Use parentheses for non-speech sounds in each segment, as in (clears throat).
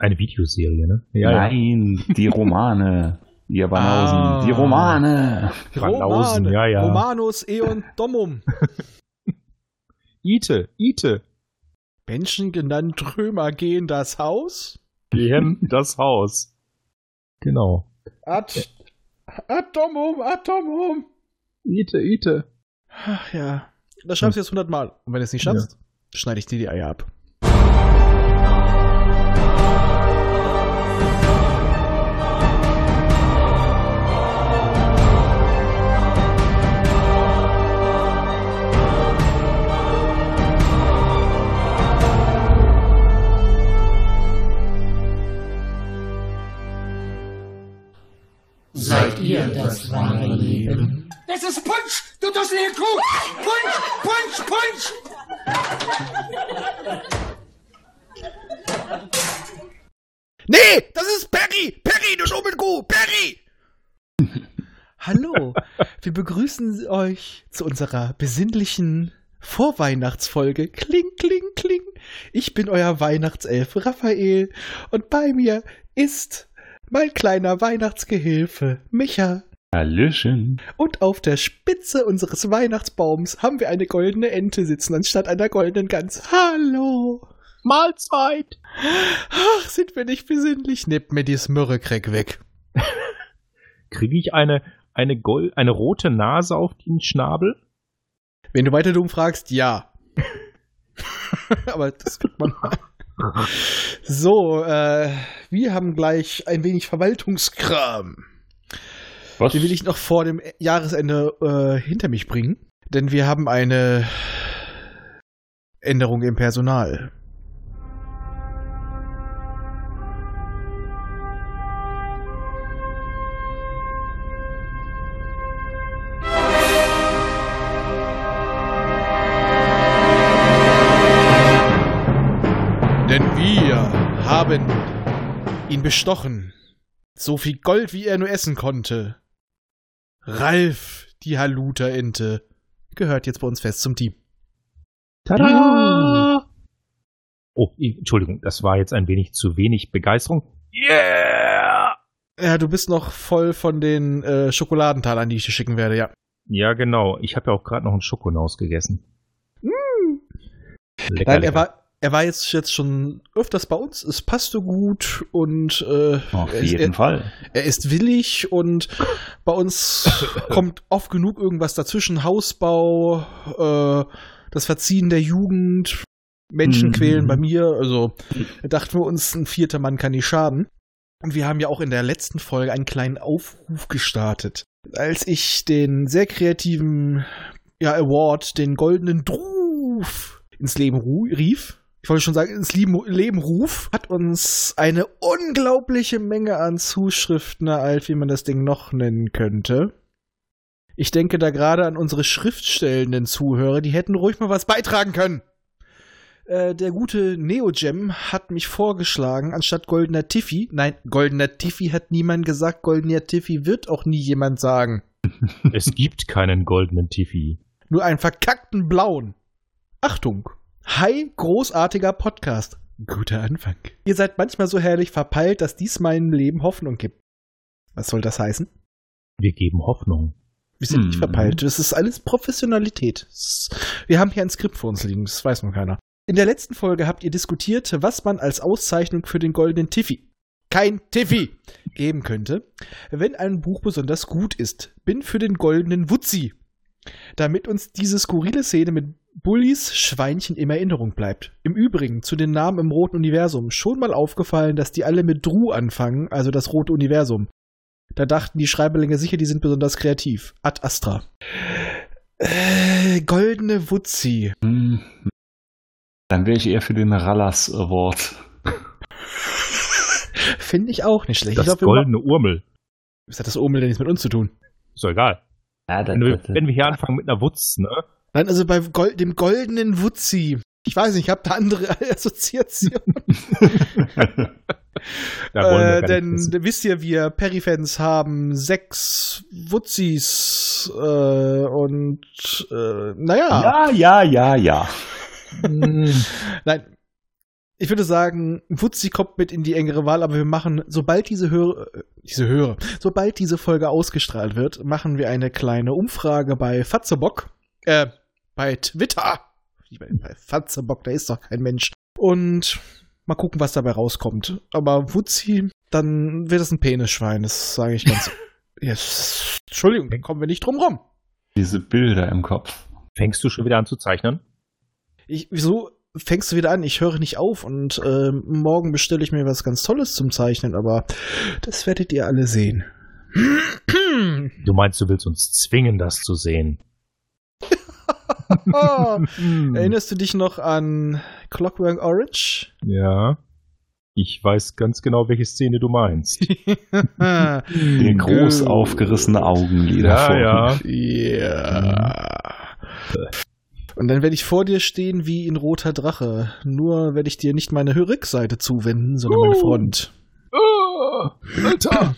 Eine Videoserie, ne? Ja, Nein, ja. die Romane. Die Banausen. Ah. Die Romane. Banausen, ja, ja. Romanus Eon Domum. (laughs) Ite, Ite. Menschen genannt Römer gehen das Haus? Gehen das Haus. Genau. Ad, Atomum, Atomum. Ite, Ite. Ach ja. Das schreibst du jetzt hundertmal. Und wenn du es nicht schaffst, ja. schneide ich dir die Eier ab. Ihr das wahre Leben? Es ist Punsch, du dusselige Kuh! Punsch, Punsch, Punsch! Nee, das ist Perry! Perry, du Schummelkuh! Perry! (laughs) Hallo, wir begrüßen euch zu unserer besinnlichen Vorweihnachtsfolge. Kling, kling, kling. Ich bin euer Weihnachtself Raphael und bei mir ist mein kleiner Weihnachtsgehilfe, Micha. Hallöchen. Und auf der Spitze unseres Weihnachtsbaums haben wir eine goldene Ente sitzen, anstatt einer goldenen Gans. Hallo. Mahlzeit. Ach, sind wir nicht besinnlich? Nehmt mir dieses Mürrekreck weg. (laughs) Kriege ich eine, eine, Gold, eine rote Nase auf den Schnabel? Wenn du weiter dumm fragst, ja. (laughs) Aber das kriegt man mal. (laughs) So, äh, wir haben gleich ein wenig Verwaltungskram. Was? Den will ich noch vor dem Jahresende äh, hinter mich bringen. Denn wir haben eine Änderung im Personal. Ihn bestochen. So viel Gold, wie er nur essen konnte. Ralf, die Haluta-Ente, gehört jetzt bei uns fest zum Team. Tada! Oh, Entschuldigung, das war jetzt ein wenig zu wenig Begeisterung. Yeah! Ja, du bist noch voll von den äh, Schokoladentalern, die ich dir schicken werde, ja. Ja, genau. Ich habe ja auch gerade noch einen Schokonaus gegessen. Mm. Lecker, Nein, lecker. er war, er war jetzt, jetzt schon öfters bei uns, es passte gut und äh, auf jeden er, Fall. Er ist willig und bei uns (laughs) kommt oft genug irgendwas dazwischen. Hausbau, äh, das Verziehen der Jugend, Menschen mhm. quälen bei mir. Also dachten wir uns, ein vierter Mann kann nicht schaden. Und wir haben ja auch in der letzten Folge einen kleinen Aufruf gestartet. Als ich den sehr kreativen ja, Award, den goldenen Druf ins Leben rief, ich wollte schon sagen, ins Leben, Leben ruf, hat uns eine unglaubliche Menge an Zuschriften ereilt, wie man das Ding noch nennen könnte. Ich denke da gerade an unsere schriftstellenden Zuhörer, die hätten ruhig mal was beitragen können. Äh, der gute Neogem hat mich vorgeschlagen, anstatt goldener Tiffy, nein, goldener Tiffy hat niemand gesagt, goldener Tiffy wird auch nie jemand sagen. Es gibt keinen goldenen Tiffy. Nur einen verkackten blauen. Achtung, Hi, großartiger Podcast. Guter Anfang. Ihr seid manchmal so herrlich verpeilt, dass dies meinem Leben Hoffnung gibt. Was soll das heißen? Wir geben Hoffnung. Wir sind hm. nicht verpeilt. Das ist alles Professionalität. Wir haben hier ein Skript vor uns liegen, das weiß noch keiner. In der letzten Folge habt ihr diskutiert, was man als Auszeichnung für den goldenen Tiffy, kein Tiffy, geben könnte, wenn ein Buch besonders gut ist. Bin für den goldenen Wutzi. Damit uns diese skurrile Szene mit Bullies Schweinchen in Erinnerung bleibt. Im Übrigen zu den Namen im roten Universum schon mal aufgefallen, dass die alle mit Dru anfangen, also das rote Universum. Da dachten die Schreiberlinge sicher, die sind besonders kreativ. Ad Astra. Äh, goldene Wutzi. Hm. Dann wäre ich eher für den Rallas Award. Finde ich auch nicht schlecht. Das glaub, goldene Urmel. Was hat das Urmel denn nichts mit uns zu tun? Ist doch egal. Ja, das, wenn, wir, wenn wir hier anfangen mit einer Wutz, ne? Nein, also bei Gold, dem goldenen Wutzi. Ich weiß nicht, ich habe da andere (laughs) Assoziationen. (laughs) äh, denn wisst ihr, wir Perifans haben sechs Wutzis äh, und äh, naja. Ja, ja, ja, ja. (laughs) Nein. ich würde sagen, Wutzi kommt mit in die engere Wahl, aber wir machen, sobald diese Höre, äh, diese Höre, sobald diese Folge ausgestrahlt wird, machen wir eine kleine Umfrage bei Fatzebock, äh, bei Twitter. Bei, bei Fatzebock, da ist doch kein Mensch. Und mal gucken, was dabei rauskommt. Aber Wutzi, dann wird es ein Penisschwein, das sage ich ganz. (laughs) yes. Entschuldigung, dann kommen wir nicht drum rum. Diese Bilder im Kopf. Fängst du schon wieder an zu zeichnen? Ich, wieso fängst du wieder an? Ich höre nicht auf und ähm, morgen bestelle ich mir was ganz Tolles zum Zeichnen, aber das werdet ihr alle sehen. Du meinst, du willst uns zwingen, das zu sehen? (laughs) Oh, (laughs) erinnerst du dich noch an Clockwork Orange? Ja. Ich weiß ganz genau, welche Szene du meinst. (laughs) Die groß aufgerissene Augenlider vor ja, ja. Ja. Und dann werde ich vor dir stehen wie in roter Drache. Nur werde ich dir nicht meine Rückseite zuwenden, sondern meine Uh. Front. Ah, Alter.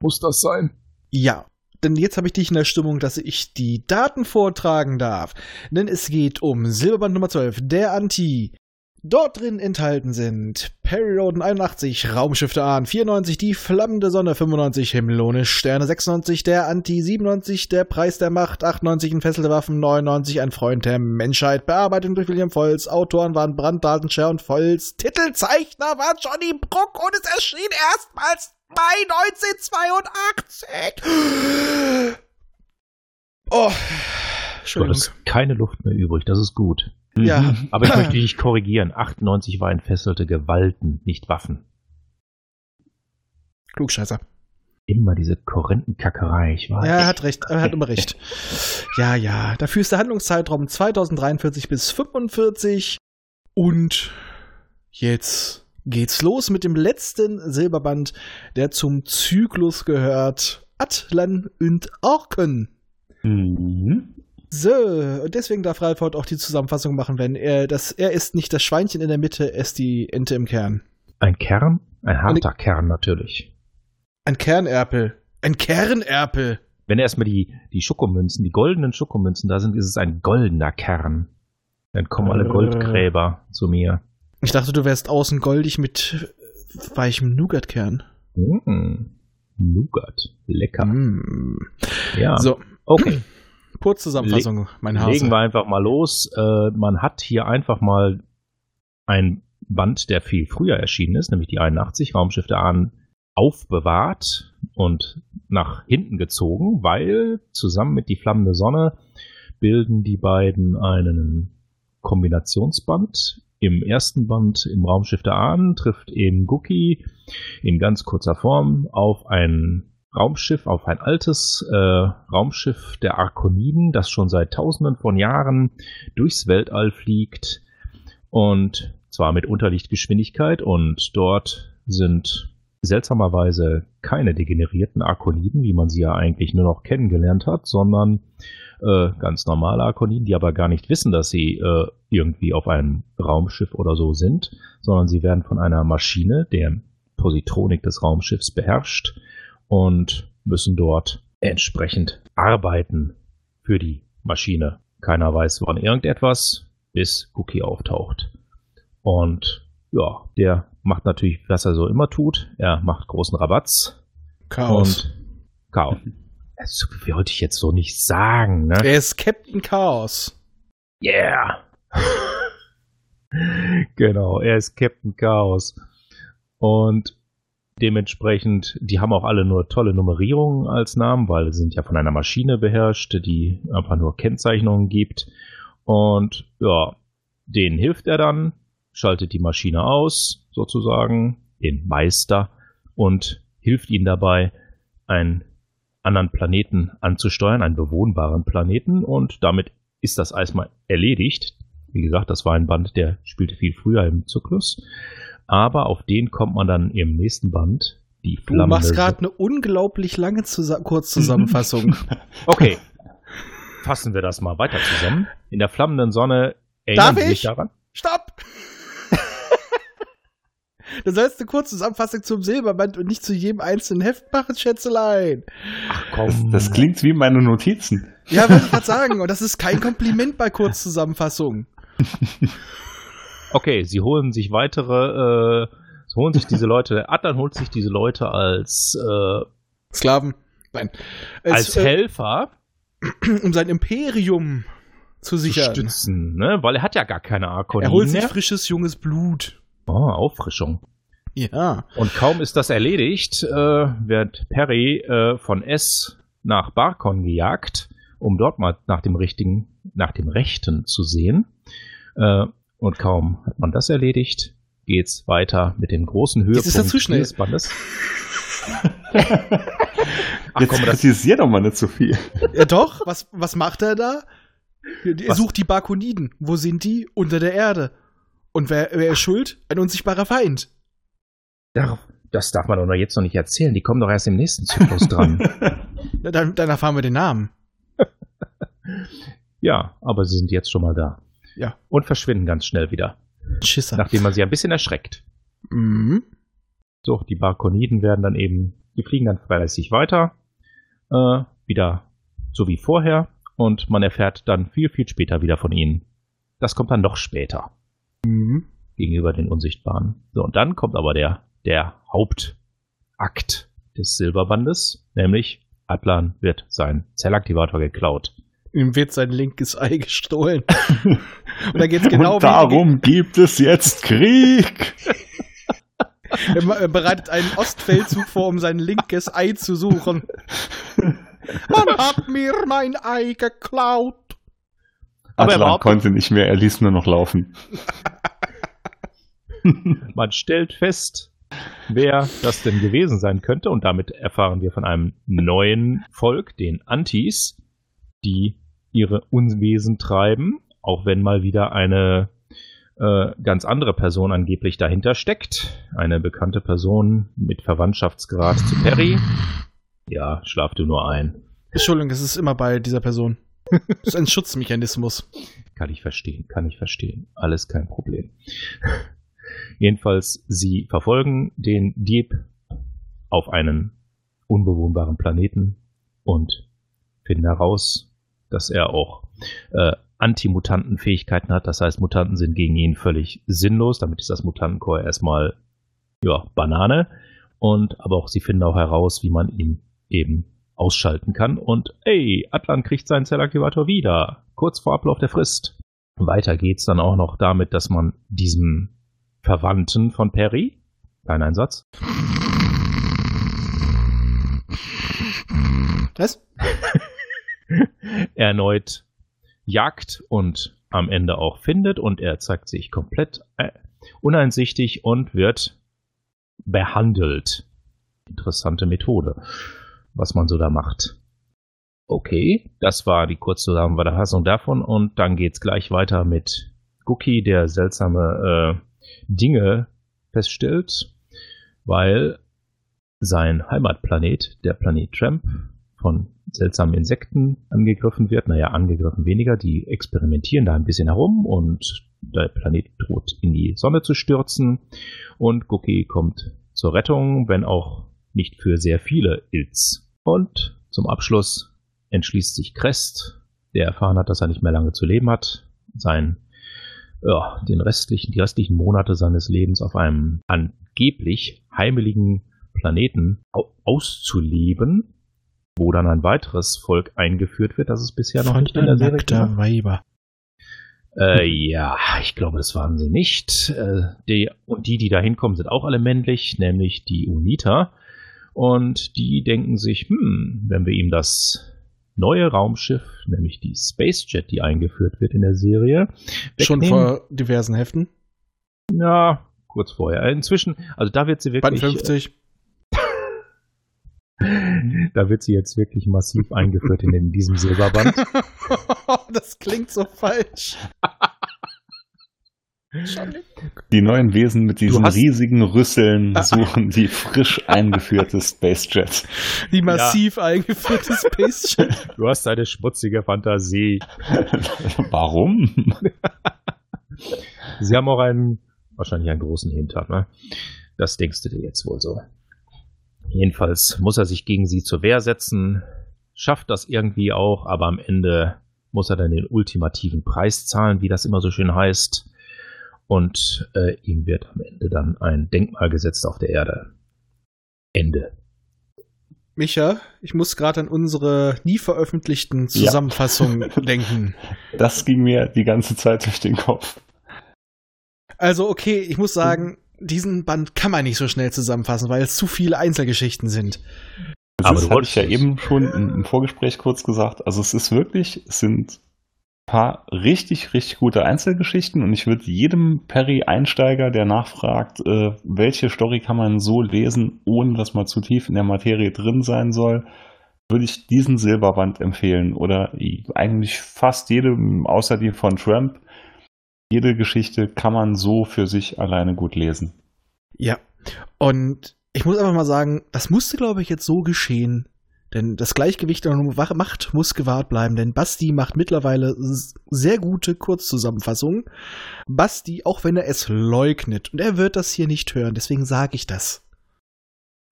Muss das sein? Ja, denn jetzt habe ich dich in der Stimmung, dass ich die Daten vortragen darf. Denn es geht um Silberband Nummer 12, der Anti. Dort drin enthalten sind Perioden 81, Raumschiffe Ahn 94, die flammende Sonne 95, Himmel ohne Sterne 96, der Anti 97, der Preis der Macht 98, entfesselte Waffen 99, ein Freund der Menschheit, Bearbeitung durch William Volz, Autoren waren Brandt, Daltonscher und Volz, Titelzeichner war Johnny Bruck und es erschien erstmals Mai 1982. Oh, Du Entschuldigung. hattest keine Luft mehr übrig, das ist gut. Ja. Mhm. Aber ich möchte dich korrigieren. 98 war entfesselte Gewalten, nicht Waffen. Klugscheißer. Immer diese Korinthenkackerei, ich weiß. Ja, er hat recht, er hat immer recht. Ja, ja. Dafür ist der Handlungszeitraum 2043 bis 45. Und jetzt geht's los mit dem letzten Silberband, der zum Zyklus gehört. Atlan und Orken. Mhm. So, und deswegen darf Ralf heute auch die Zusammenfassung machen, wenn er das, er ist nicht das Schweinchen in der Mitte, er ist die Ente im Kern. Ein Kern? Ein harter Kern natürlich. Ein Kernerpel. Ein Kernerpel. Wenn erstmal die, die Schokomünzen, die goldenen Schokomünzen da sind, ist es ein goldener Kern. Dann kommen alle Äh. Goldgräber zu mir. Ich dachte, du wärst außen goldig mit weichem Nougatkern. Mm, Nougat. Lecker. Mm. Ja. So, Okay. (clears throat) Kurzzusammenfassung, mein Hase. Legen wir einfach mal los. Äh, man hat hier einfach mal ein Band, der viel früher erschienen ist, nämlich die 81 Raumschiff der Ahnen, aufbewahrt und nach hinten gezogen, weil zusammen mit die flammende Sonne bilden die beiden einen Kombinationsband. Im ersten Band im Raumschiff der Ahnen trifft eben Guki in ganz kurzer Form auf ein Raumschiff, auf ein altes äh, Raumschiff der Arkoniden, das schon seit tausenden von Jahren durchs Weltall fliegt und zwar mit Unterlichtgeschwindigkeit. Und dort sind seltsamerweise keine degenerierten Arkoniden, wie man sie ja eigentlich nur noch kennengelernt hat, sondern äh, ganz normale Arkoniden, die aber gar nicht wissen, dass sie äh, irgendwie auf einem Raumschiff oder so sind, sondern sie werden von einer Maschine, der Positronik des Raumschiffs beherrscht und müssen dort entsprechend arbeiten für die Maschine. Keiner weiß von irgendetwas, bis Cookie auftaucht. Und ja, der macht natürlich, was er so immer tut. Er macht großen Rabatz Chaos. und Chaos. Das wollte ich jetzt so nicht sagen, ne? er ist Captain Chaos. Yeah! (laughs) genau, er ist Captain Chaos. Und dementsprechend, die haben auch alle nur tolle Nummerierungen als Namen, weil sie sind ja von einer Maschine beherrscht, die einfach nur Kennzeichnungen gibt. Und ja, denen hilft er dann, schaltet die Maschine aus, sozusagen, den Meister, und hilft ihnen dabei, einen anderen Planeten anzusteuern, einen bewohnbaren Planeten. Und damit ist das erstmal erledigt. Wie gesagt, das war ein Band, der spielte viel früher im Zyklus. Aber auf den kommt man dann im nächsten Band. Die Du flammende machst gerade eine unglaublich lange Zusa Kurzzusammenfassung. (laughs) Okay. Fassen wir das mal weiter zusammen. In der flammenden Sonne erinnern Darf Sie ich? sich daran? Stopp! Das heißt eine kurze Zusammenfassung zum Silberband und nicht zu jedem einzelnen Heft machen, Schätzelein. Ach Das, komm. das klingt wie meine Notizen. Ja, wollte ich gerade sagen. Und das ist kein Kompliment bei Kurzzusammenfassungen. Okay, sie holen sich weitere, äh, sie holen sich diese Leute, Adlan holt sich diese Leute als, äh, Sklaven. Nein. als Es, äh, Helfer um sein Imperium zu zu sichern. stützen, ne? Weil er hat ja gar keine Arkonien Er holt sich frisches, junges Blut. Oh, Auffrischung. Ja. Und kaum ist das erledigt, äh, wird Perry äh, von S nach Barkon gejagt, um dort mal nach dem richtigen, nach dem Rechten zu sehen. Äh, und kaum hat man das erledigt, geht's weiter mit dem großen Höhepunkt ist das zu schnell. des Bandes. (laughs) Ach Jetzt komm, das, kritisier doch mal nicht so viel. Ja, doch. Was, was macht er da? Er Was? sucht die Barkoniden. Wo sind die? Unter der Erde. Und wer, wer ist schuld? Ein unsichtbarer Feind. darf, das darf man doch jetzt noch nicht erzählen. Die kommen doch erst im nächsten Zyklus dran. (laughs) Dann, dann erfahren wir den Namen. (laughs) Ja, aber sie sind jetzt schon mal da. Ja. Und verschwinden ganz schnell wieder, Schisser. nachdem man sie ein bisschen erschreckt. Mhm. So, die Barkoniden werden dann eben, die fliegen dann fleißig weiter, äh, wieder so wie vorher und man erfährt dann viel, viel später wieder von ihnen. Das kommt dann noch später Mhm. gegenüber den Unsichtbaren. So, und dann kommt aber der, der Hauptakt des Silberbandes, nämlich Atlan wird sein Zellaktivator geklaut. Ihm wird sein linkes Ei gestohlen. (laughs) Und da geht's genau Und darum gibt es jetzt Krieg. (laughs) Er er bereitet einen Ostfeldzug vor, um sein linkes Ei zu suchen. (laughs) Man hat mir mein Ei geklaut. Aber er behauptet- konnte nicht mehr, er ließ nur noch laufen. (laughs) Man stellt fest, wer das denn gewesen sein könnte und damit erfahren wir von einem neuen Volk, den Antis, die ihre Unwesen treiben, auch wenn mal wieder eine äh, ganz andere Person angeblich dahinter steckt. Eine bekannte Person mit Verwandtschaftsgrad zu Perry. Ja, schlaf du nur ein. Entschuldigung, das ist immer bei dieser Person. Das ist ein Schutzmechanismus. Kann ich verstehen, kann ich verstehen. Alles kein Problem. Jedenfalls, sie verfolgen den Dieb auf einen unbewohnbaren Planeten und finden heraus, dass er auch äh, Antimutantenfähigkeiten hat. Das heißt, Mutanten sind gegen ihn völlig sinnlos. Damit ist das Mutantencore erstmal ja, Banane. Und aber auch sie finden auch heraus, wie man ihn eben ausschalten kann. Und ey, Atlan kriegt seinen Zellaktivator wieder. Kurz vor Ablauf der Frist. Weiter geht's dann auch noch damit, dass man diesem Verwandten von Perry, kein Einsatz, Was? (laughs) erneut jagt und am Ende auch findet und er zeigt sich komplett äh, uneinsichtig und wird behandelt. Interessante Methode, was man so da macht. Okay, das war die Kurzzusammenfassung davon und dann geht's gleich weiter mit Cookie, der seltsame äh, Dinge feststellt, weil sein Heimatplanet, der Planet Tramp, von seltsamen Insekten angegriffen wird. Naja, angegriffen weniger. Die experimentieren da ein bisschen herum und der Planet droht in die Sonne zu stürzen. Und Cookie kommt zur Rettung, wenn auch nicht für sehr viele Ilz. Und zum Abschluss entschließt sich Crest, der erfahren hat, dass er nicht mehr lange zu leben hat, sein, ja, den restlichen, die restlichen Monate seines Lebens auf einem angeblich heimeligen Planeten au auszuleben, wo dann ein weiteres Volk eingeführt wird, das es bisher noch nicht in der Serie gab. Weiber. Äh, ja, ich glaube, das waren sie nicht. Äh, die, und die, die da hinkommen, sind auch alle männlich, nämlich die Unita. Und die denken sich, hm, wenn wir ihm das neue Raumschiff, nämlich die Spacejet, die eingeführt wird in der Serie, Schon vor diversen Heften. Ja, kurz vorher. Inzwischen, also da wird sie Band wirklich, 50. (laughs) da wird sie jetzt wirklich massiv eingeführt in, in diesem Silberband. (laughs) das klingt so falsch. Die neuen Wesen mit diesen hast- riesigen Rüsseln suchen die frisch (laughs) eingeführte Spacejet. Die massiv eingeführte Space (laughs) Jet. Du hast eine schmutzige Fantasie. (laughs) Warum? Sie haben auch einen, wahrscheinlich einen großen Hintern, ne? Das denkst du dir jetzt wohl so. Jedenfalls muss er sich gegen sie zur Wehr setzen, schafft das irgendwie auch, aber am Ende muss er dann den ultimativen Preis zahlen, wie das immer so schön heißt. Und äh, ihm wird am Ende dann ein Denkmal gesetzt auf der Erde. Ende. Micha, ich muss gerade an unsere nie veröffentlichten Zusammenfassungen (laughs) denken. Das ging mir die ganze Zeit durch den Kopf. Also, okay, ich muss sagen, diesen Band kann man nicht so schnell zusammenfassen, weil es zu viele Einzelgeschichten sind. Das Aber ist, du hatte ich ja eben schon im, Vorgespräch kurz gesagt. Also es ist wirklich, es sind paar richtig, richtig gute Einzelgeschichten und ich würde jedem Perry-Einsteiger, der nachfragt, äh, welche Story kann man so lesen, ohne dass man zu tief in der Materie drin sein soll, würde ich diesen Silberband empfehlen. Oder eigentlich fast jede, außer die von Trump, jede Geschichte kann man so für sich alleine gut lesen. Ja. Und ich muss einfach mal sagen, das musste, glaube ich, jetzt so geschehen. Denn das Gleichgewicht der Macht muss gewahrt bleiben, denn Basti macht mittlerweile sehr gute Kurzzusammenfassungen. Basti, auch wenn er es leugnet, und er wird das hier nicht hören, deswegen sage ich das.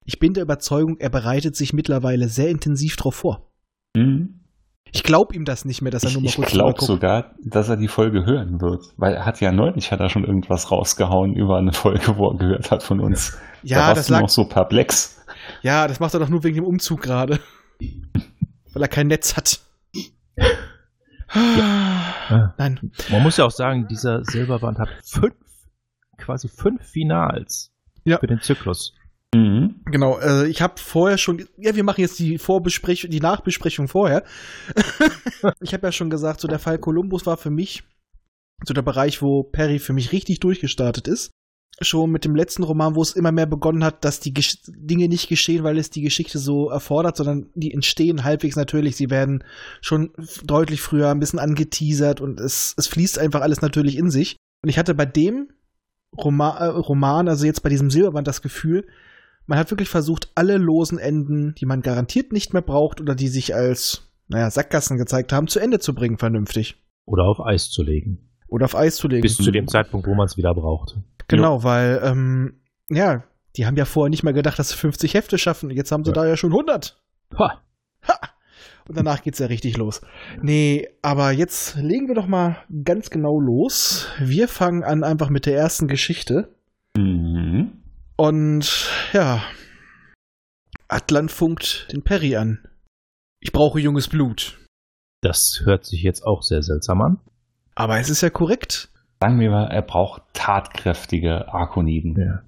Ich bin der Überzeugung, er bereitet sich mittlerweile sehr intensiv drauf vor. Mhm. Ich glaube ihm das nicht mehr, dass er Ich, nur mal ich kurz glaube drüber guckt. sogar, dass er die Folge hören wird. Weil er hat ja neulich hat er schon irgendwas rausgehauen über eine Folge, wo er gehört hat von uns. da Ja, warst das du lag, noch so perplex. Ja, das macht er doch nur wegen dem Umzug gerade. Weil er kein Netz hat. Ja. Nein, Man muss ja auch sagen, dieser Silberband hat fünf, quasi fünf Finals Ja. für den Zyklus. Mhm. Genau, äh, ich habe vorher schon, ja, wir machen jetzt die Vorbesprechung, die Nachbesprechung vorher. (laughs) ich habe ja schon gesagt, so der Fall Columbus war für mich so der Bereich, wo Perry für mich richtig durchgestartet ist. Schon mit dem letzten Roman, wo es immer mehr begonnen hat, dass die Gesch Dinge nicht geschehen, weil es die Geschichte so erfordert, sondern die entstehen halbwegs natürlich. Sie werden schon deutlich früher ein bisschen angeteasert und es, es fließt einfach alles natürlich in sich. Und ich hatte bei dem Roman, äh, Roman, also jetzt bei diesem Silberband, das Gefühl, man hat wirklich versucht, alle losen Enden, die man garantiert nicht mehr braucht oder die sich als, naja, Sackgassen gezeigt haben, zu Ende zu bringen, vernünftig. Oder auf Eis zu legen. Oder auf Eis zu legen. Bis zu dem Zeitpunkt, wo man es wieder braucht. genau, weil, ähm, ja, die haben ja vorher nicht mal gedacht, dass sie 50 Hefte schaffen. Jetzt haben sie Ja. da ja schon 100. Ha! Und danach geht's ja richtig los. Nee, aber jetzt legen wir doch mal ganz genau los. Wir fangen an einfach mit der ersten Geschichte. Mhm. Und ja, Atlan funkt den Perry an. Ich brauche junges Blut. Das hört sich jetzt auch sehr seltsam an. Aber es ist ja korrekt. Sagen wir mal, er braucht tatkräftige Arkoniden. Ja.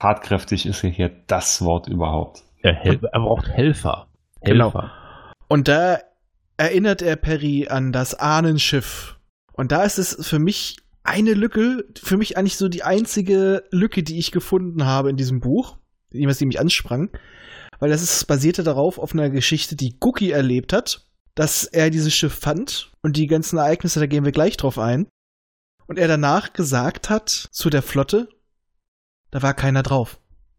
Tatkräftig ist ja hier das Wort überhaupt. Er, hel er braucht Helfer. Genau. Helfer. Und da erinnert er Perry an das Ahnenschiff. Und da ist es für mich eine Lücke, für mich eigentlich so die einzige Lücke, die ich gefunden habe in diesem Buch, was die mich ansprang. Weil das ist basierte darauf auf einer Geschichte, die Cookie erlebt hat, dass er dieses Schiff fand und die ganzen Ereignisse, da gehen wir gleich drauf ein. Und er danach gesagt hat zu der Flotte, da war keiner drauf.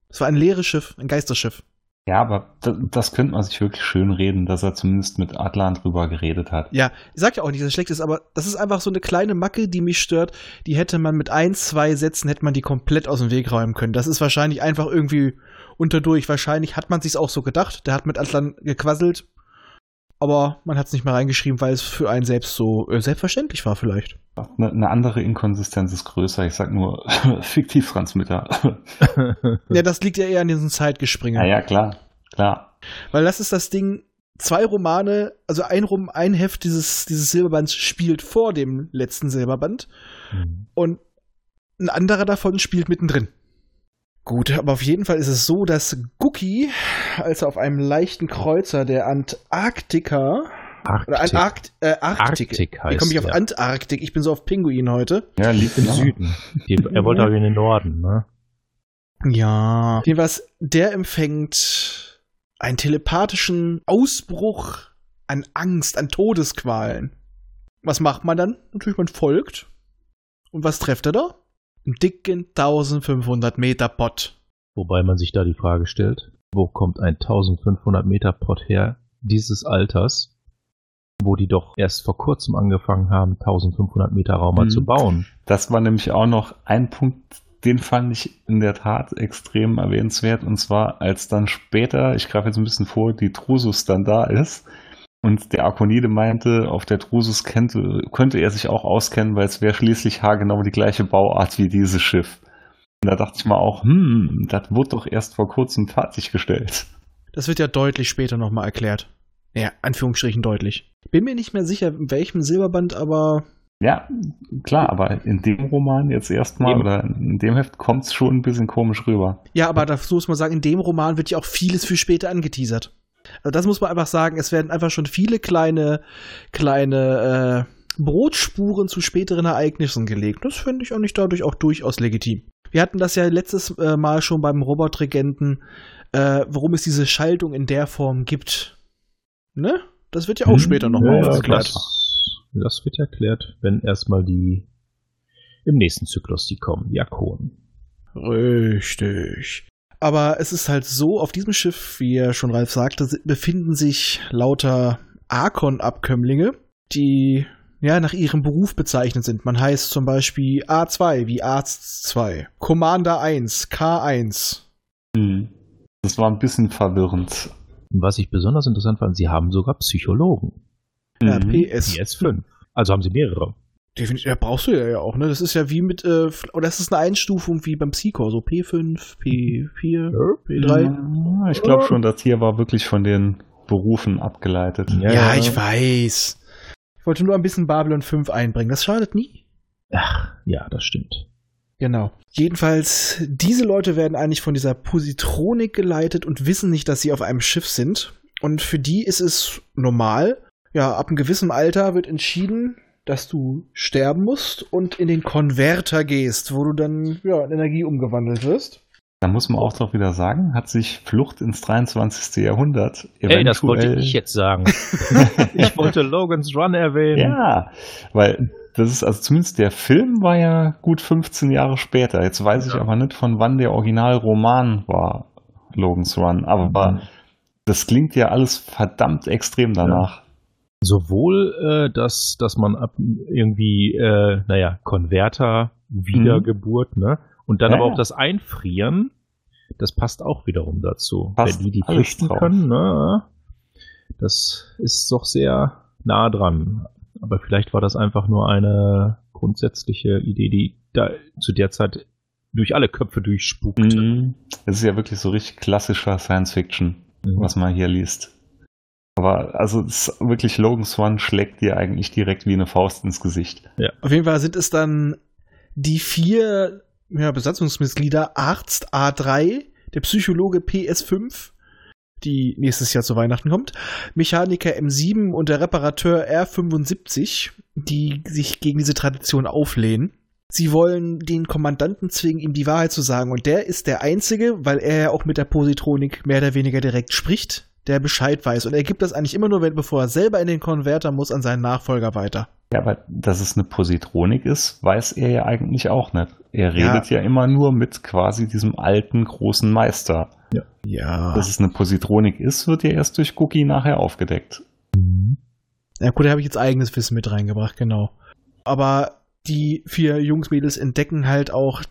Es war ein leeres Schiff, ein Geisterschiff. Ja, aber das, das könnte man sich wirklich schön reden, dass er zumindest mit Atlan drüber geredet hat. Ja, ich sag ja auch nicht, dass es schlecht ist, aber das ist einfach so eine kleine Macke, die mich stört. Die hätte man mit ein, zwei Sätzen hätte man die komplett aus dem Weg räumen können. Das ist wahrscheinlich einfach irgendwie unterdurch. Wahrscheinlich hat man sich's auch so gedacht. Der hat mit Atlan gequasselt, aber man hat es nicht mehr reingeschrieben, weil es für einen selbst so äh, selbstverständlich war vielleicht. Eine, eine andere Inkonsistenz ist größer. Ich sag nur (laughs) Fiktivtransmitter. Ja, das liegt ja eher an diesen Zeitgespringen. ja, ja, klar, klar. Weil das ist das Ding, zwei Romane, also ein, Rom, ein Heft dieses, dieses Silberbands spielt vor dem letzten Silberband Mhm. und ein anderer davon spielt mittendrin. Gut, aber auf jeden Fall ist es so, dass Guki, als er auf einem leichten Kreuzer der Antarktika oder Arktik. Antarkt, äh, Arktik, Arktik wie komme heißt ich auf. Antarktik? Ich bin so auf Pinguin heute. Ja, liegt Im genau. Süden. Die, er wollte aber in den Norden, ne? Ja. Jedenfalls, der empfängt einen telepathischen Ausbruch an Angst, an Todesqualen. Was macht man dann? Natürlich, man folgt. Und was trefft er da? Einen dicken 1500 Meter Pott. Wobei man sich da die Frage stellt, wo kommt ein 1500 Meter Pott her dieses Alters, wo die doch erst vor kurzem angefangen haben, 1500 Meter Raum mal Mhm. zu bauen. Das war nämlich auch noch ein Punkt, den fand ich in der Tat extrem erwähnenswert. Und zwar, als dann später, ich greife jetzt ein bisschen vor, die Trusus dann da ist, Und der Arkonide meinte, auf der Drusus könnte, könnte er sich auch auskennen, weil es wäre schließlich haargenau die gleiche Bauart wie dieses Schiff. Und da dachte ich mal auch, hm, das wurde doch erst vor kurzem fertiggestellt. Das wird ja deutlich später nochmal erklärt. Ja, Anführungsstrichen deutlich. Bin mir nicht mehr sicher, in welchem Silberband, aber Ja, klar, aber in dem Roman jetzt erstmal oder in dem Heft kommt es schon ein bisschen komisch rüber. Ja, aber dazu muss man sagen, in dem Roman wird ja auch vieles für später angeteasert. Also das muss man einfach sagen, es werden einfach schon viele kleine, kleine äh, Brotspuren zu späteren Ereignissen gelegt. Das finde ich eigentlich dadurch auch durchaus legitim. Wir hatten das ja letztes äh, Mal schon beim Robotregenten, äh, warum es diese Schaltung in der Form gibt. Ne? Das wird ja auch Hm, später nochmal ja, ja, aufgeklärt. Das, das wird erklärt, wenn erstmal die im nächsten Zyklus die kommen, die Akonen. Richtig. Aber es ist halt so, auf diesem Schiff, wie ja schon Ralf sagte, befinden sich lauter Arkon-Abkömmlinge, die ja nach ihrem Beruf bezeichnet sind. Man heißt zum Beispiel A2 wie Arzt 2, Commander 1, K1. Hm. Das war ein bisschen verwirrend. Was ich besonders interessant fand, sie haben sogar Psychologen. Ja, Mhm. PS. PS5. Also haben sie mehrere. Definitiv, ja, brauchst du ja, ja auch, ne? Das ist ja wie mit, äh, oder das ist eine Einstufung wie beim Psycho, so P5, P4, P3. Ja, Ich glaube schon, das hier war wirklich von den Berufen abgeleitet. Ja, ich weiß. Ich wollte nur ein bisschen Babylon 5 einbringen. Das schadet nie. Ach, ja, das stimmt. Genau. Jedenfalls, diese Leute werden eigentlich von dieser Positronik geleitet und wissen nicht, dass sie auf einem Schiff sind. Und für die ist es normal. Ja, ab einem gewissen Alter wird entschieden, dass du sterben musst und in den Konverter gehst, wo du dann ja, in Energie umgewandelt wirst. Da muss man auch doch wieder sagen, hat sich Flucht ins 23. Jahrhundert Ey, das wollte eventuell- ich jetzt sagen. (laughs) ich wollte Logan's Run erwähnen. Ja, weil das ist, also zumindest der Film war ja gut 15 Jahre später. Jetzt weiß ich Ja. aber nicht, von wann der Originalroman war, Logan's Run. Aber das klingt ja alles verdammt extrem danach. Sowohl, äh, dass, dass man ab irgendwie, äh, naja, Konverter, Wiedergeburt, ne? Und dann Ja, aber ja. auch das Einfrieren, das passt auch wiederum dazu. Passt Wenn die, die flüchten können, ne? Das ist doch sehr nah dran. Aber vielleicht war das einfach nur eine grundsätzliche Idee, die da zu der Zeit durch alle Köpfe durchspukte. Mhm. Das ist ja wirklich so richtig klassischer Science Fiction, Mhm. was man hier liest. Aber also ist wirklich Logan's Run schlägt dir eigentlich direkt wie eine Faust ins Gesicht. Auf jeden Fall sind es dann die vier ja, Besatzungsmitglieder Arzt A3, der Psychologe PS5, die nächstes Jahr zu Weihnachten kommt, Mechaniker M7 und der Reparateur R75, die sich gegen diese Tradition auflehnen. Sie wollen den Kommandanten zwingen, ihm die Wahrheit zu sagen. Und der ist der Einzige, weil er ja auch mit der Positronik mehr oder weniger direkt spricht, der Bescheid weiß. Und er gibt das eigentlich immer nur, wenn, bevor er selber in den Konverter muss, an seinen Nachfolger weiter. Ja, aber dass es eine Positronik ist, weiß er ja eigentlich auch nicht. Er redet ja, immer nur mit quasi diesem alten großen Meister. Ja. Dass es eine Positronik ist, wird ja erst durch Cookie nachher aufgedeckt. Ja gut, da habe ich jetzt eigenes Wissen mit reingebracht, genau. Aber die vier Jungs, Mädels entdecken halt auch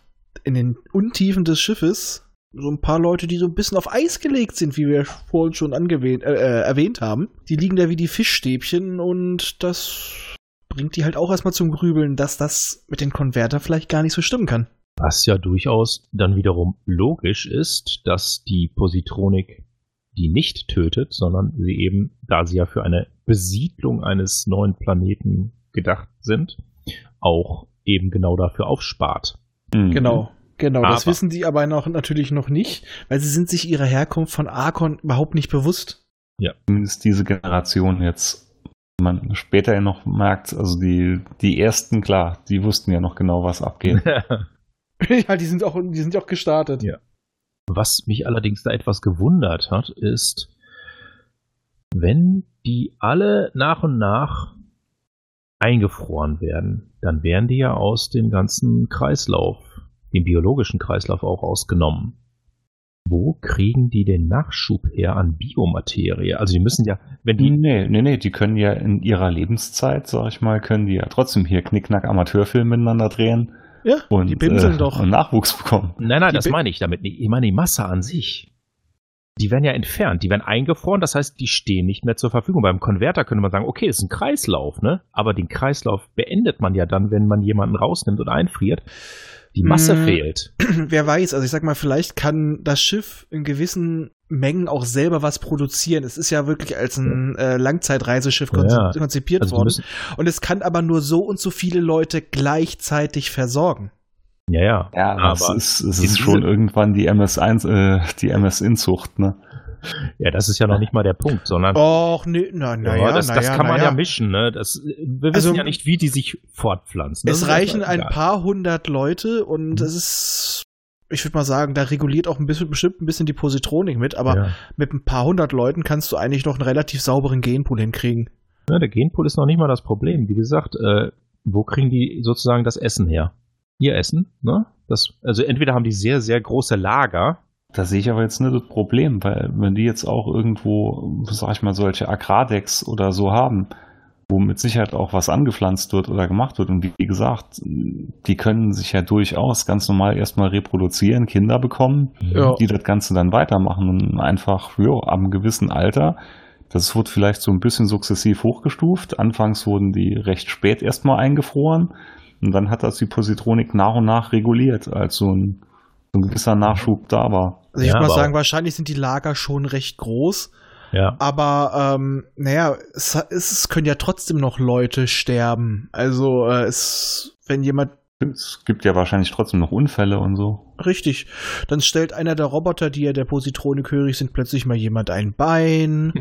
in den Untiefen des Schiffes so ein paar Leute, die so ein bisschen auf Eis gelegt sind, wie wir vorhin schon angewähnt, äh, äh, erwähnt haben. Die liegen da wie die Fischstäbchen und das bringt die halt auch erstmal zum Grübeln, dass das mit den Konverter vielleicht gar nicht so stimmen kann. Was ja durchaus dann wiederum logisch ist, dass die Positronik die nicht tötet, sondern sie eben, da sie ja für eine Besiedlung eines neuen Planeten gedacht sind, auch eben genau dafür aufspart. Mhm. Genau. Genau, das Aber- wissen die aber noch, natürlich noch nicht, weil sie sind sich ihrer Herkunft von Arkon überhaupt nicht bewusst. Zumindest diese Generation jetzt. Man später ja noch merkt, also die, die ersten, klar, die wussten ja noch genau, was abgeht. (laughs) (laughs) ja, die sind auch, die sind ja auch gestartet. Ja. Was mich allerdings da etwas gewundert hat, ist, wenn die alle nach und nach eingefroren werden, dann werden die ja aus dem ganzen Kreislauf, dem biologischen Kreislauf auch ausgenommen. Wo kriegen die den Nachschub her an Biomaterie? Also die müssen ja, wenn die nee, nee, nee, die können ja in ihrer Lebenszeit, sag ich mal, können die ja trotzdem hier Knickknack Amateurfilm miteinander drehen Ja, und die bimseln äh, doch. und Nachwuchs bekommen. Nein, nein, Die das meine ich damit nicht. Ich meine die Masse an sich. die werden ja entfernt, die werden eingefroren, das heißt, die stehen nicht mehr zur Verfügung. Beim Konverter könnte man sagen, okay, ist ein Kreislauf, ne? Aber den Kreislauf beendet man ja dann, wenn man jemanden rausnimmt und einfriert. Die Masse Mm. fehlt. (clears throat) Wer weiß, also ich sag mal, vielleicht kann das Schiff in gewissen Mengen auch selber was produzieren. Es ist ja wirklich als ein äh, Langzeitreiseschiff konzi Ja. konzipiert Also worden. Und es kann aber nur so und so viele Leute gleichzeitig versorgen. ja, ja. Ja, aber es ist, es ist schon irgendwann die MS1, äh, die MS-Inzucht, ne? Ja, das ist ja noch nicht mal der Punkt, sondern Och, nee, na, na ja, ja, das, na das ja, kann man ja. ja mischen, ne? Das, wir wissen Also, ja nicht, wie die sich fortpflanzen. Das Es reichen ein egal. paar hundert Leute und Mhm. es ist, ich würde mal sagen, da reguliert auch ein bisschen, bestimmt ein bisschen die Positronik mit, aber mit ein paar hundert Leuten kannst du eigentlich noch einen relativ sauberen Genpool hinkriegen. Ja, der Genpool ist noch nicht mal das Problem. Wie gesagt, äh, wo kriegen die sozusagen das Essen her? Ihr Essen, ne? Das, also entweder haben die sehr, sehr große Lager. Da sehe ich aber jetzt nicht das Problem, weil wenn die jetzt auch irgendwo, sag ich mal, solche Agrardecks oder so haben, wo mit Sicherheit auch was angepflanzt wird oder gemacht wird. Und wie gesagt, die können sich ja durchaus ganz normal erstmal reproduzieren, Kinder bekommen, Ja. die das Ganze dann weitermachen und einfach, ja, einem gewissen Alter, das wird vielleicht so ein bisschen sukzessiv hochgestuft. Anfangs wurden die recht spät erstmal eingefroren und dann hat das die Positronik nach und nach reguliert, als so ein, ein gewisser Nachschub da war. Also ich Ja, würde mal sagen, wahrscheinlich sind die Lager schon recht groß, Ja. aber ähm, naja, es, es, es können ja trotzdem noch Leute sterben. Also äh, es, wenn jemand Es gibt ja wahrscheinlich trotzdem noch Unfälle und so. richtig, dann stellt einer der Roboter, die ja der Positronik hörig sind, plötzlich mal jemand ein Bein.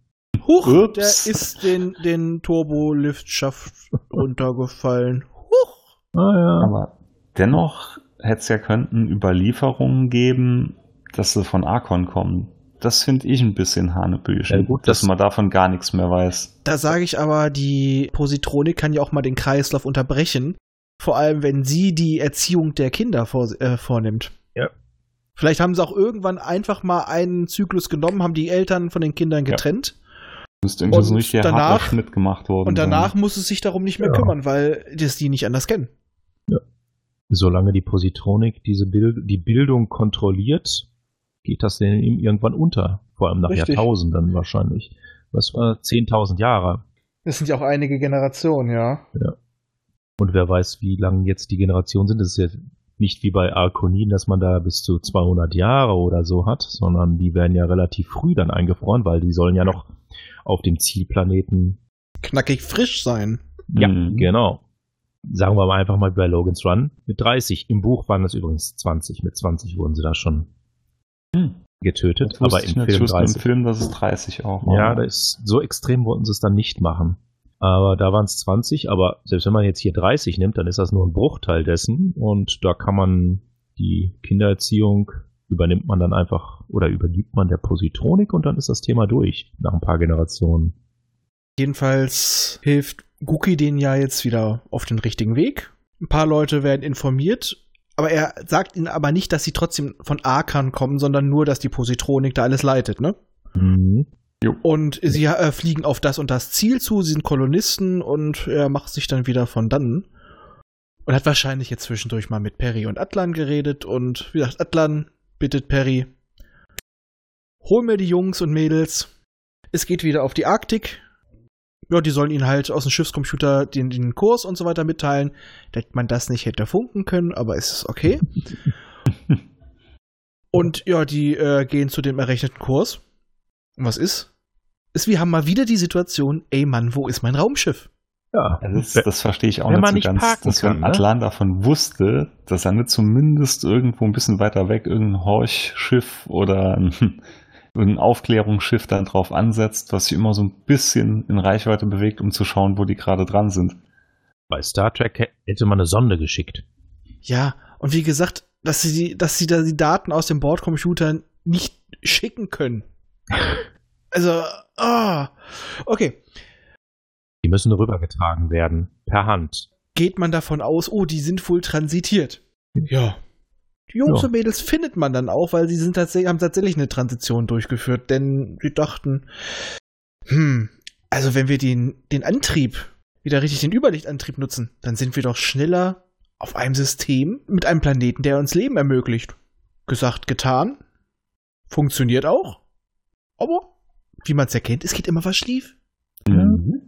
(laughs) Huch, Ups. der ist den, den Turbolift-Schaft runtergefallen. Huch. Ah, ja. Aber dennoch hätte es ja könnten Überlieferungen geben, dass sie von Arkon kommen. Das finde ich ein bisschen Hanebüchen, Ja, gut, dass das- man davon gar nichts mehr weiß. Da sage ich aber, die Positronik kann ja auch mal den Kreislauf unterbrechen. Vor allem, wenn sie die Erziehung der Kinder vor, äh, vornimmt. Ja. Vielleicht haben sie auch irgendwann einfach mal einen Zyklus genommen, haben die Eltern von den Kindern Ja. getrennt. Müsste irgendwie so richtiger danach- harter Schnitt gemacht worden Und danach sein. muss es sich darum nicht mehr Ja. kümmern, weil das die nicht anders kennen. Solange die Positronik diese Bild die Bildung kontrolliert, geht das denn ihm irgendwann unter. Vor allem nach Richtig. Jahrtausenden wahrscheinlich. Was war 10.000 Jahre? Das sind ja auch einige Generationen, ja. Und wer weiß, wie lang jetzt die Generationen sind. Das ist ja nicht wie bei Arkonin, dass man da bis zu 200 Jahre oder so hat, sondern die werden ja relativ früh dann eingefroren, weil die sollen ja noch auf dem Zielplaneten. Knackig frisch sein. Ja, Mhm. genau. Sagen wir mal einfach mal bei Logan's Run mit 30. Im Buch waren es übrigens 20. Mit 20 wurden sie da schon Hm. getötet, Das aber im Film wusste 30. im Film, dass es 30 auch war. Ja, das ist, so extrem wollten sie es dann nicht machen. Aber da waren es 20, aber selbst wenn man jetzt hier 30 nimmt, dann ist das nur ein Bruchteil dessen und da kann man die Kindererziehung übernimmt man dann einfach oder übergibt man der Positronik und dann ist das Thema durch nach ein paar Generationen. Jedenfalls hilft Guki denen ja jetzt wieder auf den richtigen Weg. Ein paar Leute werden informiert, aber er sagt ihnen aber nicht, dass sie trotzdem von Arkan kommen, sondern nur, dass die Positronik da alles leitet, ne? Mhm. Und sie äh, fliegen auf das und das Ziel zu, sie sind Kolonisten und er macht sich dann wieder von dannen. Und hat wahrscheinlich jetzt zwischendurch mal mit Perry und Atlan geredet und wie gesagt, Atlan bittet Perry, hol mir die Jungs und Mädels. Es geht wieder auf die Arktik. Ja, die sollen ihnen halt aus dem Schiffscomputer den, den Kurs und so weiter mitteilen, dass man das nicht hätte funken können, aber es ist okay. (laughs) und ja, die äh, gehen zu dem errechneten Kurs. Und was ist? Ist, wir haben mal wieder die Situation, ey Mann, wo ist mein Raumschiff? Ja, Das, das verstehe ich auch Wenn nicht man so nicht ganz, parken dass wenn kann, ne? Atlan davon wusste, dass er nicht zumindest irgendwo ein bisschen weiter weg irgendein Horchschiff oder ein, irgendein Aufklärungsschiff dann drauf ansetzt, was sich immer so ein bisschen in Reichweite bewegt, um zu schauen, wo die gerade dran sind. bei Star Trek hä- hätte man eine Sonde geschickt. Ja, und wie gesagt, dass sie, dass sie da die Daten aus dem Bordcomputer nicht schicken können. (laughs) Also, ah, okay. Die müssen rübergetragen werden per Hand. Geht man davon aus, oh, die sind wohl transitiert. Ja. Die Jungs Ja. und Mädels findet man dann auch, weil sie sind tatsächlich, haben tatsächlich eine Transition durchgeführt, denn sie dachten, hm, also wenn wir den, den Antrieb, wieder richtig den Überlichtantrieb nutzen, dann sind wir doch schneller auf einem System mit einem Planeten, der uns Leben ermöglicht. Gesagt, getan. Funktioniert auch. Aber, wie man es erkennt, es geht immer was schief. Mhm.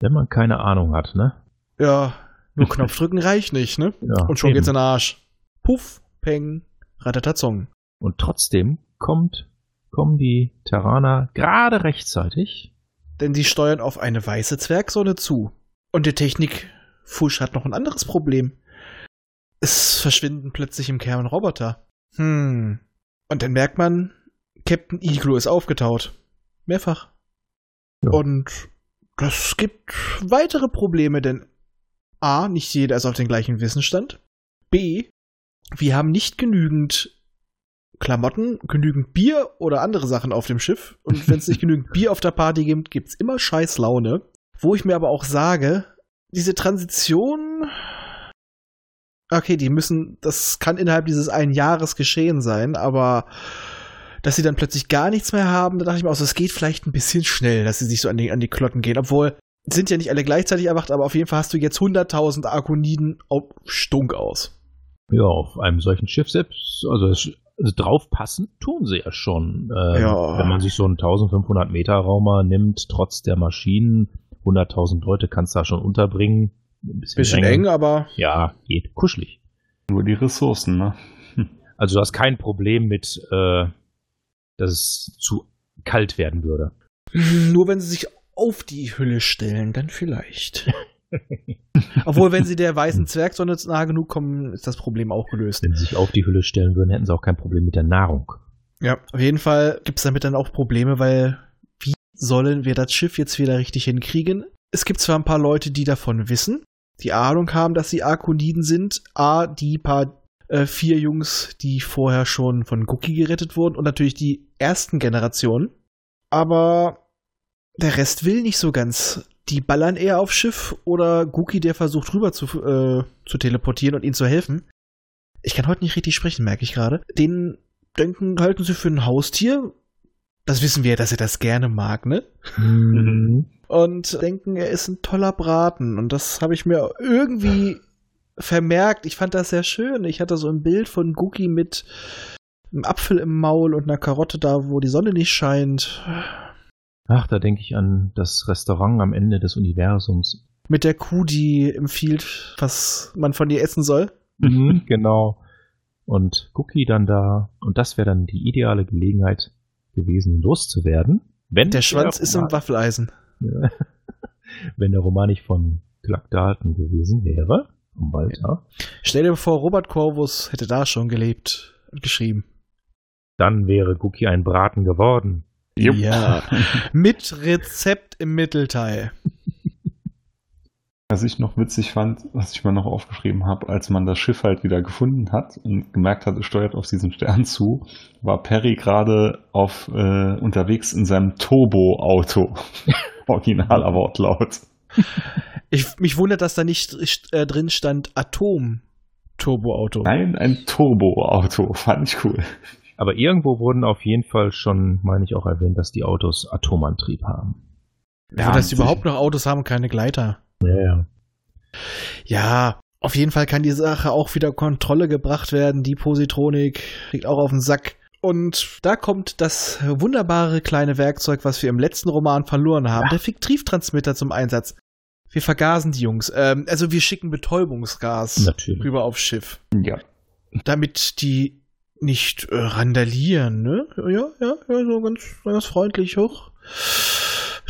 Wenn man keine Ahnung hat, ne? Ja, nur Knopfdrücken reicht nicht, ne? Ja, Und schon eben. geht's in den Arsch. Puff, peng, ratatatong. Und trotzdem kommt, kommen die Terraner gerade rechtzeitig. Denn sie steuern auf eine weiße Zwergsonne zu. Und der Technik-Fusch hat noch ein anderes Problem. Es verschwinden plötzlich im Kern Roboter. Hm. Und dann merkt man, Captain Iglo ist aufgetaut. Mehrfach. Ja. Und das gibt weitere Probleme, denn A, nicht jeder ist auf den gleichen Wissensstand. B, wir haben nicht genügend Klamotten, genügend Bier oder andere Sachen auf dem Schiff. Und (laughs) wenn es nicht genügend Bier auf der Party gibt, gibt's immer scheiß Laune. Wo ich mir aber auch sage, diese Transition. Okay, die müssen, das kann innerhalb dieses einen Jahres geschehen sein, aber dass sie dann plötzlich gar nichts mehr haben, da dachte ich mir auch, so, es geht vielleicht ein bisschen schnell, dass sie sich so an die, an die Klotten gehen. Obwohl, sind ja nicht alle gleichzeitig erwacht, aber auf jeden Fall hast du jetzt 100.000 Arkoniden auf Stunk aus. Ja, auf einem solchen Schiff selbst, also, es, also draufpassen tun sie ja schon. Ähm, Ja. Wenn man sich so einen 1500 Meter Raumer nimmt, trotz der Maschinen, 100.000 Leute kannst du da schon unterbringen. Ein bisschen, Bisschen eng, aber Ja, geht. Kuschelig. Nur die Ressourcen, ne? (laughs) Also du hast kein Problem mit, äh, dass es zu kalt werden würde. nur wenn sie sich auf die Hülle stellen, dann vielleicht. (laughs) Obwohl, wenn sie der weißen Zwergsonne nahe genug kommen, ist das Problem auch gelöst. Wenn sie sich auf die Hülle stellen würden, hätten sie auch kein Problem mit der Nahrung. Ja, auf jeden Fall gibt es damit dann auch Probleme, weil wie sollen wir das Schiff jetzt wieder richtig hinkriegen? Es gibt zwar ein paar Leute, die davon wissen, die Ahnung haben, dass sie Arkoniden sind. A, die paar äh, vier Jungs, die vorher schon von Cookie gerettet wurden und natürlich die ersten Generationen. Aber der Rest will nicht so ganz. Die ballern eher aufs Schiff oder Gookie, der versucht rüber zu, äh, zu teleportieren und ihnen zu helfen. Ich kann heute nicht richtig sprechen, merke ich gerade. Den denken, halten sie für ein Haustier. Das wissen wir ja, dass er das gerne mag, ne? Und denken, er ist ein toller Braten. Und das habe ich mir irgendwie vermerkt. Ich fand das sehr schön. Ich hatte so ein Bild von Gookie mit einem Apfel im Maul und einer Karotte da, wo die Sonne nicht scheint. Ach, da denke ich an das Restaurant am Ende des Universums. Mit der Kuh, die empfiehlt, was man von ihr essen soll. Mhm, genau. Und Cookie dann da. Und das wäre dann die ideale Gelegenheit gewesen, loszuwerden. Wenn Der Schwanz ist im Waffeleisen. (laughs) wenn der Roman nicht von Clark Dalton gewesen wäre, Walter, Stell dir vor, Robert Corvus hätte da schon gelebt und geschrieben. dann wäre Cookie ein Braten geworden. Jupp. Ja. (laughs) Mit Rezept im Mittelteil. Was ich noch witzig fand, was ich mir noch aufgeschrieben habe, als man das Schiff halt wieder gefunden hat und gemerkt hat, es steuert auf diesen Stern zu, war Perry gerade auf äh, unterwegs in seinem Turbo-Auto. (laughs) Originaler Wortlaut. Ich, mich wundert, dass da nicht äh, drin stand Atom-Turboauto. Nein, ein Turbo-Auto. Fand ich cool. Aber irgendwo wurden auf jeden Fall schon, meine ich, auch erwähnt, dass die Autos Atomantrieb haben. Ja, dass die überhaupt noch Autos haben, keine Gleiter. Ja, ja. Ja, auf jeden Fall kann die Sache auch wieder Kontrolle gebracht werden. Die Positronik liegt auch auf dem Sack. Und da kommt das wunderbare kleine Werkzeug, was wir im letzten Roman verloren haben, der Fiktivtransmitter zum Einsatz. Wir vergasen die Jungs. Ähm, also wir schicken Betäubungsgas Natürlich. rüber aufs Schiff. Ja. Damit die nicht äh, randalieren, ne? Ja, ja, ja, so ganz, ganz freundlich hoch.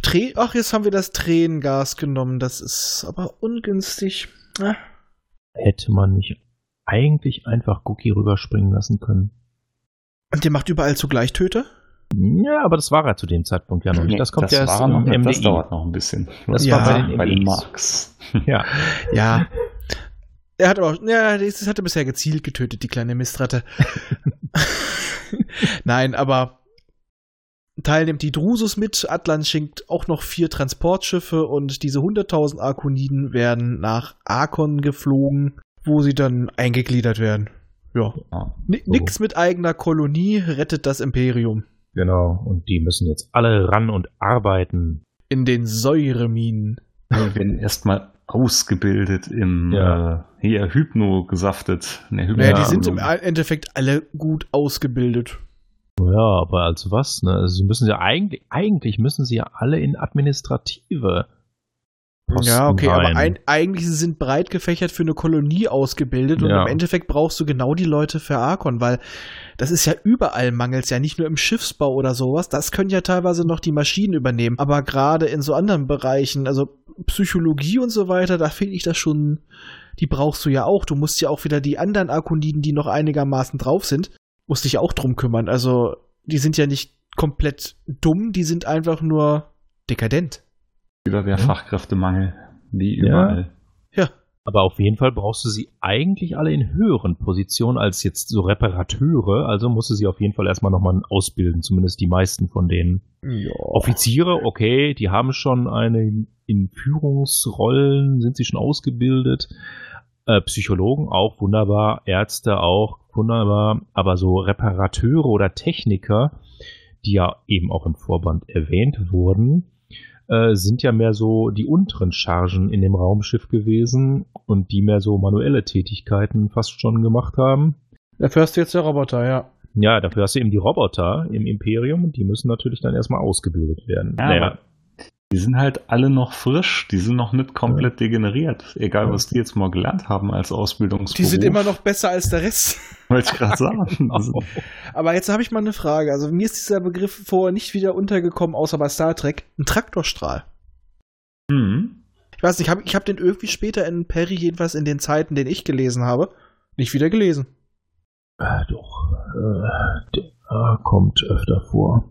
Trä Ach, jetzt haben wir das Tränengas genommen. Das ist aber ungünstig. Ah. Hätte man nicht eigentlich einfach Cookie rüberspringen lassen können? Und der macht überall zugleich Töter? Ja, aber das war er zu dem Zeitpunkt ja noch nicht. Das kommt das ja erst war noch, im Das MDI. dauert noch ein bisschen. Das Ja, war bei den bei den. Marks. Ja, Ja. Er hat aber, ja, das hat er bisher gezielt getötet, die kleine Mistratte. (laughs) Nein, aber Teil nimmt die Drusus mit. Atlan schenkt auch noch vier Transportschiffe und diese 100.000 Arkoniden werden nach Arkon geflogen, wo sie dann eingegliedert werden. Ja. Ja. Ni- Nix mit eigener Kolonie rettet das Imperium. genau. Und die müssen jetzt alle ran und arbeiten. In den Säureminen. Die werden erstmal ausgebildet im Ja. äh, hier Hypno gesaftet. Ne, Hypno Naja, die sind im Endeffekt alle gut ausgebildet. Ja, aber als was? Ne? Also sie müssen ja eigentlich, eigentlich müssen sie ja alle in administrative. Posten ja, okay, aber rein. ein, eigentlich sie sind breit gefächert für eine Kolonie ausgebildet und Ja. im Endeffekt brauchst du genau die Leute für Arkon, weil das ist ja überall mangels, ja nicht nur im Schiffsbau oder sowas. Das können ja teilweise noch die Maschinen übernehmen, aber gerade in so anderen Bereichen, also Psychologie und so weiter, da finde ich das schon, die brauchst du ja auch. Du musst ja auch wieder die anderen Arkoniden, die noch einigermaßen drauf sind, musst dich auch drum kümmern. Also die sind ja nicht komplett dumm, die sind einfach nur dekadent. Ja. Fachkräftemangel, wie Ja. überall. Ja, Aber auf jeden Fall brauchst du sie eigentlich alle in höheren Positionen als jetzt so Reparateure. Also musst du sie auf jeden Fall erstmal nochmal ausbilden, zumindest die meisten von denen. ja. Offiziere, okay, die haben schon eine in Führungsrollen, sind sie schon ausgebildet. Äh, Psychologen auch wunderbar, Ärzte auch wunderbar, aber so Reparateure oder Techniker, die ja eben auch im Vorband erwähnt wurden, äh, sind ja mehr so die unteren Chargen in dem Raumschiff gewesen und die mehr so manuelle Tätigkeiten fast schon gemacht haben. Dafür hast du jetzt der Roboter, ja. Ja, dafür hast du eben die Roboter im Imperium und die müssen natürlich dann erstmal ausgebildet werden. Ja, naja, die sind halt alle noch frisch, die sind noch nicht komplett degeneriert. Egal, was die jetzt mal gelernt haben als Ausbildungsberuf. Die sind immer noch besser als der Rest. Wollte ich gerade sagen. (laughs) Sind- Aber jetzt habe ich mal eine Frage. Also mir ist dieser Begriff vorher nicht wieder untergekommen, außer bei Star Trek. Ein Traktorstrahl. Hm. Ich weiß nicht, hab, ich habe den irgendwie später in Perry, jedenfalls in den Zeiten, den ich gelesen habe, nicht wieder gelesen. Äh, doch, äh, der äh, kommt öfter vor.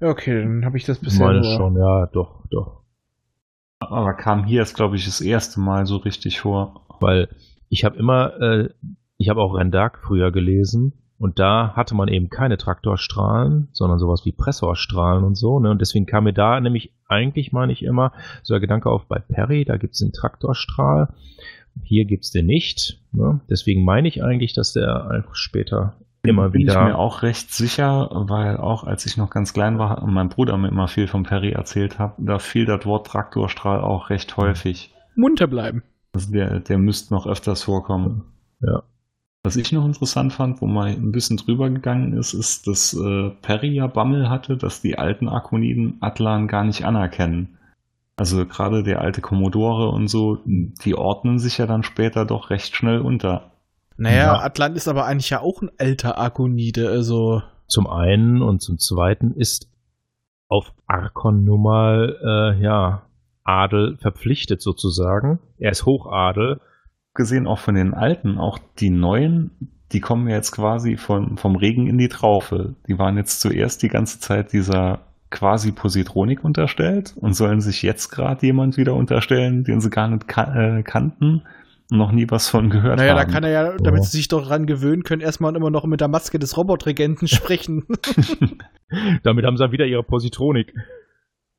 Ja, okay, dann habe ich das Ich bisher meine nur. schon, ja, doch, doch. Aber kam hier jetzt, glaube ich, das erste Mal so richtig vor. Weil ich habe immer, äh, ich habe auch Rendark früher gelesen und da hatte man eben keine Traktorstrahlen, sondern sowas wie Pressorstrahlen und so. Ne? Und deswegen kam mir da nämlich eigentlich, meine ich immer, so der Gedanke auf, bei Perry, da gibt's den Traktorstrahl, hier gibt's den nicht. Ne? Deswegen meine ich eigentlich, dass der einfach später immer Bin wieder... ich mir auch recht sicher, weil auch als ich noch ganz klein war und mein Bruder mir immer viel vom Perry erzählt hat, da fiel das Wort Traktorstrahl auch recht häufig. Munter bleiben. Also der, der müsste noch öfters vorkommen. Ja. Was ich noch interessant fand, wo man ein bisschen drüber gegangen ist, ist, dass äh, Perry ja Bammel hatte, dass die alten Arkoniden Atlan gar nicht anerkennen. Also gerade der alte Commodore und so, die ordnen sich ja dann später doch recht schnell unter. Naja, Ja. Atlant ist aber eigentlich ja auch ein alter Arkonide, also. Zum einen und zum zweiten ist auf Arkon nun mal, äh, ja, Adel verpflichtet sozusagen. Er ist Hochadel. Gesehen auch von den alten, auch die neuen, die kommen ja jetzt quasi vom, vom Regen in die Traufe. Die waren jetzt zuerst die ganze Zeit dieser quasi Positronik unterstellt und sollen sich jetzt gerade jemand wieder unterstellen, den sie gar nicht kan äh, kannten noch nie was von gehört Naja, da haben. kann er ja, damit sie sich doch dran gewöhnen können, erstmal immer noch mit der Maske des Robotregenten (laughs) sprechen. (laughs) Damit haben sie dann wieder ihre Positronik.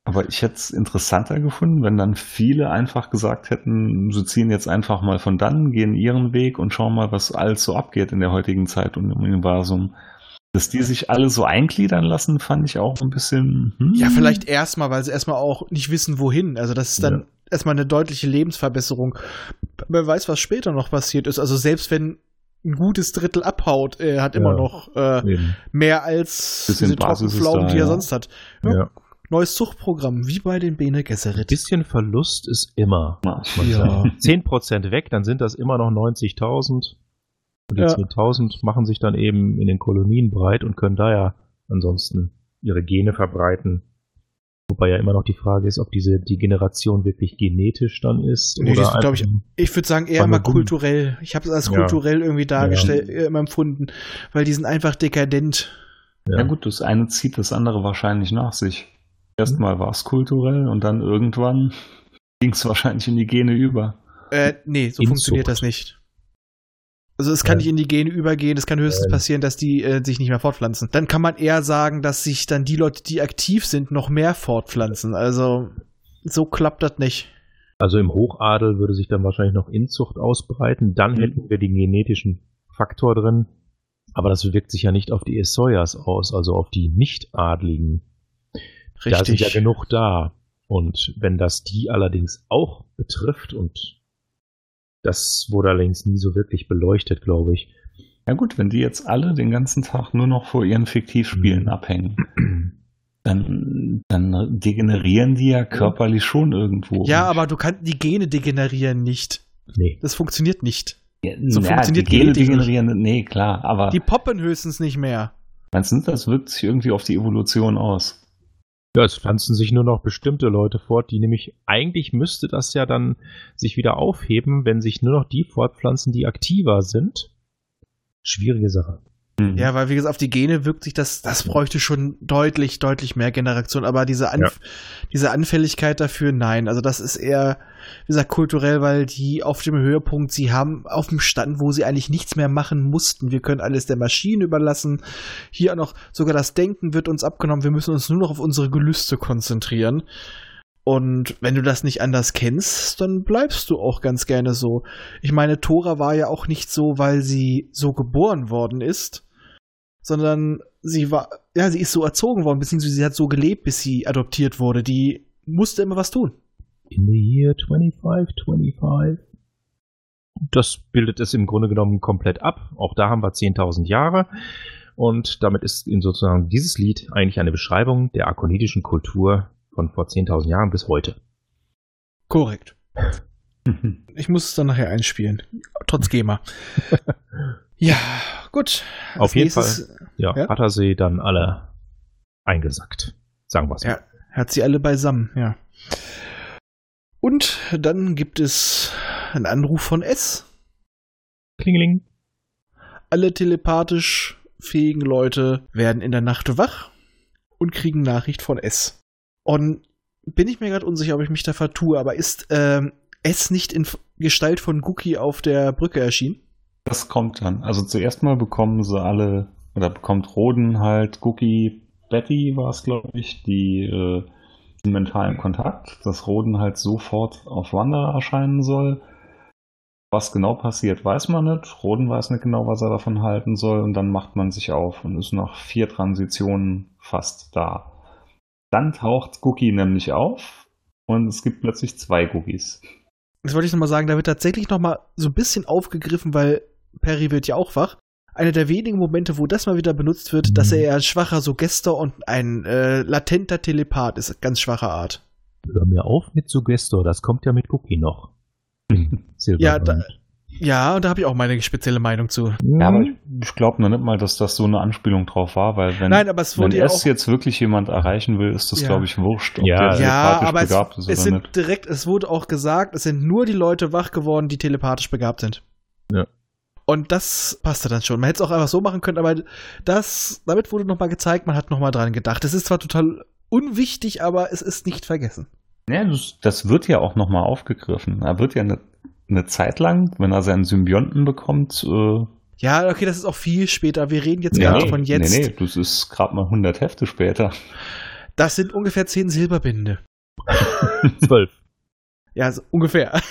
Aber ich hätte es interessanter gefunden, wenn dann viele einfach gesagt hätten, sie ziehen jetzt einfach mal von dann, gehen ihren Weg und schauen mal, was alles so abgeht in der heutigen Zeit und im Universum. Dass die sich alle so eingliedern lassen, fand ich auch ein bisschen. Hm. ja, vielleicht erstmal, weil sie erstmal auch nicht wissen, wohin. Also das ist dann Ja. Erstmal eine deutliche Lebensverbesserung. Wer weiß, was später noch passiert ist. Also selbst wenn ein gutes Drittel abhaut, er hat immer Ja. noch äh, mehr als diese da, die er ja. sonst hat. Ja. Ja. Neues Zuchtprogramm, wie bei den Bene Ein Gesserit. bisschen Verlust ist immer. Ja. muss man Ja. sagen. 10% weg, dann sind das immer noch 90.000. Und die Ja. 10.000 machen sich dann eben in den Kolonien breit und können da ja ansonsten ihre Gene verbreiten. Wobei ja immer noch die Frage ist, ob diese Degeneration wirklich genetisch dann ist. Nee, oder das glaub ich- Ich würde sagen eher mal Bund- kulturell. Ich habe es als Ja. kulturell irgendwie dargestellt, äh, immer empfunden, weil die sind einfach dekadent. Ja gut, das eine zieht das andere wahrscheinlich nach sich. Erstmal war es kulturell und dann irgendwann (laughs) ging es wahrscheinlich in die Gene über. Äh, nee, so Inzucht. funktioniert das nicht. Also es kann nicht in die Gene übergehen, es kann höchstens passieren, dass die äh, sich nicht mehr fortpflanzen. Dann kann man eher sagen, dass sich dann die Leute, die aktiv sind, noch mehr fortpflanzen. Also so klappt das nicht. Also im Hochadel würde sich dann wahrscheinlich noch Inzucht ausbreiten. Dann Mhm. hätten wir den genetischen Faktor drin. Aber das wirkt sich ja nicht auf die Essoyas aus, also auf die Nicht-Adligen. Da sind ja genug da. Und wenn das die allerdings auch betrifft, und das wurde allerdings nie so wirklich beleuchtet, glaube ich, Ja gut, wenn die jetzt alle den ganzen Tag nur noch vor ihren Fiktivspielen Mhm. abhängen, dann, dann degenerieren die ja körperlich schon irgendwo. Ja, aber du kannst die Gene degenerieren nicht. Nee. Das funktioniert nicht. ja, so na, funktioniert die Gene genetisch nicht. degenerieren, nee, klar, aber Die poppen höchstens nicht mehr. meinst du, das wirkt sich irgendwie auf die Evolution aus? Ja, es pflanzen sich nur noch bestimmte Leute fort, die nämlich eigentlich müsste das ja dann sich wieder aufheben, wenn sich nur noch die fortpflanzen, die aktiver sind. Schwierige Sache. Mhm. Ja, weil wie gesagt, auf die Gene wirkt sich das, das bräuchte schon deutlich, deutlich mehr Generation. Aber diese, Anf diese Anfälligkeit dafür, nein. Also das ist eher, wie gesagt, kulturell, weil die auf dem Höhepunkt, sie haben auf dem Stand, wo sie eigentlich nichts mehr machen mussten. Wir können alles der Maschine überlassen. Hier auch noch, sogar das Denken wird uns abgenommen. Wir müssen uns nur noch auf unsere Gelüste konzentrieren. Und wenn du das nicht anders kennst, dann bleibst du auch ganz gerne so. Ich meine, Tora war ja auch nicht so, weil sie so geboren worden ist, sondern sie war, ja, sie ist so erzogen worden, beziehungsweise sie hat so gelebt, bis sie adoptiert wurde. Die musste immer was tun. In the year 2525. Das bildet es im Grunde genommen komplett ab. Auch da haben wir 10.000 Jahre. Und damit ist in sozusagen dieses Lied eigentlich eine Beschreibung der akonidischen Kultur von vor 10.000 Jahren bis heute. Korrekt. (laughs) Ich muss es dann nachher einspielen. Trotz GEMA. (laughs) ja, gut. Auf jeden nächstes- Ja, Ja? hat er sie dann alle eingesackt. Sagen wir es Ja, hat sie alle beisammen, ja. Und dann gibt es einen Anruf von S. Klingeling. Alle telepathisch fähigen Leute werden in der Nacht wach und kriegen Nachricht von S. Und bin ich mir gerade unsicher, ob ich mich da vertue, aber ist ähm, S nicht in Gestalt von Guki auf der Brücke erschienen? Das kommt dann. Also zuerst mal bekommen sie alle, oder bekommt Roden halt Cookie Betty war es, glaube ich, die äh, den mentalen Kontakt, dass Roden halt sofort auf Wanderer erscheinen soll. Was genau passiert, weiß man nicht. Roden weiß nicht genau, was er davon halten soll. Und dann macht man sich auf und ist nach vier Transitionen fast da. Dann taucht Cookie nämlich auf und es gibt plötzlich zwei Cookies. Das wollte ich nochmal sagen, da wird tatsächlich nochmal so ein bisschen aufgegriffen, weil Perry wird ja auch wach. Einer der wenigen Momente, wo das mal wieder benutzt wird, Mhm. dass er ja ein schwacher Suggestor und ein äh, latenter Telepath ist, ganz schwacher Art. Hör mir auf mit Suggestor, das kommt ja mit Cookie noch. (laughs) Ja, da- Ja, und da habe ich auch meine spezielle Meinung zu. Ja, aber ich, ich glaube noch nicht mal, dass das so eine Anspielung drauf war, weil wenn, Nein, aber es wenn es jetzt wirklich jemand erreichen will, ist das, Ja. glaube ich, wurscht, ob Ja. der Ja, telepathisch aber es, es sind nicht. direkt, es wurde auch gesagt, es sind nur die Leute wach geworden, die telepathisch begabt sind. Ja. Und das passte dann schon. Man hätte es auch einfach so machen können, aber das, damit wurde nochmal gezeigt, man hat nochmal dran gedacht. Es ist zwar total unwichtig, aber es ist nicht vergessen. Ja, das, das wird ja auch nochmal aufgegriffen. Er wird ja eine, eine Zeit lang, wenn er seinen Symbionten bekommt, äh, Ja, okay, das ist auch viel später. Wir reden jetzt nee, nicht von jetzt. Nee, nee, das ist gerade mal 100 Hefte später. Das sind ungefähr zehn Silberbinde. (laughs) Zwölf. Ja, so ungefähr.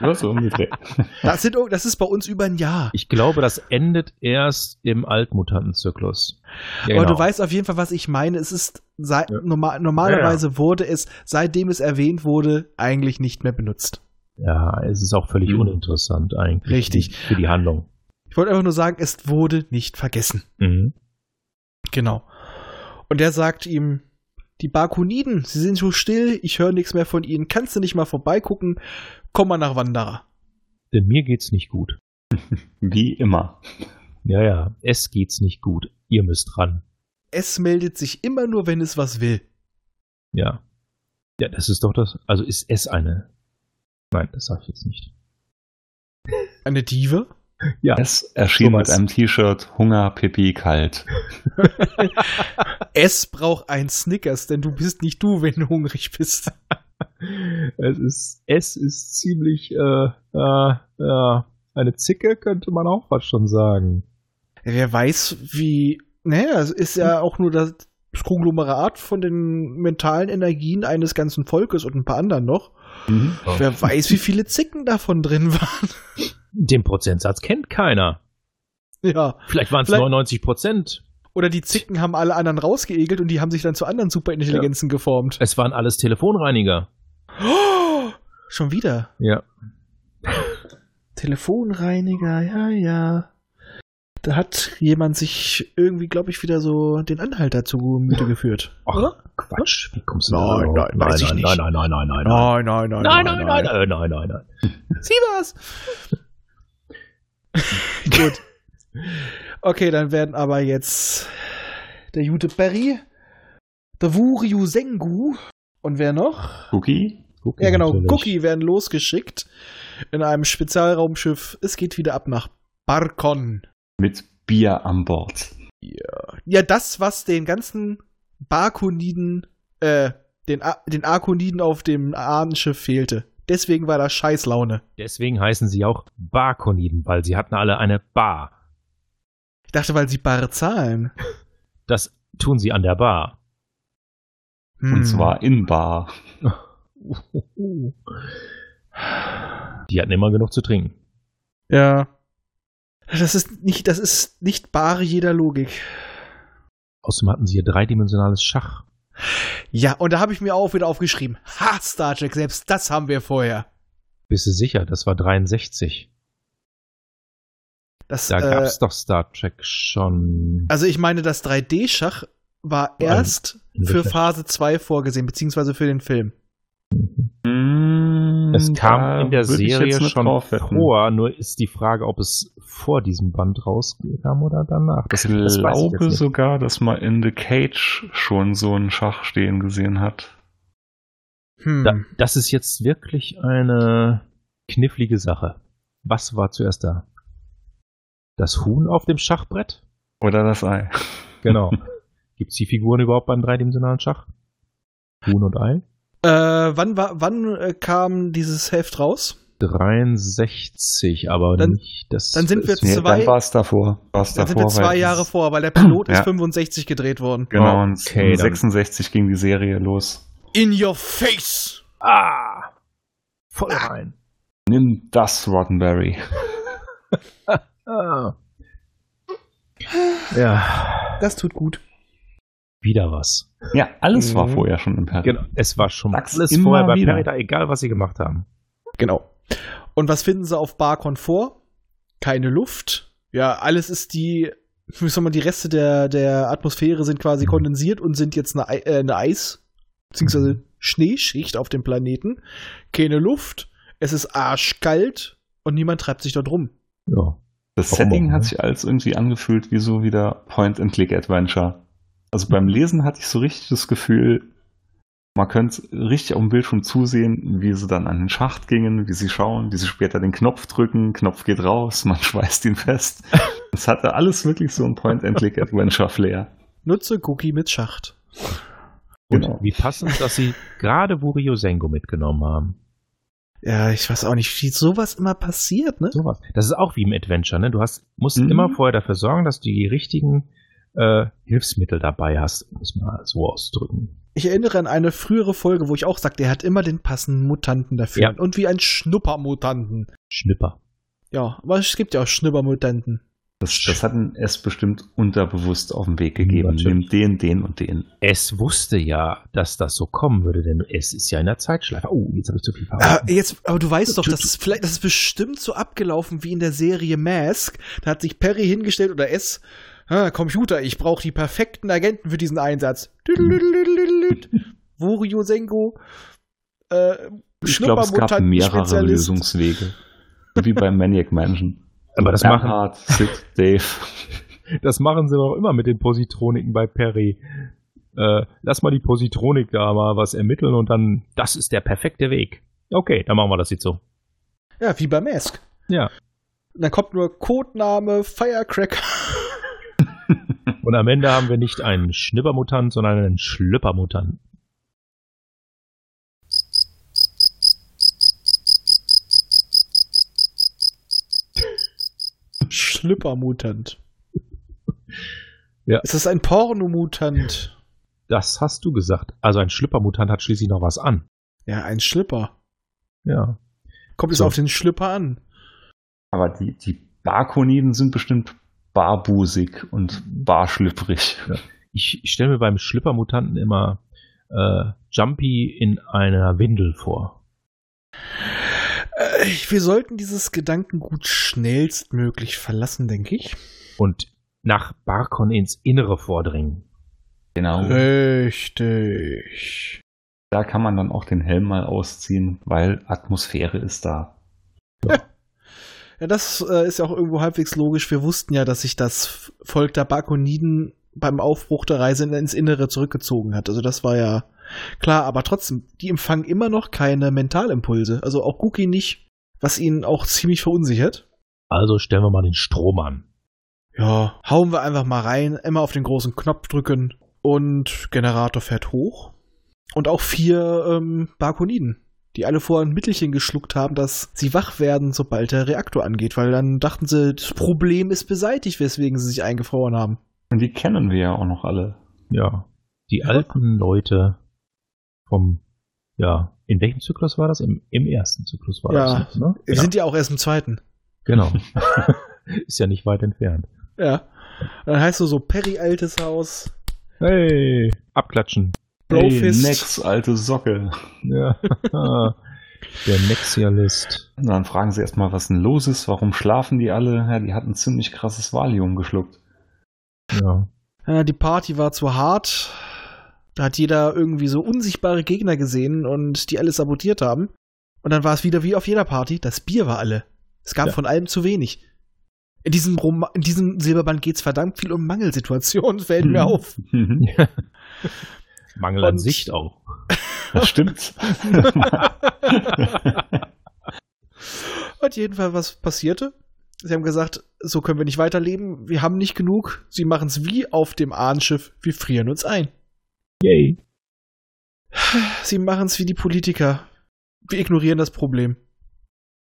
Ja, so ungefähr. (laughs) Das, sind, das ist bei uns über ein Jahr. Ich glaube, das endet erst im Altmutantenzyklus. Ja, Aber genau. du weißt auf jeden Fall, was ich meine. Es ist sei, Ja. normal, normalerweise wurde es, seitdem es erwähnt wurde, eigentlich nicht mehr benutzt. Ja, es ist auch völlig Mhm. uninteressant eigentlich. Richtig. Für die Handlung. Ich wollte einfach nur sagen, es wurde nicht vergessen. Mhm. Genau. Und der sagt ihm, die Barkoniden, sie sind so still, ich höre nichts mehr von ihnen. Kannst du nicht mal vorbeigucken? Komm mal nach Wanderer. Denn mir geht's nicht gut. (laughs) Wie immer. Ja, ja, es geht's nicht gut. Ihr müsst ran. Es meldet sich immer nur, wenn es was will. Ja. Ja, das ist doch das. Also ist es eine. Nein, das sage ich jetzt nicht. Eine Diva? Ja. Es erschien sowas. mit einem T-Shirt Hunger, Pipi, kalt. es braucht ein Snickers, denn du bist nicht du, wenn du hungrig bist. Es ist, es ist ziemlich, äh, äh, ja, eine Zicke könnte man auch fast schon sagen. Wer weiß, wie. Naja, es ist ja auch nur das Konglomerat von den mentalen Energien eines ganzen Volkes und ein paar anderen noch. Mhm. Wer weiß, wie viele Zicken davon drin waren. Den Prozentsatz kennt keiner. ja. Vielleicht waren es Vielleicht- 99 Prozent. Oder die Zicken haben alle anderen rausgeegelt und die haben sich dann zu anderen Superintelligenzen geformt. Es waren alles Telefonreiniger. Oh, schon wieder. Ja. Telefonreiniger, ja, ja. Da hat jemand sich irgendwie, glaube ich, wieder so den Anhalter zu Gemüte geführt. Ach, oder? Quatsch, wie kommst du Nein, da nein, weiß ich nein, nicht. nein, nein, nein, nein, nein, Nein, nein, nein, nein, nein, nein, nein, nein, nein, nein. (laughs) Sieh was! (laughs) Gut. Okay, dann werden aber jetzt der gute Perry, der Wuryu Sengu und wer noch? Cookie? Ja, genau, natürlich. Cookie werden losgeschickt in einem Spezialraumschiff. Es geht wieder ab nach Barkon. Mit Bier an Bord. Ja, das, was den ganzen Barkoniden, äh, den, A den Arkoniden auf dem Ahnenschiff fehlte. Deswegen war da Scheißlaune. Deswegen heißen sie auch Barkoniden, weil sie hatten alle eine Bar. Ich dachte, weil sie bare zahlen. (laughs) Das tun sie an der Bar. Hm. Und zwar in Bar. (laughs) Die hatten immer genug zu trinken. Ja. Das ist nicht, das ist nicht bare jeder Logik. Außerdem hatten sie hier dreidimensionales Schach. Ja, und da habe ich mir auch wieder aufgeschrieben. Ha, Star Trek, selbst das haben wir vorher. Bist du sicher? Das war 63. Das, Da äh, gab's doch Star Trek schon. also ich meine, das 3D-Schach war erst in für Phase 2 vorgesehen, beziehungsweise für den Film. Es Da kam in der Serie schon vor, nur ist die Frage, ob es vor diesem Band rauskam oder danach. Das, Ich das weiß ich glaube nicht. sogar, dass man in The Cage schon so einen Schach stehen gesehen hat. Hm. Da, das ist jetzt wirklich eine knifflige Sache. Was war zuerst da? Das Huhn auf dem Schachbrett? Oder das Ei. Genau. (laughs) Gibt's die Figuren überhaupt beim dreidimensionalen Schach? Huhn und Ei? Äh, wann war, wann äh, kam dieses Heft raus? 63, aber Dann- nicht das. dann sind wir ist- Nee, Zwei- dann war es davor. War's Dann davor sind wir zwei Jahre vor, weil der Pilot ist Ja. 65 gedreht worden. Genau, und Okay, in dann- 66 ging die Serie los. In your face! Ah! Voll rein. Nimm das, Roddenberry. Ah. (laughs) Ja, Das tut gut. wieder was. Ja, alles war Mhm. vorher schon im Perry. Genau, es war schon mal Sag's alles vorher bei da, egal was sie gemacht haben. Genau. Und was finden sie auf Barkon vor? Keine Luft. Ja, alles ist die, wie soll man, die Reste der, der Atmosphäre sind quasi kondensiert und sind jetzt eine, Ei- äh, eine Eis- bzw. Schneeschicht auf dem Planeten. Keine Luft. Es ist arschkalt und niemand treibt sich dort rum. Ja. Das Warum Setting auch, hat ne? sich als irgendwie angefühlt wie so wieder Point-and-Click-Adventure. Also beim Lesen hatte ich so richtig das Gefühl, man könnte richtig auf dem Bildschirm zusehen, wie sie dann an den Schacht gingen, wie sie schauen, wie sie später den Knopf drücken, Knopf geht raus, man (laughs) schweißt ihn fest. Es hatte alles wirklich so ein Point-and-Click-Adventure-Flair. (laughs) Nutze Cookie mit Schacht. Und Genau. wie passend, dass sie gerade Wurio Sengo mitgenommen haben. Ja, ich weiß auch nicht, wie sowas immer passiert, ne? Sowas. Das ist auch wie im Adventure, ne? Du hast, musst Mhm. immer vorher dafür sorgen, dass du die richtigen äh, Hilfsmittel dabei hast, um es mal so auszudrücken. Ich erinnere an eine frühere Folge, wo ich auch sagte, er hat immer den passenden Mutanten dafür. Ja. Und wie ein Schnuppermutanten. Schnipper. Ja, aber es gibt ja auch Schnuppermutanten. Das, das hat ihn erst bestimmt unterbewusst auf den Weg gegeben. Natürlich. Nimm den, den und den. Es wusste ja, dass das so kommen würde, denn es ist ja in der Zeitschleife. Oh, jetzt habe ich zu viel verraten. jetzt, aber du weißt doch, das ist vielleicht, das ist bestimmt so abgelaufen wie in der Serie Mask. Da hat sich Perry hingestellt oder S. Ah, Computer, ich brauche die perfekten Agenten für diesen Einsatz. Wurio Sengo. Äh, Ich glaube, es gab mehrere. Lösungswege. Wie bei (laughs) Maniac Mansion. Aber das machen, Bernhard, Sid, Dave. (laughs) das machen sie doch immer mit den Positroniken bei Perry. Äh, lass mal die Positronik da mal was ermitteln und dann, das ist der perfekte Weg. Okay, dann machen wir das jetzt so. Ja, wie bei Mask. Ja. Und dann kommt nur Codename Firecracker. (laughs) Und am Ende haben wir nicht einen Schnippermutant, sondern einen Schlüppermutant. Schlüppermutant. Ja. Ist das ein Pornomutant? Das hast du gesagt. Also ein Schlüppermutant hat schließlich noch was an. Ja, ein Schlipper. Ja. Kommt es So. auf den Schlipper an? Aber die, die Barkoniden sind bestimmt barbusig und barschlüpfrig. Ich, ich stelle mir beim Schlüppermutanten immer äh, Jumpy in einer Windel vor. Äh, wir sollten dieses Gedankengut schnellstmöglich verlassen, denke ich. und nach Barkon ins Innere vordringen. Genau. Richtig. Da kann man dann auch den Helm mal ausziehen, weil Atmosphäre ist da. Ja, (laughs) das äh, ist ja auch irgendwo halbwegs logisch. Wir wussten ja, dass sich das Volk der Barkoniden beim Aufbruch der Reise ins Innere zurückgezogen hat. Also das war ja klar, aber trotzdem, die empfangen immer noch keine Mentalimpulse. Also auch Cookie nicht, was ihnen auch ziemlich verunsichert. Also stellen wir mal den Strom an. Ja, hauen wir einfach mal rein, immer auf den großen Knopf drücken und Generator fährt hoch. Und auch vier ähm, Barkoniden, die alle vorher ein Mittelchen geschluckt haben, dass sie wach werden, sobald der Reaktor angeht, weil dann dachten sie, das Problem ist beseitigt, weswegen sie sich eingefroren haben. Und die kennen wir ja auch noch alle. Ja. Die Ja. alten Leute vom, ja, in welchem Zyklus war das? Im, im ersten Zyklus war Ja. das. Ne? Wir Ja, sind ja auch erst im zweiten. genau. (laughs) Ist ja nicht weit entfernt. Ja. Dann heißt du so Perry altes Haus, Hey, abklatschen. Blowfist. Hey, Nex, alte Socke. Ja. (laughs) Der Nexialist. Und dann fragen sie erstmal, was denn los ist, warum schlafen die alle? Ja, die hatten ziemlich krasses Valium geschluckt. Ja. Ja, die Party war zu hart. Da hat jeder irgendwie so unsichtbare Gegner gesehen und die alles sabotiert haben. Und dann war es wieder wie auf jeder Party. Das Bier war alle. Es gab Ja. von allem zu wenig. In diesem, Roma in diesem Silberband geht es verdammt viel um Mangelsituationen, (laughs) fällt mir auf. Mangel an Und- Sicht auch. (laughs) Das stimmt. Und jedenfalls, was passierte? Sie haben gesagt, so können wir nicht weiterleben. Wir haben nicht genug. Sie machen es wie auf dem Ahnenschiff. Wir frieren uns ein. Yay. Sie machen es wie die Politiker. Wir ignorieren das Problem.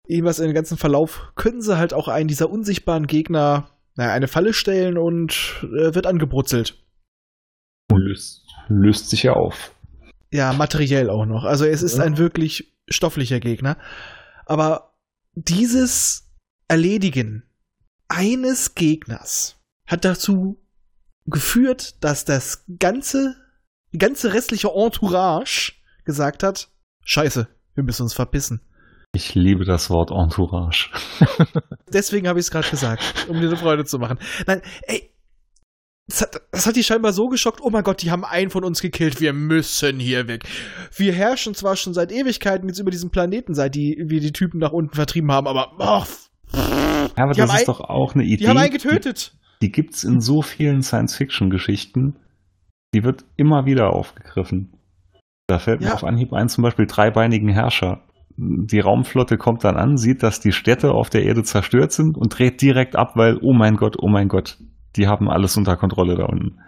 Irgendwas in den ganzen Verlauf können sie halt auch einen dieser unsichtbaren Gegner, naja, eine Falle stellen und äh, wird angebrutzelt. Löst, löst sich ja auf. Ja, materiell auch noch. Also es ist Ja. ein wirklich stofflicher Gegner. Aber dieses Erledigen eines Gegners hat dazu geführt, dass das ganze, die ganze restliche Entourage gesagt hat, scheiße, wir müssen uns verpissen. Ich liebe das Wort Entourage. (laughs) Deswegen habe ich es gerade gesagt, um dir eine Freude zu machen. Nein, ey, das hat, das hat die scheinbar so geschockt, oh mein Gott, die haben einen von uns gekillt, wir müssen hier weg. Wir herrschen zwar schon seit Ewigkeiten jetzt über diesen Planeten, seit die, wir die Typen nach unten vertrieben haben, aber oh, Ja, aber das ist ein- doch auch eine Idee. die haben einen getötet. Die, die gibt's in so vielen Science-Fiction-Geschichten. Die wird immer wieder aufgegriffen. Da fällt mir Ja. auf Anhieb ein, zum Beispiel dreibeinigen Herrscher. Die Raumflotte kommt dann an, sieht, dass die Städte auf der Erde zerstört sind und dreht direkt ab, weil, oh mein Gott, oh mein Gott, die haben alles unter Kontrolle da unten.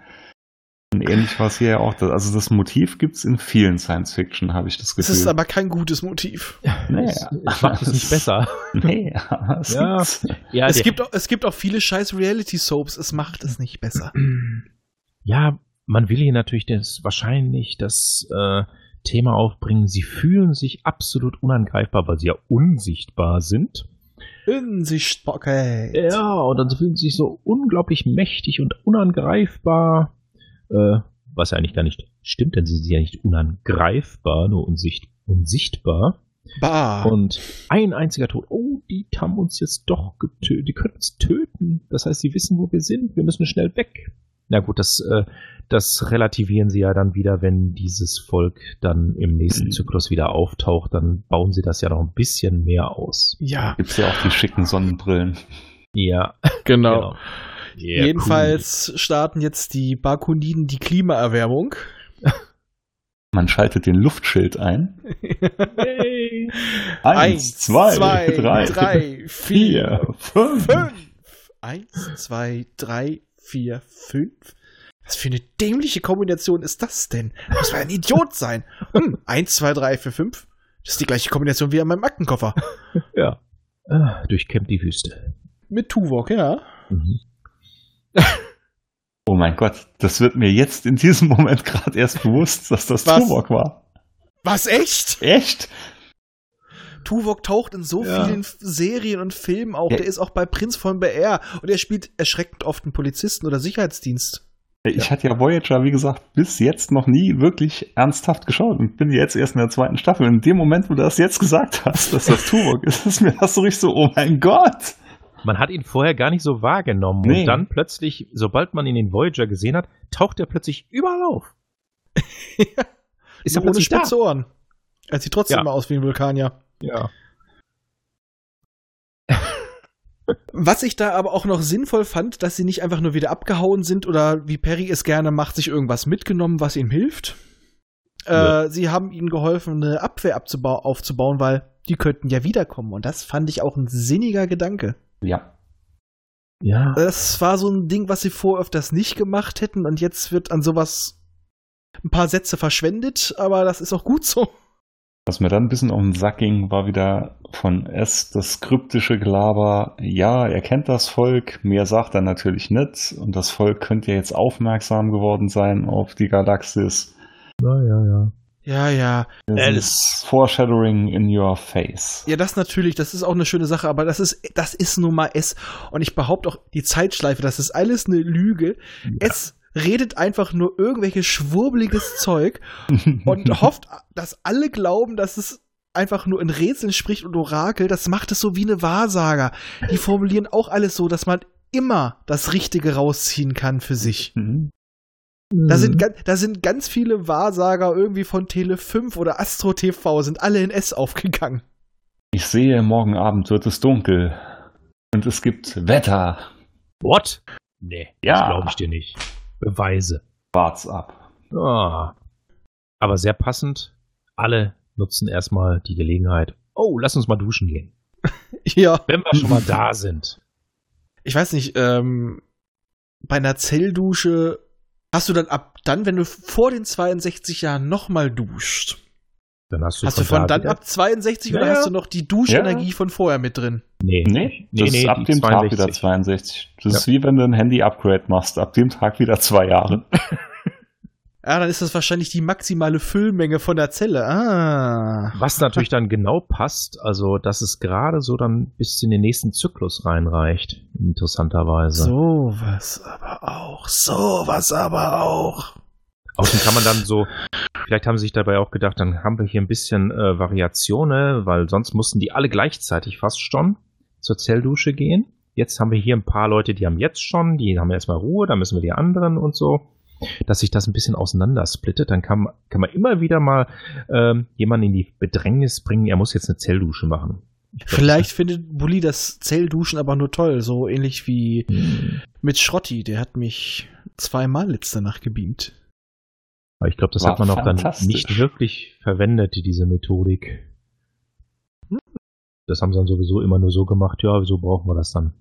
Und ähnlich war es hier ja auch. Also das Motiv gibt's in vielen Science-Fiction, habe ich das Das Gefühl. ist aber kein gutes Motiv. Nee, Es, es macht es nicht besser. (laughs) Nee, (laughs) es Ja. Ja, es, gibt auch, es gibt auch viele scheiß Reality-Soaps, es macht es nicht besser. (clears throat) Ja, man will hier natürlich das wahrscheinlich das äh, Thema aufbringen. Sie fühlen sich absolut unangreifbar, weil sie ja unsichtbar sind. Unsichtbarkeit. Ja, und dann fühlen sie sich so unglaublich mächtig und unangreifbar. Äh, was ja eigentlich gar nicht stimmt, denn sie sind ja nicht unangreifbar, nur unsicht unsichtbar. Bah. Und ein einziger Tod. Oh, die haben uns jetzt doch getötet. Die können uns töten. Das heißt, sie wissen, wo wir sind. Wir müssen schnell weg. Na gut, das, äh, das relativieren sie ja dann wieder, wenn dieses Volk dann im nächsten Mhm. Zyklus wieder auftaucht. Dann bauen sie das ja noch ein bisschen mehr aus. ja, Gibt's ja auch die schicken Sonnenbrillen. Ja, (laughs) genau. Yeah, Jedenfalls starten jetzt die Barkoniden die Klimaerwärmung. (laughs) Man schaltet den Luftschild ein. (laughs) Cool. Eins, zwei, drei, drei, vier, fünf. fünf. Eins, zwei, drei, vier, fünf. Was für eine dämliche Kombination ist das denn? Muss man ein Idiot sein. Hm, eins, zwei, drei, vier, fünf. Das ist die gleiche Kombination wie an meinem Aktenkoffer. (laughs) Ja. Ah, durchkämmt die Wüste. Mit Tuvok, ja. Mhm. (laughs) Oh mein Gott, das wird mir jetzt in diesem Moment gerade erst bewusst, dass das Was? Tuvok war. Was, echt? Echt? Tuvok taucht in so Ja. vielen Serien und Filmen auf. Ja. Der ist auch bei Prinz von BR und er spielt erschreckend oft einen Polizisten oder Sicherheitsdienst. Ich hatte ja Voyager, wie gesagt, bis jetzt noch nie wirklich ernsthaft geschaut und bin jetzt erst in der zweiten Staffel. In dem Moment, wo du das jetzt gesagt hast, dass das Tuvok ist, ist mir das so richtig so, oh mein Gott. man hat ihn vorher gar nicht so wahrgenommen. Nee. Und dann plötzlich, sobald man ihn in Voyager gesehen hat, taucht er plötzlich überall auf. (laughs) Ist er ohne plötzlich da? spitze Ohren. Er sieht trotzdem Ja. mal aus wie ein Vulkanier. Ja. (laughs) Was ich da aber auch noch sinnvoll fand, dass sie nicht einfach nur wieder abgehauen sind oder wie Perry es gerne macht, sich irgendwas mitgenommen, was ihm hilft. Ja. Äh, sie haben ihnen geholfen, eine Abwehr aufzubauen, weil die könnten ja wiederkommen. Und das fand ich auch ein sinniger Gedanke. Ja. Ja. Das war so ein Ding, was sie vorher öfters nicht gemacht hätten und jetzt wird an sowas ein paar Sätze verschwendet, aber das ist auch gut so. Was mir dann ein bisschen auf den Sack ging, war wieder von S das kryptische Gelaber. Ja, er kennt das Volk, mehr sagt er natürlich nicht. Und das Volk könnte ja jetzt aufmerksam geworden sein auf die Galaxis. Ja, ja, ja. Ja, ja. Das ist Foreshadowing in your face. Ja, das natürlich, das ist auch eine schöne Sache, aber das ist, das ist nun mal S. Und ich behaupte auch, die Zeitschleife, das ist alles eine Lüge. S redet einfach nur irgendwelches schwurbeliges Zeug (laughs) und hofft, dass alle glauben, dass es einfach nur in Rätseln spricht und Orakel. Das macht es so wie eine Wahrsager. Die formulieren auch alles so, dass man immer das Richtige rausziehen kann für sich. Mhm. Da Mhm. sind, ga- da sind ganz viele Wahrsager irgendwie von Tele 5 oder Astro TV, sind alle in S aufgegangen. Ich sehe, morgen Abend wird es dunkel. Und es gibt Wetter. What? Nee, Ja. das glaube ich dir nicht. Beweise. Wart's ab. Ah. Aber sehr passend. Alle nutzen erstmal die Gelegenheit. Oh, lass uns mal duschen gehen. (laughs) Ja. Wenn wir schon mal da sind. ich weiß nicht, ähm, bei einer Zelldusche hast du dann ab dann, wenn du vor den 62 Jahren nochmal duscht, Dann hast du hast du von da dann ab 62 Ja, oder ja. hast du noch die Duschenergie von vorher mit drin? Nee, Nee, das ist ab dem Tag wieder 62. 62. Das ist wie wenn du ein Handy-Upgrade machst. Ab dem Tag wieder zwei Jahre. Ja, (laughs) dann ist das wahrscheinlich die maximale Füllmenge von der Zelle. Ah. Was natürlich dann genau passt, also dass es gerade so dann bis in den nächsten Zyklus reinreicht, interessanterweise. Sowas aber auch. Sowas aber auch. Außerdem kann man dann so, vielleicht haben sie sich dabei auch gedacht, dann haben wir hier ein bisschen äh, Variation, ne? weil sonst mussten die alle gleichzeitig fast schon zur Zelldusche gehen. Jetzt haben wir hier ein paar Leute, die haben jetzt schon, die haben erstmal Ruhe, dann müssen wir die anderen und so. Dass sich das ein bisschen auseinandersplittet, dann kann, kann man immer wieder mal ähm, jemanden in die Bedrängnis bringen, er muss jetzt eine Zelldusche machen. Glaub, Vielleicht findet Bulli das Zellduschen aber nur toll, so ähnlich wie Hm. mit Schrotti. Der hat mich zweimal letzte Nacht gebeamt. Aber ich glaube, das War hat man auch dann nicht wirklich verwendet, diese Methodik. Das haben sie dann sowieso immer nur so gemacht, ja, wieso brauchen wir das dann?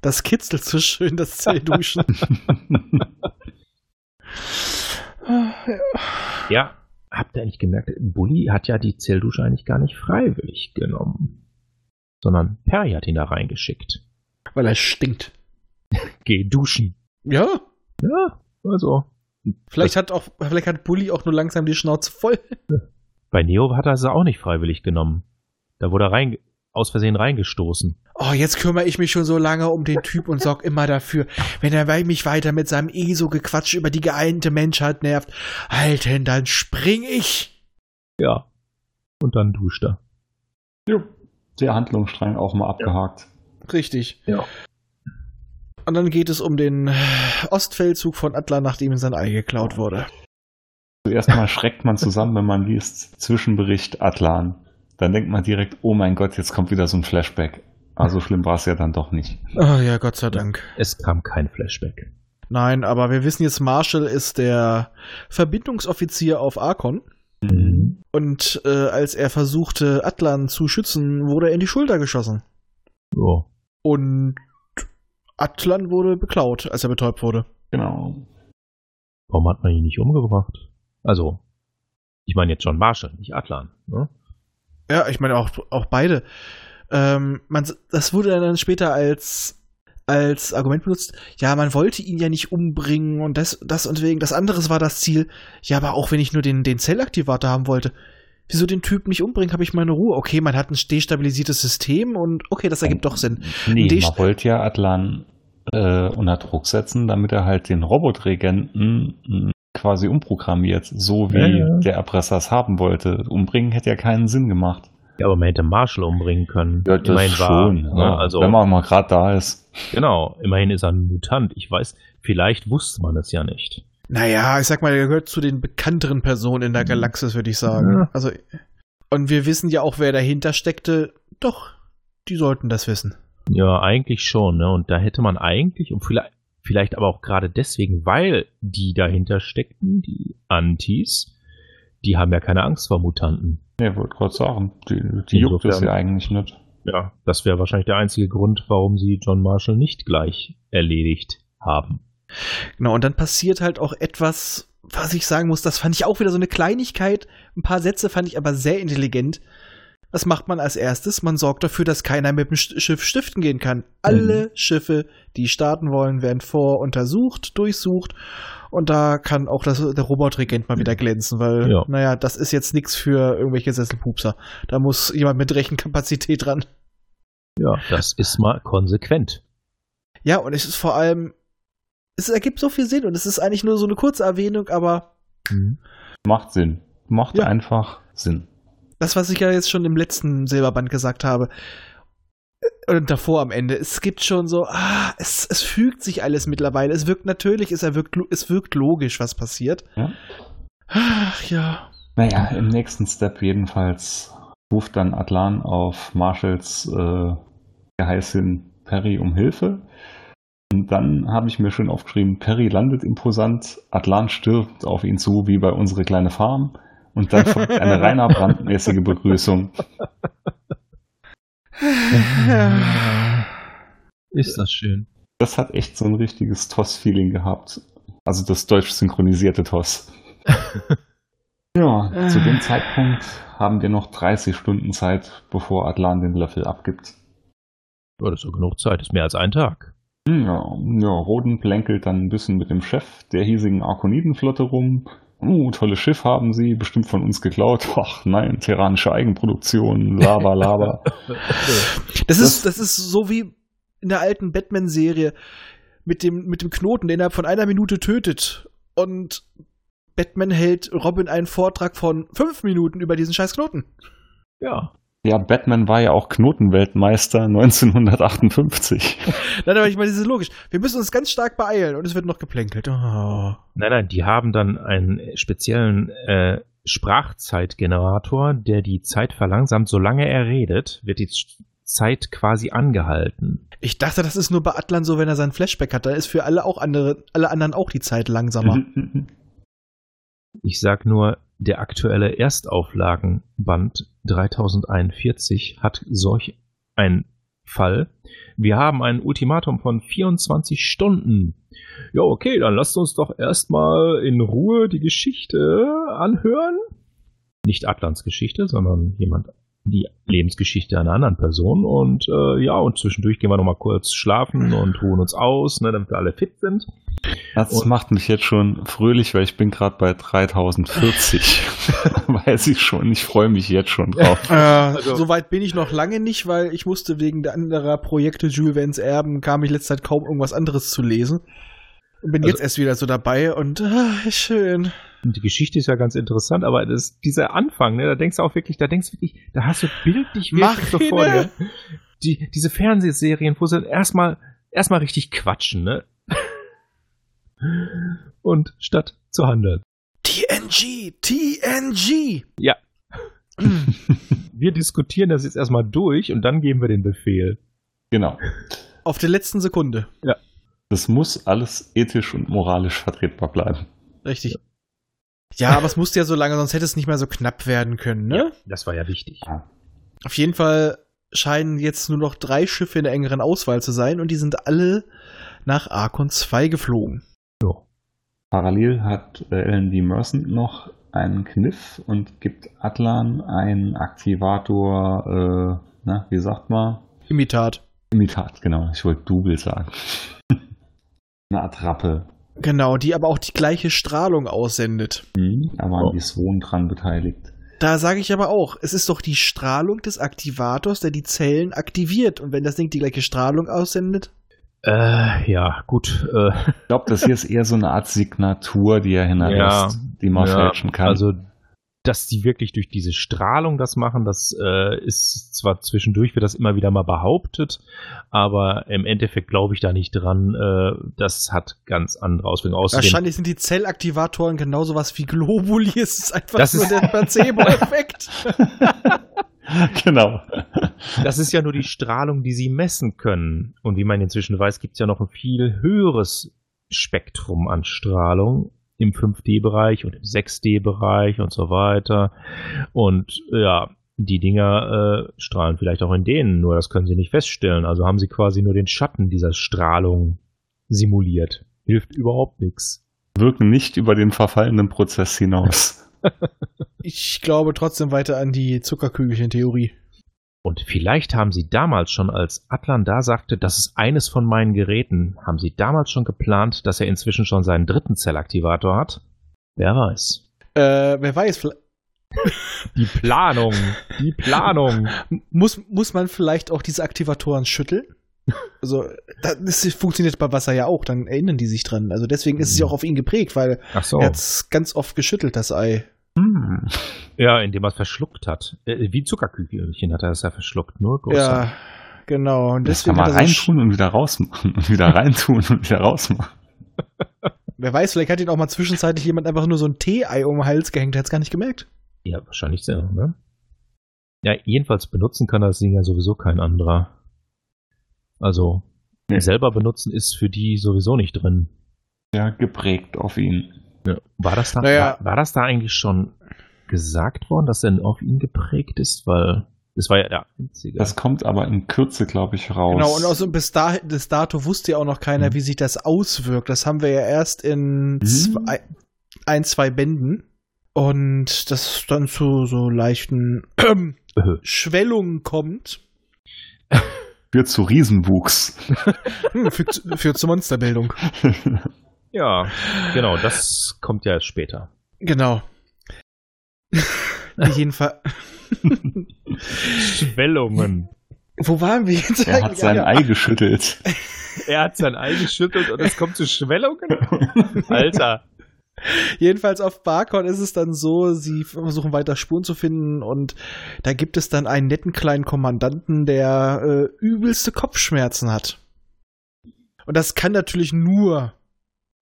Das kitzelt so schön, das Zellduschen. (laughs) Ah, ja. Ja, habt ihr eigentlich gemerkt, Bully hat ja die Zelldusche eigentlich gar nicht freiwillig genommen. Sondern Perry hat ihn da reingeschickt. Weil er stinkt. (laughs) Geh duschen. Ja, Ja, also. Vielleicht hat auch, vielleicht hat Bulli auch nur langsam die Schnauze voll. (laughs) Bei Neo hat er sie auch nicht freiwillig genommen. Da wurde er rein, aus Versehen reingestoßen. Oh, jetzt kümmere ich mich schon so lange um den Typ und sorg immer dafür, wenn er mich weiter mit seinem ESO-Gequatsch über die geeinte Menschheit nervt. Alter, dann spring ich. Ja. Und dann duscht er. Jo. Der Handlungsstrang auch mal abgehakt. Richtig. Ja. Und dann geht es um den Ostfeldzug von Atlan, nachdem ihm sein Ei geklaut wurde. Zuerst mal schreckt man zusammen, wenn man liest Zwischenbericht Atlan. Dann denkt man direkt, oh mein Gott, jetzt kommt wieder so ein Flashback. Also schlimm war es ja dann doch nicht. Oh ja, Gott sei Dank. Es kam kein Flashback. Nein, aber wir wissen jetzt, Marshall ist der Verbindungsoffizier auf Arkon. Mhm. Und äh, als er versuchte, Atlan zu schützen, wurde er in die Schulter geschossen. So. Und Atlan wurde beklaut, als er betäubt wurde. Genau. Warum hat man ihn nicht umgebracht? Also, ich meine jetzt schon Marshall, nicht Atlan. Ne? Ja, ich meine auch, auch beide. Ähm, man, das wurde dann später als, als Argument benutzt. Ja, man wollte ihn ja nicht umbringen und das, das und wegen, das anderes war das Ziel. Ja, aber auch wenn ich nur den, den Zellaktivator haben wollte. Wieso den Typ nicht umbringen, habe ich meine Ruhe. Okay, man hat ein destabilisiertes System und okay, das ergibt doch Sinn. Nee, man wollte ja Atlan äh, unter Druck setzen, damit er halt den Robotregenten mh, quasi umprogrammiert, so wie Ja, ja. der Erpresser es haben wollte. Umbringen hätte ja keinen Sinn gemacht. Ja, aber man hätte Marshall umbringen können. Ja, das immerhin war, schon. ne, ja. also, Wenn man mal gerade da ist. genau, immerhin ist er ein Mutant. Ich weiß, vielleicht wusste man es ja nicht. Naja, ich sag mal, er gehört zu den bekannteren Personen in der Galaxis, würde ich sagen. Ja. Also, und wir wissen ja auch, wer dahinter steckte. Doch, die sollten das wissen. Ja, eigentlich schon, ne? Und da hätte man eigentlich, und vielleicht, vielleicht aber auch gerade deswegen, weil die dahinter steckten, die Antis, die haben ja keine Angst vor Mutanten. Ja, wollte gerade sagen, die, die juckt es Insofern- ja eigentlich nicht. Ja, das wäre wahrscheinlich der einzige Grund, warum sie John Marshall nicht gleich erledigt haben. Genau, und dann passiert halt auch etwas, was ich sagen muss, das fand ich auch wieder so eine Kleinigkeit. Ein paar Sätze fand ich aber sehr intelligent. Was macht man als erstes? Man sorgt dafür, dass keiner mit dem Sch- Schiff stiften gehen kann. Alle Schiffe, die starten wollen, werden voruntersucht, durchsucht. Und da kann auch das, der Robotregent mal wieder glänzen, weil, Ja. naja, das ist jetzt nichts für irgendwelche Sesselpupser. Da muss jemand mit Rechenkapazität dran. Ja, das ist mal konsequent. Ja, und es ist vor allem, es ergibt so viel Sinn und es ist eigentlich nur so eine kurze Erwähnung, aber Mhm. Macht Sinn. Macht Ja. einfach Sinn. das, was ich ja jetzt schon im letzten Silberband gesagt habe, äh, und davor am Ende, es gibt schon so, ah, es, es fügt sich alles mittlerweile. Es wirkt natürlich, es, wirkt, es wirkt logisch, was passiert. Ja. Ach ja. Naja, im nächsten Step jedenfalls ruft dann Atlan auf Marshalls äh, Geheiß hin Perry um Hilfe. Und dann habe ich mir schon aufgeschrieben, Perry landet imposant, Atlan stirbt auf ihn zu, wie bei unsere kleine Farm. Und dann folgt eine (laughs) reiner brandmäßige Begrüßung. Ist das schön. Das hat echt so ein richtiges TOS-Feeling gehabt. Also das deutsch synchronisierte TOS. (laughs) ja, zu dem Zeitpunkt haben wir noch 30 Stunden Zeit, bevor Atlan den Löffel abgibt. Ja, das ist so genug Zeit, ist mehr als ein Tag. Ja, ja, Roden plänkelt dann ein bisschen mit dem Chef der hiesigen Arkonidenflotte rum. Uh, tolles Schiff haben sie, bestimmt von uns geklaut. (laughs) Ach nein, terranische Eigenproduktion, laber, laber. (laughs) Das ist, das ist so wie in der alten Batman-Serie mit dem, mit dem Knoten, der innerhalb von einer Minute tötet. Und Batman hält Robin einen Vortrag von fünf Minuten über diesen scheiß Knoten. Ja. Ja, Batman war ja auch Knotenweltmeister (laughs) 1958. (laughs) Nein, aber ich meine, das ist logisch. Wir müssen uns ganz stark beeilen und es wird noch geplänkelt. Oh. Nein, nein, die haben dann einen speziellen äh, Sprachzeitgenerator, der die Zeit verlangsamt. Solange er redet, wird die Zeit quasi angehalten. Ich dachte, das ist nur bei Atlan so, wenn er seinen Flashback hat. Da ist für alle auch andere, alle anderen auch die Zeit langsamer. (laughs) Ich sag nur, der aktuelle Erstauflagenband 3041 hat solch einen Fall. Wir haben ein Ultimatum von 24 Stunden. Ja, okay, dann lasst uns doch erstmal in Ruhe die Geschichte anhören. Nicht Atlans Geschichte, sondern jemand die Lebensgeschichte einer anderen Person und äh, ja, und zwischendurch gehen wir nochmal kurz schlafen und ruhen uns aus, ne, damit wir alle fit sind. Das Und- macht mich jetzt schon fröhlich, weil ich bin gerade bei 3040. (laughs) Weiß ich schon, ich freue mich jetzt schon drauf. Äh, Also- so weit bin ich noch lange nicht, weil ich musste wegen der anderer Projekte Jules Verne's Erben, kam ich letzte Zeit kaum irgendwas anderes zu lesen. Und bin Also- jetzt erst wieder so dabei und ah, schön. Und die Geschichte ist ja ganz interessant, aber das, dieser Anfang, ne, da denkst du auch wirklich, da denkst du wirklich, da hast du bildlich wirklich so vor dir. Die, diese Fernsehserien, wo sie erstmal, erstmal richtig quatschen, ne? (laughs) Und statt zu handeln. TNG, TNG. Ja. (laughs) Wir diskutieren das jetzt erstmal durch und dann geben wir den Befehl. Genau. Auf der letzten Sekunde. Das muss alles ethisch und moralisch vertretbar bleiben. Richtig. Ja, aber es musste ja so lange, sonst hätte es nicht mehr so knapp werden können, ne? Ja, das war ja wichtig. Auf jeden Fall scheinen jetzt nur noch drei Schiffe in der engeren Auswahl zu sein und die sind alle nach Arkon 2 geflogen. Parallel hat äh, Ellen D. Mercent noch einen Kniff und gibt Atlan einen Aktivator, äh, na, wie sagt man? Imitat. Imitat, genau. Ich wollte Double sagen. (laughs) Eine Attrappe. Genau, die aber auch die gleiche Strahlung aussendet. Hm, aber Oh. an die Swan dran beteiligt. Da sage ich aber auch, es ist doch die Strahlung des Aktivators, der die Zellen aktiviert. Und wenn das Ding die gleiche Strahlung aussendet, Äh, ja, gut. Äh, Ich glaube, das hier ist eher so eine Art Signatur, die er hinterlässt, die man fälschen kann. Also dass die wirklich durch diese Strahlung das machen, das äh, ist zwar zwischendurch wird das immer wieder mal behauptet, aber im Endeffekt glaube ich da nicht dran. Äh, das hat ganz andere Auswirkungen. Außerdem, Wahrscheinlich sind die Zellaktivatoren genauso was wie Globuli. Es ist einfach Das nur ist- der (laughs) Placebo-Effekt. (laughs) genau. das ist ja nur die Strahlung, die sie messen können. Und wie man inzwischen weiß, gibt es ja noch ein viel höheres Spektrum an Strahlung im 5D-Bereich und im 6D-Bereich und so weiter. Und ja, die Dinger äh, strahlen vielleicht auch in denen, nur das können sie nicht feststellen. Also haben sie quasi nur den Schatten dieser Strahlung simuliert. Hilft überhaupt nichts. Wirken nicht über den verfallenen Prozess hinaus. (laughs) Ich glaube trotzdem weiter an die Zuckerkügelchen-Theorie. Und vielleicht haben sie damals schon, als Atlan da sagte, das ist eines von meinen Geräten, haben sie damals schon geplant, dass er inzwischen schon seinen dritten Zellaktivator hat? Wer weiß. Äh, wer weiß, vielleicht- (laughs) Die Planung, die Planung. (laughs) muss, muss man vielleicht auch diese Aktivatoren schütteln? (laughs) Also, das funktioniert bei Wasser ja auch, dann erinnern die sich dran. Also deswegen ist es ja auch auf ihn geprägt, weil so. er hat es ganz oft geschüttelt, das Ei. Hm. Ja, indem er es verschluckt hat. Äh, wie Zuckerkügelchen hat er es ja verschluckt, nur größer. Ja, genau. Und Das kann deswegen man reintun und wieder rausmachen und wieder (laughs) reintun und wieder rausmachen. Wer weiß, vielleicht hat ihn auch mal zwischenzeitlich jemand einfach nur so ein Tee-Ei um den Hals gehängt, der hat es gar nicht gemerkt. Ja, wahrscheinlich so, ne? Ja, jedenfalls benutzen kann das Ding ja sowieso kein anderer. Also, Nee. selber benutzen ist für die sowieso nicht drin. Ja, geprägt auf ihn. Ja. War, das da, Naja. war, war das da eigentlich schon gesagt worden, dass er auf ihn geprägt ist? Weil das war ja der einzige. Das kommt aber in Kürze, glaube ich, raus. Genau, und also bis, da, bis dato wusste ja auch noch keiner, Mhm. wie sich das auswirkt. Das haben wir ja erst in Mhm. zwei, ein, zwei Bänden. Und das dann zu so leichten Äh, Schwellungen kommt. Führt zu Riesenwuchs. (laughs) Hm, führt, führt zur Monsterbildung. (laughs) ja, genau, das kommt ja später. Genau. (laughs) Jedenfalls. Schwellungen. Wo waren wir jetzt er hat sein Ja, Ei geschüttelt. (laughs) Er hat sein Ei geschüttelt und es kommt zu Schwellungen? (laughs) Alter. Jedenfalls auf Barcon ist es dann so, sie versuchen weiter Spuren zu finden und da gibt es dann einen netten kleinen Kommandanten, der äh, übelste Kopfschmerzen hat. Und das kann natürlich nur,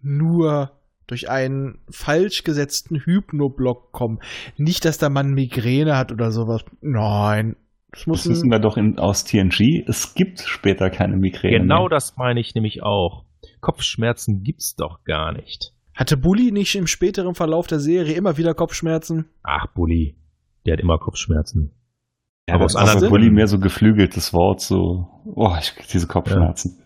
nur durch einen falsch gesetzten Hypnoblock kommen. Nicht, dass der Mann Migräne hat oder sowas. Nein. Das muss Das wissen wir doch in, aus TNG. Es gibt später keine Migräne. Genau mehr. das meine ich nämlich auch. Kopfschmerzen gibt's doch gar nicht. hatte Bully nicht im späteren Verlauf der Serie immer wieder Kopfschmerzen? Ach, Bulli. Der hat immer Kopfschmerzen. Ja, Aber aus ist anderen Gründen. mehr so geflügeltes Wort, so, oh, ich krieg diese Kopfschmerzen.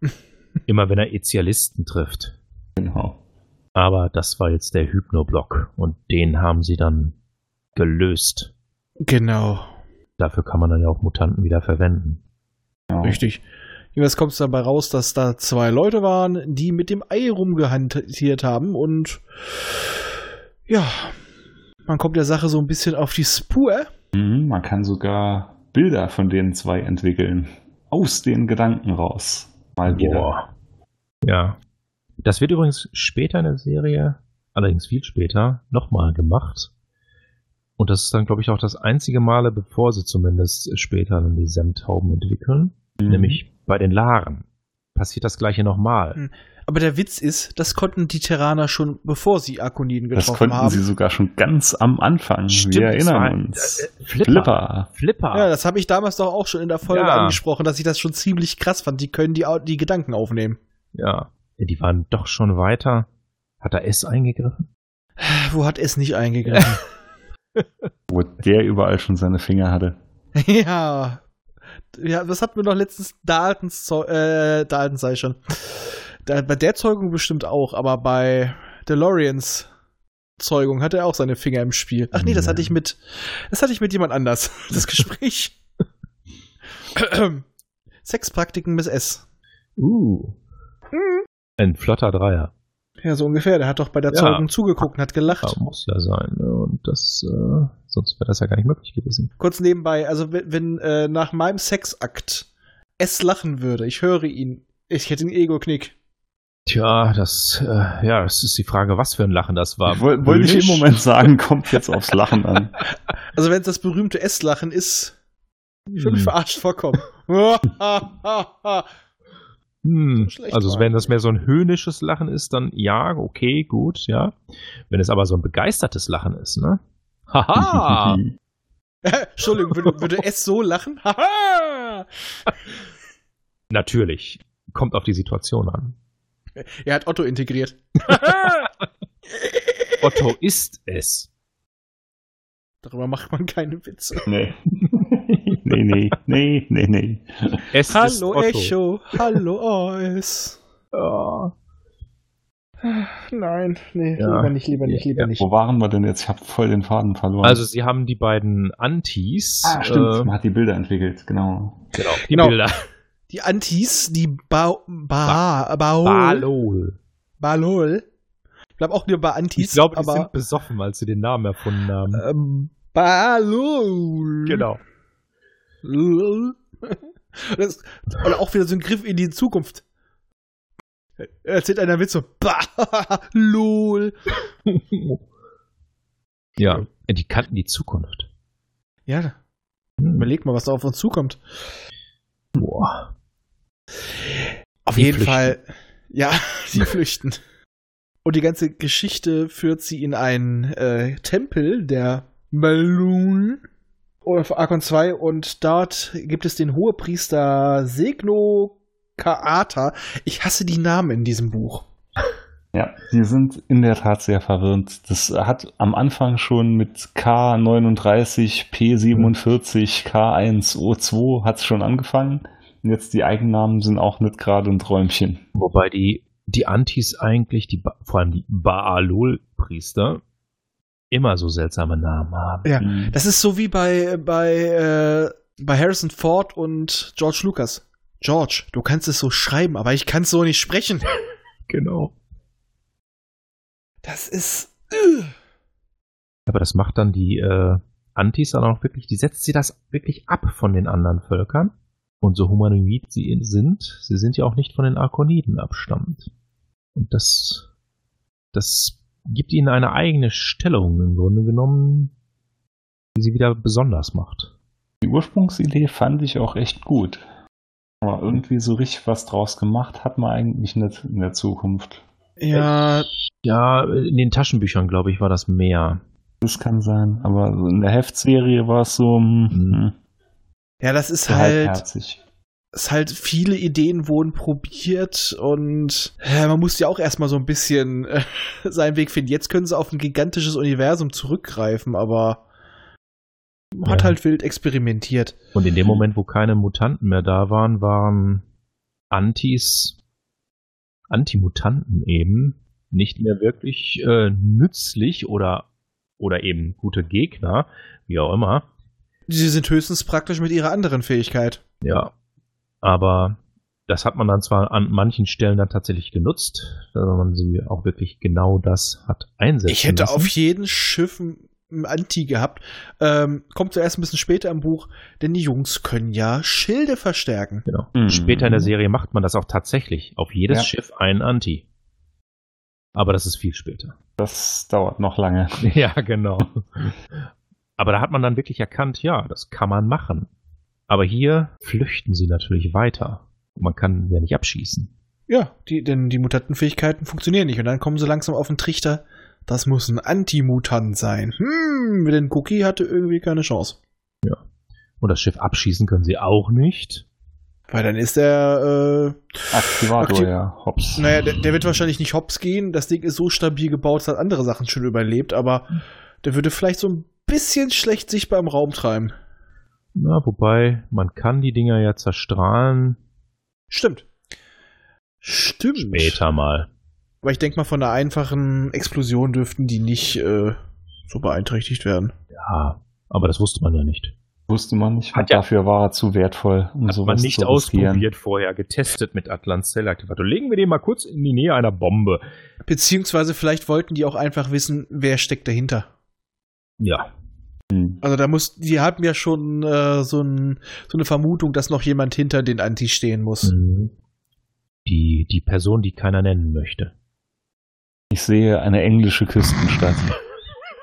(laughs) Immer wenn er Ezialisten trifft. Genau. Aber das war jetzt der Hypnoblock und den haben sie dann gelöst. Genau. Dafür kann man dann ja auch Mutanten wieder verwenden. genau. Richtig. Jedenfalls kommt es dabei raus, dass da zwei Leute waren, die mit dem Ei rumgehantiert haben und ja, man kommt der Sache so ein bisschen auf die Spur. Mhm, man kann sogar Bilder von den zwei entwickeln. Aus den Gedanken raus. Mal wieder. Boah. Ja. Das wird übrigens später in der Serie, allerdings viel später, nochmal gemacht. Und das ist dann, glaube ich, auch das einzige Male, bevor sie zumindest später dann die Sendhauben entwickeln, Mhm. nämlich bei den Laren. Passiert das gleiche nochmal. Hm. Aber der Witz ist, das konnten die Terraner schon, bevor sie Akoniden Das getroffen konnten haben. sie sogar schon ganz am Anfang. Wir das war- erinnern uns. äh, Flipper. Flipper. Flipper. ja, das habe ich damals doch auch schon in der Folge Ja. angesprochen, dass ich das schon ziemlich krass fand. Die können die, die Gedanken aufnehmen. Ja. Ja, Die waren doch schon weiter. Hat er S eingegriffen? Wo hat es nicht eingegriffen? (laughs) Wo der überall schon seine Finger hatte. ja. Ja, das hatten wir noch letztens Daltons, äh, Dalton sei schon. Da, bei der Zeugung bestimmt auch, aber bei DeLoreans Zeugung hat er auch seine Finger im Spiel. Ach nee, das hatte ich mit, das hatte ich mit jemand anders, (laughs) das Gespräch. (laughs) Sexpraktiken bis S. Uh. Ein flotter Dreier. Ja, so ungefähr. Der hat doch bei der Ja. Zeugung zugeguckt und hat gelacht. Ja, muss ja sein. Ne? Und das, äh, sonst wäre das ja gar nicht möglich gewesen. Kurz nebenbei, also wenn, wenn äh, nach meinem Sexakt S lachen würde, ich höre ihn, ich hätte einen Ego-Knick. Tja, das, äh, ja, das ist die Frage, was für ein Lachen das war. Woll- wollte ich im? Moment sagen, kommt jetzt aufs Lachen an. (laughs) Also wenn es das berühmte S-Lachen ist, ich würde mich Hm. verarscht vorkommen. (laughs) (laughs) Hm, So also war wenn das mehr so ein höhnisches Lachen ist, dann ja, okay, gut, ja. Wenn es aber so ein begeistertes Lachen ist, ne? Haha! (laughs) Entschuldigung, würde, würde S so lachen? Haha! Natürlich. Kommt auf die Situation an. er hat Otto integriert. (laughs) Otto ist es. Darüber macht man keine Witze. nee. (laughs) nee, nee, nee, nee, nee. Es ist Hallo Otto. Echo, hallo Eis. Ja. Nein, nee, Ja. lieber nicht, lieber nicht, lieber Ja, nicht. Wo waren wir denn jetzt? Ich habe voll den Faden verloren. Also sie haben die beiden Antis. ah, stimmt, äh, man hat die Bilder entwickelt, genau. genau, die Genau. Bilder. Die Antis, die ba ba Baol, Balol. Balol. Ich glaube auch nur bei Antis, Ich glaube, die aber sind besoffen, als sie den Namen erfunden haben. ähm, Balol. genau. Das, oder auch wieder so ein Griff in die Zukunft. Erzählt einer Witz so, bah, (laughs) lol. ja, die kannten die Zukunft. Ja, Hm. überleg mal, was da auf uns zukommt. Boah. Auf Die jeden flüchten. Fall, ja, (laughs) sie flüchten. Und die ganze Geschichte führt sie in einen äh, Tempel der Balloon auf Arkon 2 und dort gibt es den Hohepriester Segno Kaata. Ich hasse die Namen in diesem Buch. Ja, die sind in der Tat sehr verwirrend. Das hat am Anfang schon mit K39, P47, K1O2 hat es schon angefangen. Und jetzt die Eigennamen sind auch nicht gerade ein Träumchen. Wobei die, die Antis eigentlich, die, vor allem die Baalol-Priester, immer so seltsame Namen haben. Ja, Mhm. das ist so wie bei, bei, äh, bei Harrison Ford und George Lucas. George, du kannst es so schreiben, aber ich kann es so nicht sprechen. (laughs) Genau. Das ist. äh, Aber das macht dann die äh, Antis dann auch wirklich, die setzt sie das wirklich ab von den anderen Völkern. Und so humanoid sie sind, sie sind ja auch nicht von den Arkoniden abstammend. Und das, das gibt ihnen eine eigene Stellung im Grunde genommen, die sie wieder besonders macht. Die Ursprungsidee fand ich auch echt gut. Aber irgendwie so richtig was draus gemacht hat man eigentlich nicht in der Zukunft. Ja, Ja, in den Taschenbüchern, glaube ich, war das mehr. Das kann sein, aber in der Heftserie war es so, hm, Mhm. ja, das ist so halt, ist halt, viele Ideen wurden probiert und äh, man muss ja auch erstmal so ein bisschen äh, (laughs) seinen Weg finden. Jetzt können sie auf ein gigantisches Universum zurückgreifen, aber man hat Ja. halt wild experimentiert. Und in dem Moment, wo keine Mutanten mehr da waren, waren Antis, Antimutanten eben nicht mehr wirklich äh, nützlich oder, oder eben gute Gegner, wie auch immer. Sie sind höchstens praktisch mit ihrer anderen Fähigkeit. Ja. Aber das hat man dann zwar an manchen Stellen dann tatsächlich genutzt, dass man sie auch wirklich genau das hat einsetzen Ich hätte lassen. auf jedem Schiff ein Anti gehabt. Ähm, kommt zuerst ein bisschen später im Buch, denn die Jungs können ja Schilde verstärken. Genau. Mhm. Später in der Serie macht man das auch tatsächlich. Auf jedes Ja. Schiff ein Anti. Aber das ist viel später. Das dauert noch lange. (laughs) Ja, genau. Aber da hat man dann wirklich erkannt, ja, das kann man machen. Aber hier flüchten sie natürlich weiter. Man kann ja nicht abschießen. Ja, die, denn die Mutantenfähigkeiten funktionieren nicht. Und dann kommen sie langsam auf den Trichter. Das muss ein Antimutant sein. Hm, denn Cookie hatte irgendwie keine Chance. Und das Schiff abschießen können sie auch nicht. Weil dann ist der, Aktivator, Aktiv- ja, hops. äh, naja, der, der wird wahrscheinlich nicht hops gehen. Das Ding ist so stabil gebaut, es hat andere Sachen schon überlebt, aber der würde vielleicht so ein bisschen schlecht sichtbar im Raum treiben. Na, wobei, man kann die Dinger ja zerstrahlen Stimmt. Stimmt. später mal. Aber ich denke mal, von einer einfachen Explosion dürften die nicht äh, so beeinträchtigt werden. Ja, aber das wusste man ja nicht. Wusste man nicht. Hat ja- dafür war er zu wertvoll, um Hat man nicht ausprobiert vorher, getestet mit Atlant Cell Aktivator. Legen wir den mal kurz in die Nähe einer Bombe. Beziehungsweise vielleicht wollten die auch einfach wissen, wer steckt dahinter. Ja, Hm. Also da muss, die haben ja schon äh, so, ein, so eine Vermutung, dass noch jemand hinter den Anti stehen muss. Mhm. Die, die Person, die keiner nennen möchte. Ich sehe eine englische Küstenstadt. (laughs)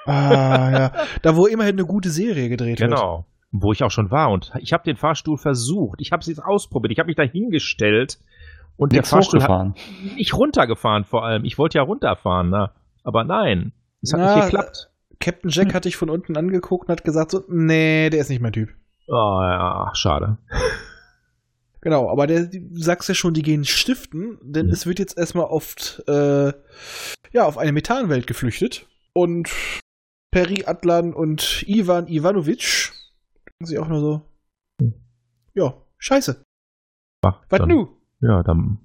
Ah, ja. Da, wo immerhin eine gute Serie gedreht wird. Genau. Wo ich auch schon war. Und ich habe den Fahrstuhl versucht. Ich habe es jetzt ausprobiert. Ich habe mich da hingestellt. Und der Nix Fahrstuhl hat nicht runtergefahren vor allem. Ich wollte ja runterfahren, ne? aber nein. Es hat Na, nicht geklappt. Captain Jack hatte ich von unten angeguckt und hat gesagt so, nee, der ist nicht mein Typ. Oh, ja, schade. (laughs) Genau, aber der, du sagst ja schon, die gehen stiften, denn Ja. es wird jetzt erstmal oft, äh, ja, auf eine Methanwelt geflüchtet. Und Peri Atlan und Ivan Ivanovic denken sich auch nur so, ja, scheiße, Ach, was dann, nu? Ja, dann.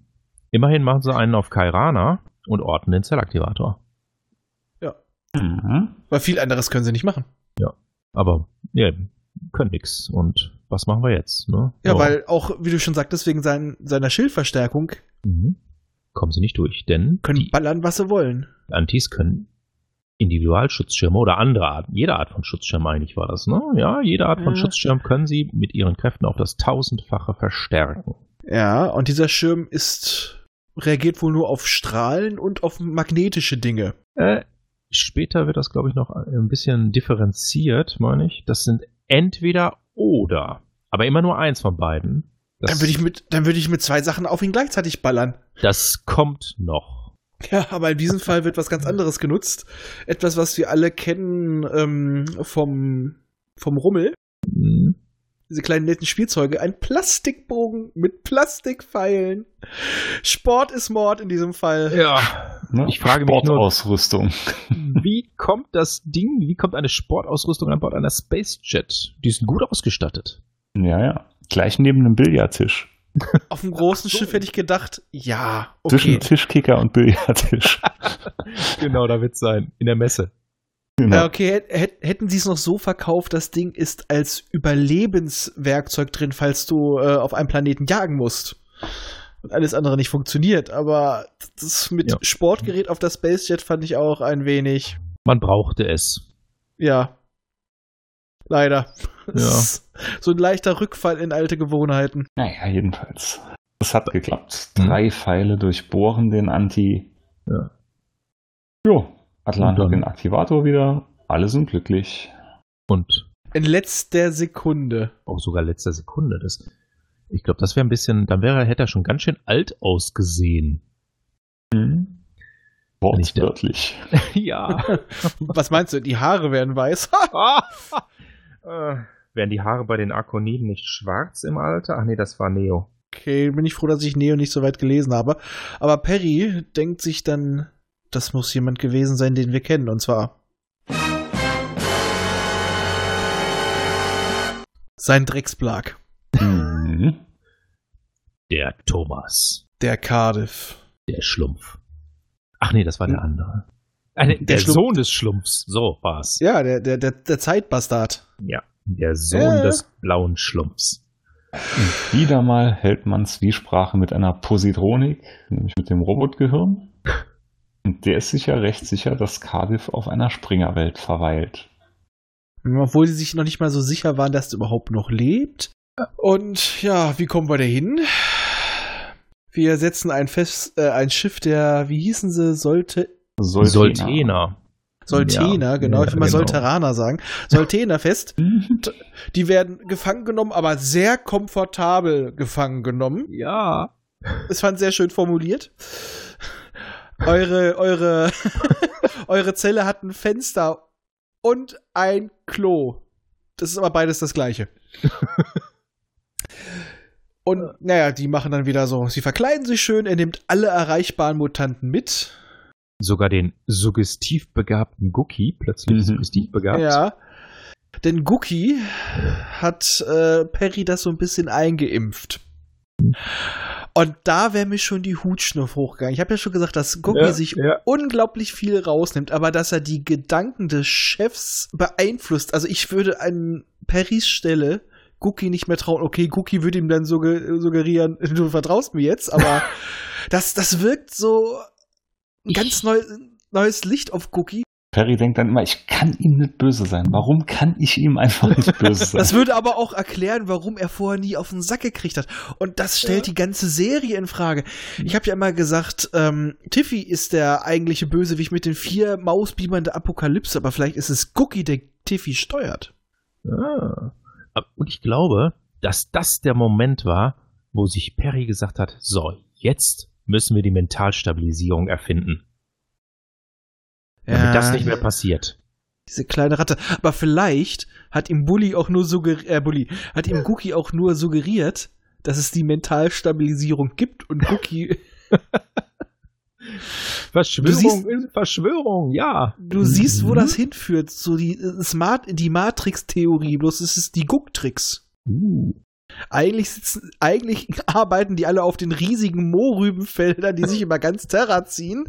Immerhin machen sie einen auf Kairana und orten den Zellaktivator. Mhm. Weil viel anderes können sie nicht machen. Aber, ja, können nix. Und was machen wir jetzt? Ne? Ja, weil auch, wie du schon sagtest, wegen sein, seiner Schildverstärkung Mhm. Kommen sie nicht durch, denn können die ballern, was sie wollen. Antis können Individualschutzschirme oder andere Art, jede Art von Schutzschirm eigentlich war das, ne? Ja, jede Art von Ja. Schutzschirm können sie mit ihren Kräften auf das tausendfache verstärken. Ja, und dieser Schirm ist, reagiert wohl nur auf Strahlen und auf magnetische Dinge. Äh, später wird das, glaube ich, noch ein bisschen differenziert, meine ich. Das sind entweder oder. Aber immer nur eins von beiden. Das, Dann würde ich mit, dann würde ich mit zwei Sachen auf ihn gleichzeitig ballern. das kommt noch. Ja, aber in diesem Fall wird was ganz anderes genutzt. Etwas, was wir alle kennen ähm, vom, vom Rummel. Hm. Diese kleinen netten Spielzeuge. Ein Plastikbogen mit Plastikpfeilen. Sport ist Mord in diesem Fall. Ja. Ne? Ich frage mich nur, Sportausrüstung. (laughs) wie kommt das Ding, wie kommt eine Sportausrüstung an Bord einer Space Jet? Die sind gut ausgestattet. Ja, ja. Gleich neben einem Billardtisch. (laughs) Auf dem großen Schiff hätte ich gedacht, ja, Zwischen okay. Tischkicker und Billardtisch. (laughs) genau, da wird sein. In der Messe. Genau. Ja, okay, hätt- hätt- hätten sie es noch so verkauft, das Ding ist als Überlebenswerkzeug drin, falls du äh, auf einem Planeten jagen musst. Und alles andere nicht funktioniert. Aber das mit Ja. Sportgerät auf der Spacejet fand ich auch ein wenig. Man brauchte es. Ja. Leider. Ja. (laughs) So ein leichter Rückfall in alte Gewohnheiten. Naja, jedenfalls. Es hat geklappt. Mhm. Drei Pfeile durchbohren den Anti. Ja. Jo, Atlan Und dann- hat den Aktivator wieder. Alle sind glücklich. Und In letzter Sekunde. auch sogar letzter Sekunde. Das, ich glaube, das wäre ein bisschen, dann wäre, hätte er schon ganz schön alt ausgesehen. Mhm. Wortwörtlich. (laughs) ja. (laughs) Was meinst du? Die Haare werden weiß? (laughs) äh, wären die Haare bei den Arkoniden nicht schwarz im Alter? Ach nee, das war Neo. Okay, bin ich froh, dass ich Neo nicht so weit gelesen habe. Aber Perry denkt sich dann, das muss jemand gewesen sein, den wir kennen, und zwar sein Drecksplag, Mhm. Der Thomas. der Cardiff. Der Schlumpf. Ach nee, das war der andere. Ah, nee, der, Der Sohn des Schlumpfs. So war's. Ja, der, der, der, der Zeitbastard. Ja. Der Sohn Ja. des blauen Schlumpfs. Und wieder mal hält man Zwiesprache mit einer Positronik, nämlich mit dem Robotgehirn. Und der ist sich ja recht sicher, dass Cardiff auf einer Springerwelt verweilt. Obwohl sie sich noch nicht mal so sicher waren, dass er überhaupt noch lebt. Und ja, wie kommen wir da hin? Wir setzen ein, Fest, äh, ein Schiff, der, wie hießen sie, sollte Soltena. Soltener. Soltener, Ja, genau, ja, ich will mal genau. Solteraner sagen. Soltener fest. (laughs) Die werden gefangen genommen, aber sehr komfortabel gefangen genommen. Ja. Es fand sehr schön formuliert. Eure, eure, (laughs) eure Zelle hat ein Fenster und ein Klo. Das ist aber beides das gleiche. (laughs) Und naja, die machen dann wieder so, sie verkleiden sich schön, er nimmt alle erreichbaren Mutanten mit. Sogar den suggestiv begabten Gookie, plötzlich Mhm. suggestiv begabt. Ja. Denn Gookie hat äh, Perry das so ein bisschen eingeimpft. Und da wäre mir schon die Hutschnur hochgegangen. Ich habe ja schon gesagt, dass Gookie Ja, sich ja. unglaublich viel rausnimmt, aber dass er die Gedanken des Chefs beeinflusst. Also ich würde an Perrys Stelle Gookie nicht mehr trauen. Okay, Gookie würde ihm dann sugge- suggerieren, (laughs) du vertraust mir jetzt, aber (laughs) das, das wirkt so ein ganz neu, neues Licht auf Gookie. Perry denkt dann immer, ich kann ihm nicht böse sein. Warum kann ich ihm einfach nicht (laughs) böse sein? Das würde aber auch erklären, warum er vorher nie auf den Sack gekriegt hat. Und das stellt die ganze Serie in Frage. Ich habe ja immer gesagt, ähm, Tiffy ist der eigentliche Bösewicht mit den vier Mausbiebern der Apokalypse, aber vielleicht ist es Cookie, der Tiffy steuert. Ah. Und ich glaube, dass das der Moment war, wo sich Perry gesagt hat, so, jetzt müssen wir die Mentalstabilisierung erfinden. Damit das nicht mehr passiert. Diese kleine Ratte. Aber vielleicht hat ihm Bully auch nur suggeriert, äh, Bully, hat ihm Cookie auch nur suggeriert, dass es die Mentalstabilisierung gibt und Cookie. (laughs) Verschwörung, siehst- Verschwörung, ja. Du siehst, wo Mhm. das hinführt. So die äh, Smart, die Matrix-Theorie, bloß es ist die Gucktricks. Uh. Eigentlich sitzen, eigentlich (laughs) arbeiten die alle auf den riesigen Mohrrübenfeldern, die sich immer ganz Terra ziehen.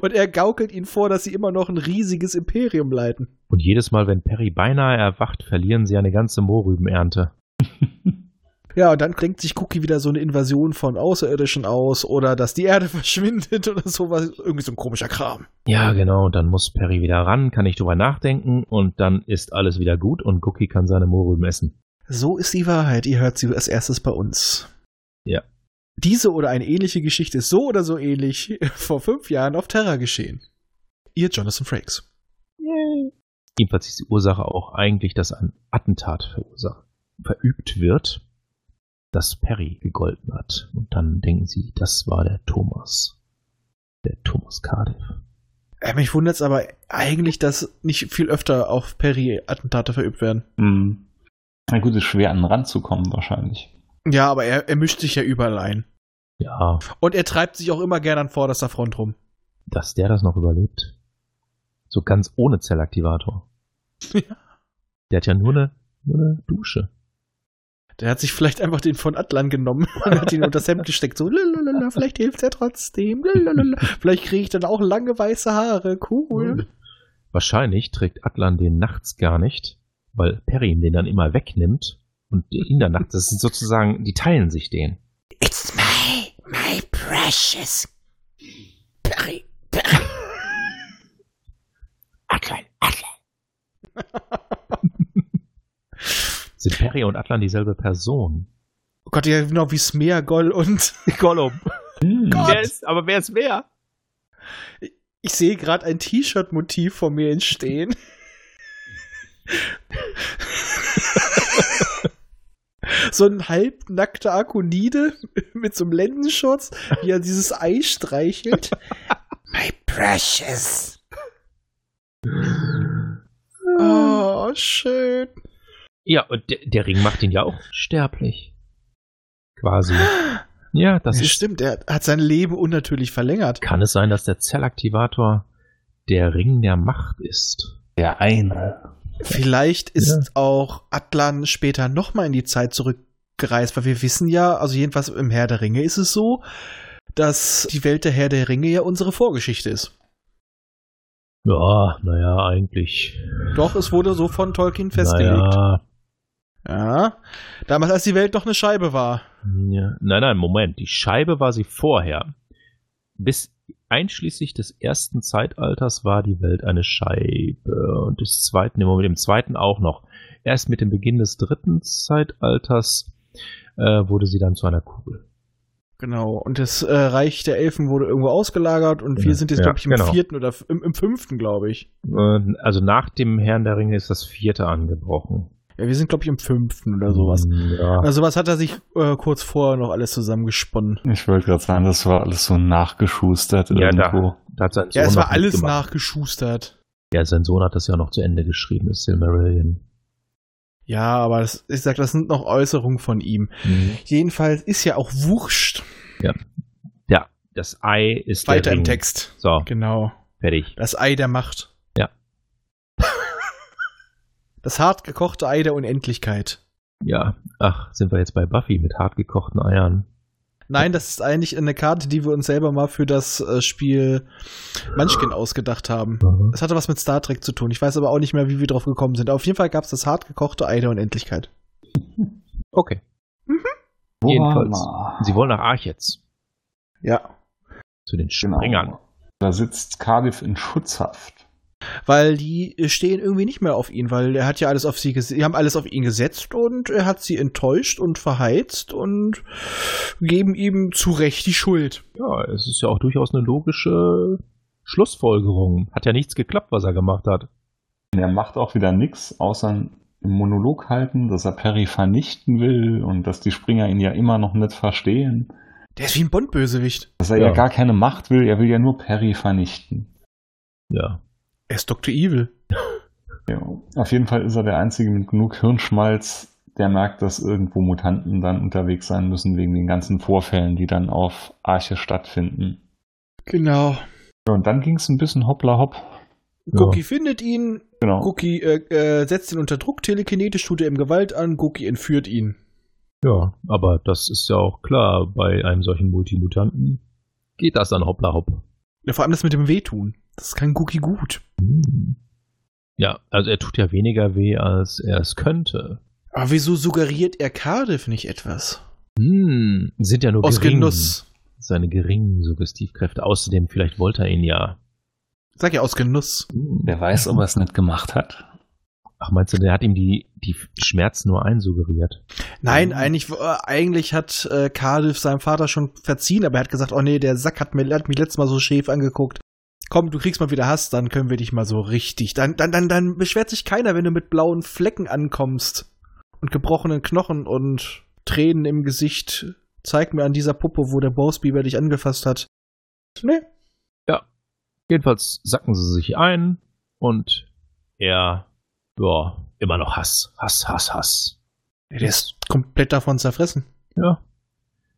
Und er gaukelt ihnen vor, dass sie immer noch ein riesiges Imperium leiten. Und jedes Mal, wenn Perry beinahe erwacht, verlieren sie eine ganze Mohrrübenernte. (laughs) Ja, und dann klingt sich Cookie wieder so eine Invasion von Außerirdischen aus oder dass die Erde (laughs) verschwindet oder sowas. Irgendwie so ein komischer Kram. Ja, genau. Und dann muss Perry wieder ran, kann nicht drüber nachdenken und dann ist alles wieder gut und Cookie kann seine Mohrrüben essen. So ist die Wahrheit. Ihr hört sie als erstes bei uns. Ja. Diese oder eine ähnliche Geschichte ist so oder so ähnlich (laughs) vor fünf Jahren auf Terra geschehen. Ihr Jonathan Frakes. Jedenfalls ist die Ursache auch eigentlich, dass ein Attentat verursacht, verübt wird, das Perry gegolten hat. Und dann denken sie, das war der Thomas. Der Thomas Cardiff. Äh, mich wundert es aber eigentlich, dass nicht viel öfter auf Perry Attentate verübt werden. Hm. Na gut, ist schwer an den Rand zu kommen wahrscheinlich. Ja, aber er, er mischt sich ja überall ein. Ja, Und er treibt sich auch immer gern an vorderster Front rum. dass der das noch überlebt. So ganz ohne Zellaktivator. Ja. Der hat ja nur eine, nur eine Dusche. Der hat sich vielleicht einfach den von Atlan genommen (laughs) und hat ihn unter das Hemd gesteckt. So, lalalala, (laughs) vielleicht hilft er trotzdem. lalalala. Vielleicht kriege ich dann auch lange weiße Haare. Cool. Wahrscheinlich trägt Atlan den nachts gar nicht, weil Perry ihm den dann immer wegnimmt und ihn dann nachts, das sind sozusagen, die teilen sich den. It's my, my precious. Perry, Perry. Atlan, Atlan. (laughs) Sind Perry und Atlan dieselbe Person? Oh Gott, ja, genau wie Smeagol und (laughs) Gollum. Hm. Wer ist, aber wer ist wer? ich sehe gerade ein T-Shirt-Motiv vor mir entstehen. So ein halbnackter Akonide (laughs) mit so einem Lendenschutz, wie er dieses Ei streichelt. My precious. Oh, schön. Ja, und der, der Ring macht ihn ja auch sterblich. Quasi. Ja, das Das ist. stimmt, er hat sein Leben unnatürlich verlängert. Kann es sein, dass der Zellaktivator der Ring der Macht ist? Der eine. Vielleicht ist auch Atlan später nochmal in die Zeit zurückgereist, weil wir wissen ja, also jedenfalls im Herr der Ringe ist es so, dass die Welt der Herr der Ringe ja unsere Vorgeschichte ist. Ja, naja, eigentlich. Doch, es wurde so von Tolkien festgelegt. Naja, Ja. Damals, als die Welt noch eine Scheibe war. ja. Nein, nein, Moment. Die Scheibe war sie vorher. Bis einschließlich des ersten Zeitalters war die Welt eine Scheibe. Und des zweiten, im Moment, im zweiten auch noch. Erst mit dem Beginn des dritten Zeitalters äh, wurde sie dann zu einer Kugel. Genau. Und das äh, Reich der Elfen wurde irgendwo ausgelagert und wir Ja, sind jetzt, ja, glaube ich, im genau. vierten oder im, im fünften, glaube ich. Äh, also nach dem Herrn der Ringe ist das vierte angebrochen. Ja, wir sind, glaube ich, im fünften oder sowas. Ja. Also was hat er sich äh, kurz vorher noch alles zusammengesponnen? Ich wollte gerade sagen, das war alles so nachgeschustert Ja, irgendwo. Da Sohn Ja, es war alles mitgemacht. nachgeschustert. Ja, sein Sohn hat das ja noch zu Ende geschrieben, das Silmarillion. Ja, aber das, ich sag, das sind noch Äußerungen von ihm. Jedenfalls ist ja auch wurscht. Ja, das Ei ist Weiter im Text. So, Genau. fertig. Das Ei der Macht. Das hart gekochte Ei der Unendlichkeit. Ja, ach, sind wir jetzt bei Buffy mit hartgekochten Eiern. Nein, das ist eigentlich eine Karte, die wir uns selber mal für das äh, Spiel Munchkin ausgedacht haben. Mhm. Das hatte was mit Star Trek zu tun. Ich weiß aber auch nicht mehr, wie wir drauf gekommen sind. Auf jeden Fall gab es das hart gekochte Ei der Unendlichkeit. Okay. Wo Jedenfalls. Sie wollen nach Archets, Ja. zu den Genau. Springern. Da sitzt Cardiff in Schutzhaft. Weil die stehen irgendwie nicht mehr auf ihn, weil er hat ja alles auf sie gesetzt, die haben alles auf ihn gesetzt und er hat sie enttäuscht und verheizt und geben ihm zu Recht die Schuld. Ja, es ist ja auch durchaus eine logische Schlussfolgerung. Hat ja nichts geklappt, was er gemacht hat. Er macht auch wieder nichts, außer einen Monolog halten, dass er Perry vernichten will und dass die Springer ihn ja immer noch nicht verstehen. Der ist wie ein Bond-Bösewicht. Dass er ja. Ja. gar keine Macht will, er will ja nur Perry vernichten. Ja. Er ist Dr. Evil. Ja, auf jeden Fall ist er der Einzige mit genug Hirnschmalz, der merkt, dass irgendwo Mutanten dann unterwegs sein müssen, wegen den ganzen Vorfällen, die dann auf Arche stattfinden. Genau. Ja, und dann ging es ein bisschen hoppla hopp. Cookie findet ihn, Genau. Cookie äh, äh, setzt ihn unter Druck, telekinetisch tut er ihm Gewalt an, Cookie entführt ihn. Ja, aber das ist ja auch klar, bei einem solchen Multimutanten geht das dann hoppla hopp. Ja, vor allem das mit dem Wehtun. Das kann Cookie gut. Ja, also er tut ja weniger weh, als er es könnte. Aber wieso suggeriert er Cardiff nicht etwas? Hm, sind ja nur Aus gering, Genuss. seine geringen Suggestivkräfte. Außerdem, vielleicht wollte er ihn ja. Sag ja aus Genuss. Hm. Wer weiß, ob er es nicht gemacht hat. Ach, meinst du, der hat ihm die, die Schmerzen nur einsuggeriert? Nein, eigentlich, äh, eigentlich hat äh, Cardiff seinem Vater schon verziehen, aber er hat gesagt, oh nee, der Sack hat, mir, hat mich letztes Mal so schäf angeguckt. Komm, du kriegst mal wieder Hass, dann können wir dich mal so richtig. Dann, dann, dann, dann beschwert sich keiner, wenn du mit blauen Flecken ankommst und gebrochenen Knochen und Tränen im Gesicht. Zeig mir an dieser Puppe, wo der Bossbeaver dich angefasst hat. Nee. Jedenfalls sacken sie sich ein und er, ja, immer noch Hass, Hass, Hass, Hass. Der ist komplett davon zerfressen. Ja.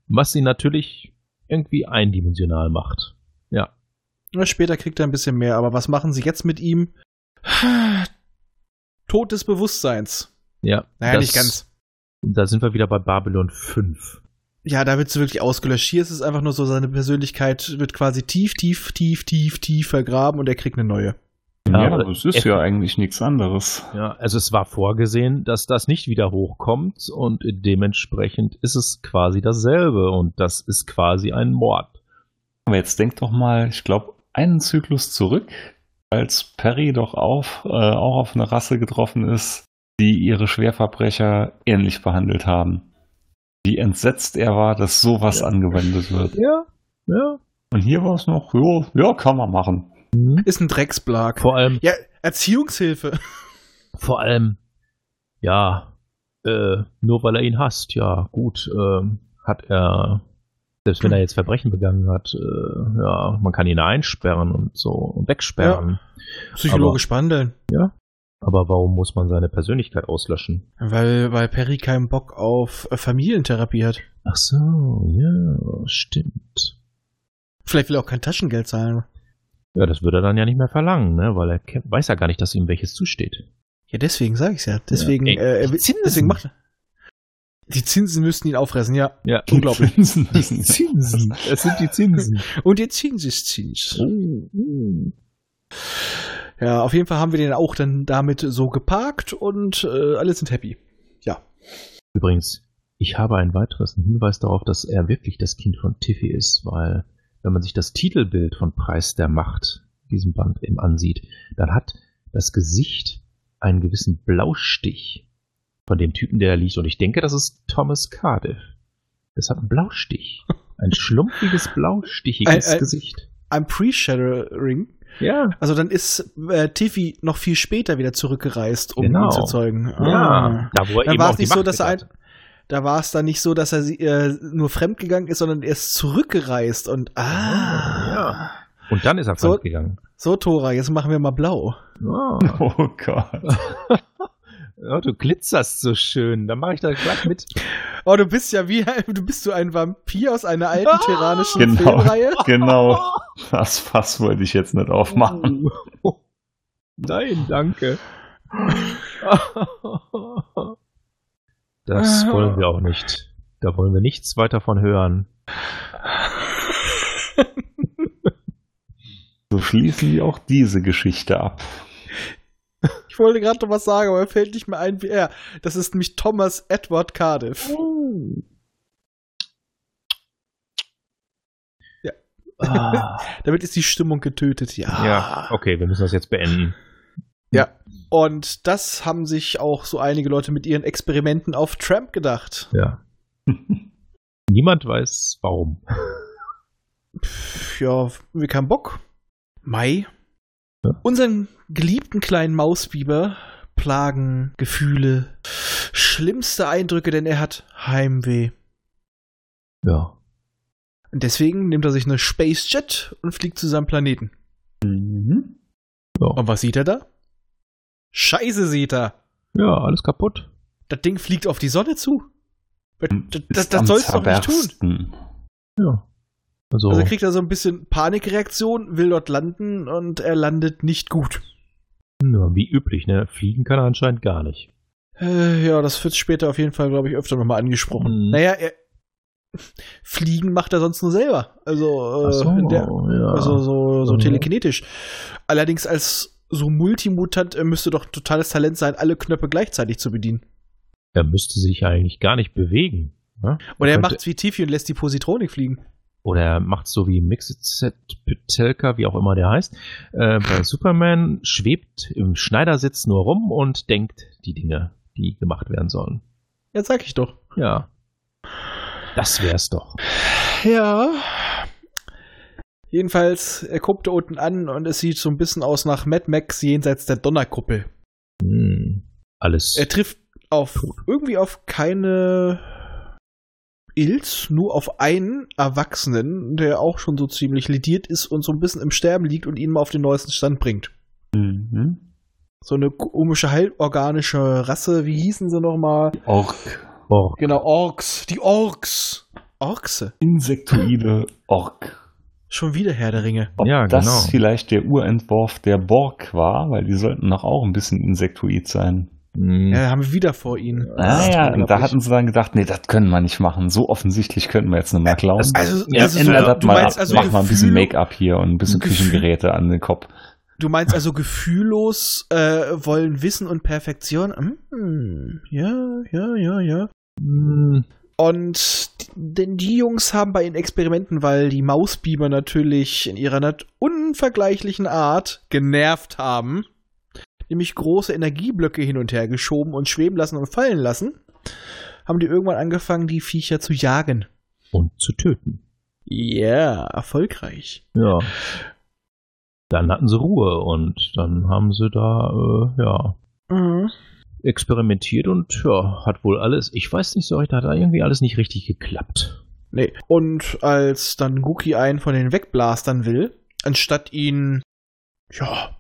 Was sie natürlich irgendwie eindimensional macht. Ja. Na, Später kriegt er ein bisschen mehr, aber was machen sie jetzt mit ihm? Tod des Bewusstseins. Ja. Naja, das- nicht ganz. Da sind wir wieder bei Babylon 5. Ja, da wird sie wirklich ausgelöscht. Hier ist es einfach nur so, seine Persönlichkeit wird quasi tief, tief, tief, tief, tief vergraben und er kriegt eine neue. Ja, Ja, aber das ist ja eigentlich nichts anderes. Ja, also es war vorgesehen, dass das nicht wieder hochkommt und dementsprechend ist es quasi dasselbe und das ist quasi ein Mord. Aber jetzt denk doch mal, ich glaube, einen Zyklus zurück, als Perry doch auf, äh, auch auf eine Rasse getroffen ist, die ihre Schwerverbrecher ähnlich behandelt haben. Wie entsetzt er war, dass sowas angewendet wird. Ja, ja. Und hier war es noch, jo, ja, kann man machen. Ist ein Drecksblag. Vor allem, Ja, Erziehungshilfe. (laughs) vor allem, ja, äh, nur weil er ihn hasst, ja, gut, ähm, hat er, selbst wenn er jetzt Verbrechen begangen hat, äh, ja, man kann ihn einsperren und so und wegsperren. Psychologisch behandeln. Aber warum muss man seine Persönlichkeit auslöschen? Weil, weil Perry keinen Bock auf äh, Familientherapie hat. Ach so, ja, stimmt. Vielleicht will er auch kein Taschengeld zahlen. Ja, das würde er dann ja nicht mehr verlangen, ne? weil er weiß ja gar nicht, dass ihm welches zusteht. Ja, deswegen sage ich's ja. Deswegen, Ey, äh, er will- deswegen macht er. Die Zinsen müssten ihn auffressen, ja. Ja, Unglaublich. Zinsen. Zinsen. (laughs) Es sind die Zinsen. Und der Zinseszins. Oh, oh. Ja, auf jeden Fall haben wir den auch dann damit so geparkt und äh, alle sind happy. Ja. Übrigens, ich habe einen weiteren Hinweis darauf, dass er wirklich das Kind von Tiffy ist, weil wenn man sich das Titelbild von Preis der Macht, diesem Band eben ansieht, dann hat das Gesicht einen gewissen Blaustich von dem Typen, der da liegt. Und ich denke, das ist Thomas Cardiff. Das hat einen Blaustich. Ein schlumpfiges, blaustichiges Ein- ein- Gesicht. Ein Pre-Shadowing. Ja. Also dann ist äh, Tiffy noch viel später wieder zurückgereist, um Genau. ihn zu zeugen. Ja. Da, wo er Dann eben war auch es die nicht so, dass er ein, da war es dann nicht so, dass er sie, äh, nur fremdgegangen ist, sondern er ist zurückgereist und ah. Ja. Und dann ist er So- fremdgegangen. So, Tora, jetzt machen wir mal blau. Ah. (laughs) Oh Gott. (laughs) Ja, du glitzerst so schön. Dann mache ich da gleich mit. (laughs) Oh, du bist ja wie (laughs) du bist du ein Vampir aus einer alten (laughs) Ah! terranischen Genau. Filmreihe. Genau. Das Fass wollte ich jetzt nicht aufmachen. Nein, danke. Das wollen wir auch nicht. Da wollen wir nichts weiter von hören. So schließen wir auch diese Geschichte ab. Ich wollte gerade noch was sagen, aber mir fällt nicht mehr ein, wie er. Das ist nämlich Thomas Edward Cardiff. Ah, (laughs) Damit ist die Stimmung getötet, ja. ja, okay, wir müssen das jetzt beenden. Ja. Und das haben sich auch so einige Leute mit ihren Experimenten auf Tramp gedacht. Ja. (laughs) Niemand weiß warum. Pff, Ja, wir keinen Bock. Mai. Ja. Unseren geliebten kleinen Mausbiber plagen Gefühle, schlimmste Eindrücke, denn er hat Heimweh. Ja. Und deswegen nimmt er sich eine Space Jet und fliegt zu seinem Planeten. Mhm. Und was sieht er da? Scheiße sieht er. Ja, alles kaputt. Das Ding fliegt auf die Sonne zu. Das, das, das, sollst du doch nicht tun. Ja. Also, Also kriegt er so ein bisschen Panikreaktion, will dort landen und er landet nicht gut. ja, wie üblich, ne? Fliegen kann er anscheinend gar nicht. Äh, ja, das wird später auf jeden Fall, glaube ich, öfter nochmal angesprochen. Mhm. Naja, er, Fliegen macht er sonst nur selber. Also, äh, so, der, ja. also so, so Mhm. telekinetisch. Allerdings als so Multimutant er müsste doch totales Talent sein, alle Knöpfe gleichzeitig zu bedienen. er müsste sich eigentlich gar nicht bewegen. Ne? Oder er könnte- macht's wie Tiffy und lässt die Positronik fliegen. Oder er macht so wie Mixed Petelka, wie auch immer der heißt. Äh, bei Superman schwebt im Schneidersitz nur rum und denkt die Dinge, die gemacht werden sollen. Ja, sag ich doch. Ja. Das wär's doch. Ja. Jedenfalls, er guckt da unten an und es sieht so ein bisschen aus nach Mad Max jenseits der Donnerkuppel. Hm. Alles. Er trifft auf irgendwie auf keine Ilz, nur auf einen Erwachsenen, der auch schon so ziemlich lediert ist und so ein bisschen im Sterben liegt und ihn mal auf den neuesten Stand bringt. Mhm. So eine komische halborganische Rasse, wie hießen sie nochmal? Ork. oh, Genau, Orks. Die Orks. Orkse. Insektoide Ork. Schon wieder Herr der Ringe. Ob Ja, das genau. vielleicht der Urentwurf der Borg war, weil die sollten doch auch ein bisschen insektoid sein. Hm. Ja, haben wir wieder vor ihnen. Ah ja, und da hatten sie dann gedacht, nee, das können wir nicht machen. So offensichtlich könnten wir jetzt nicht mehr klauen. Das- Also, Ja, also so, das du mal meinst ab, also mach mal ein bisschen Make-up hier und ein bisschen Gefühl- Küchengeräte an den Kopf. Du meinst also gefühllos äh, wollen Wissen und Perfektion? Hm, ja, ja, ja, ja. Hm. Und die- denn die Jungs haben bei ihren Experimenten, weil die Mausbiber natürlich in ihrer unvergleichlichen Art genervt haben, nämlich große Energieblöcke hin und her geschoben und schweben lassen und fallen lassen, haben die irgendwann angefangen, die Viecher zu jagen. Und zu töten. Ja, erfolgreich. Ja. Dann hatten sie Ruhe und dann haben sie da, äh, ja, Mhm. experimentiert und ja, hat wohl alles, ich weiß nicht so recht, hat da irgendwie alles nicht richtig geklappt. Nee. Und als dann Guki einen von den wegblastern will, anstatt ihn, ja,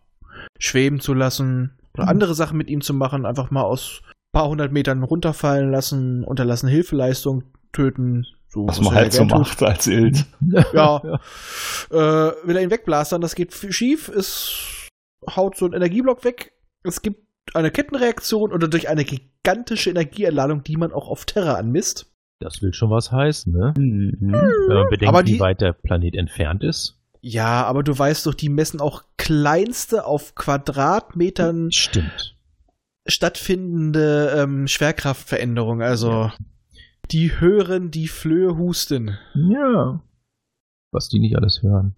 schweben zu lassen oder Mhm. andere Sachen mit ihm zu machen, einfach mal aus paar hundert Metern runterfallen lassen, unterlassen Hilfeleistung töten. So, Was man er halt so macht als Ild. (laughs) Ja. Äh, will er ihn wegblastern, das geht schief, es haut so einen Energieblock weg, es gibt eine Kettenreaktion oder durch eine gigantische Energieentladung, die man auch auf Terra anmisst. Das will schon was heißen, ne? Mhm. Wenn man bedenkt, Aber die- wie weit der Planet entfernt ist. Ja, aber du weißt doch, die messen auch kleinste auf Quadratmetern Stimmt. stattfindende ähm, Schwerkraftveränderungen. Also die hören die Flöhe husten. Ja. Was die nicht alles hören.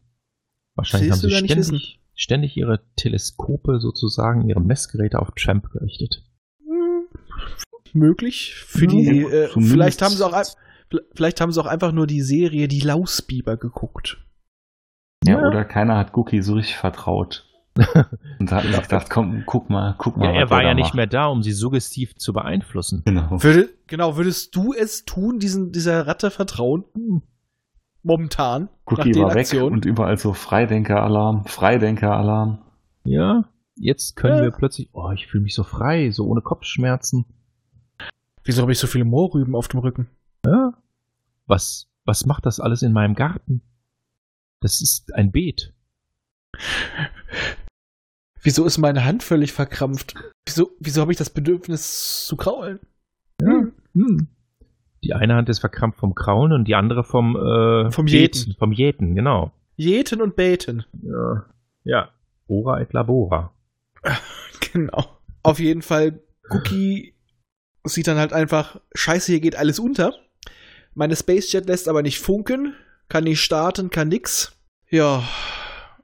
Wahrscheinlich haben sie ständig, ständig ihre Teleskope sozusagen, ihre Messgeräte auf Tramp gerichtet. Hm, möglich. Für Ja, die, äh, vielleicht haben sie auch vielleicht haben sie auch einfach nur die Serie Die Lausbiber geguckt. Ja, Ja. oder keiner hat Cookie so richtig vertraut. (laughs) Und hat sich gedacht, komm, guck mal, guck mal. Ja, er war ja nicht macht. mehr da, um sie suggestiv zu beeinflussen. Genau. Würde, genau, würdest du es tun, diesen, dieser Ratte vertrauen? Hm. Momentan. Cookie war weg und überall so Freidenker-Alarm, Freidenker-Alarm. Ja, jetzt können Ja. wir plötzlich, oh, ich fühle mich so frei, so ohne Kopfschmerzen. Wieso habe ich so viele Moorrüben auf dem Rücken? Ja. Was, was macht das alles in meinem Garten? Das ist ein Beet. Wieso ist meine Hand völlig verkrampft? Wieso, wieso habe ich das Bedürfnis zu kraulen? Ja. Hm. Die eine Hand ist verkrampft vom Kraulen und die andere vom, äh, Vom Beten. Jäten. Vom Jäten, genau. Jäten und beten. Ja. Ja. Ora et labora. (laughs) Genau. Auf jeden Fall, Cookie sieht dann halt einfach, scheiße, hier geht alles unter. Meine Spacejet lässt aber nicht funken, kann nicht starten, kann nix. Ja.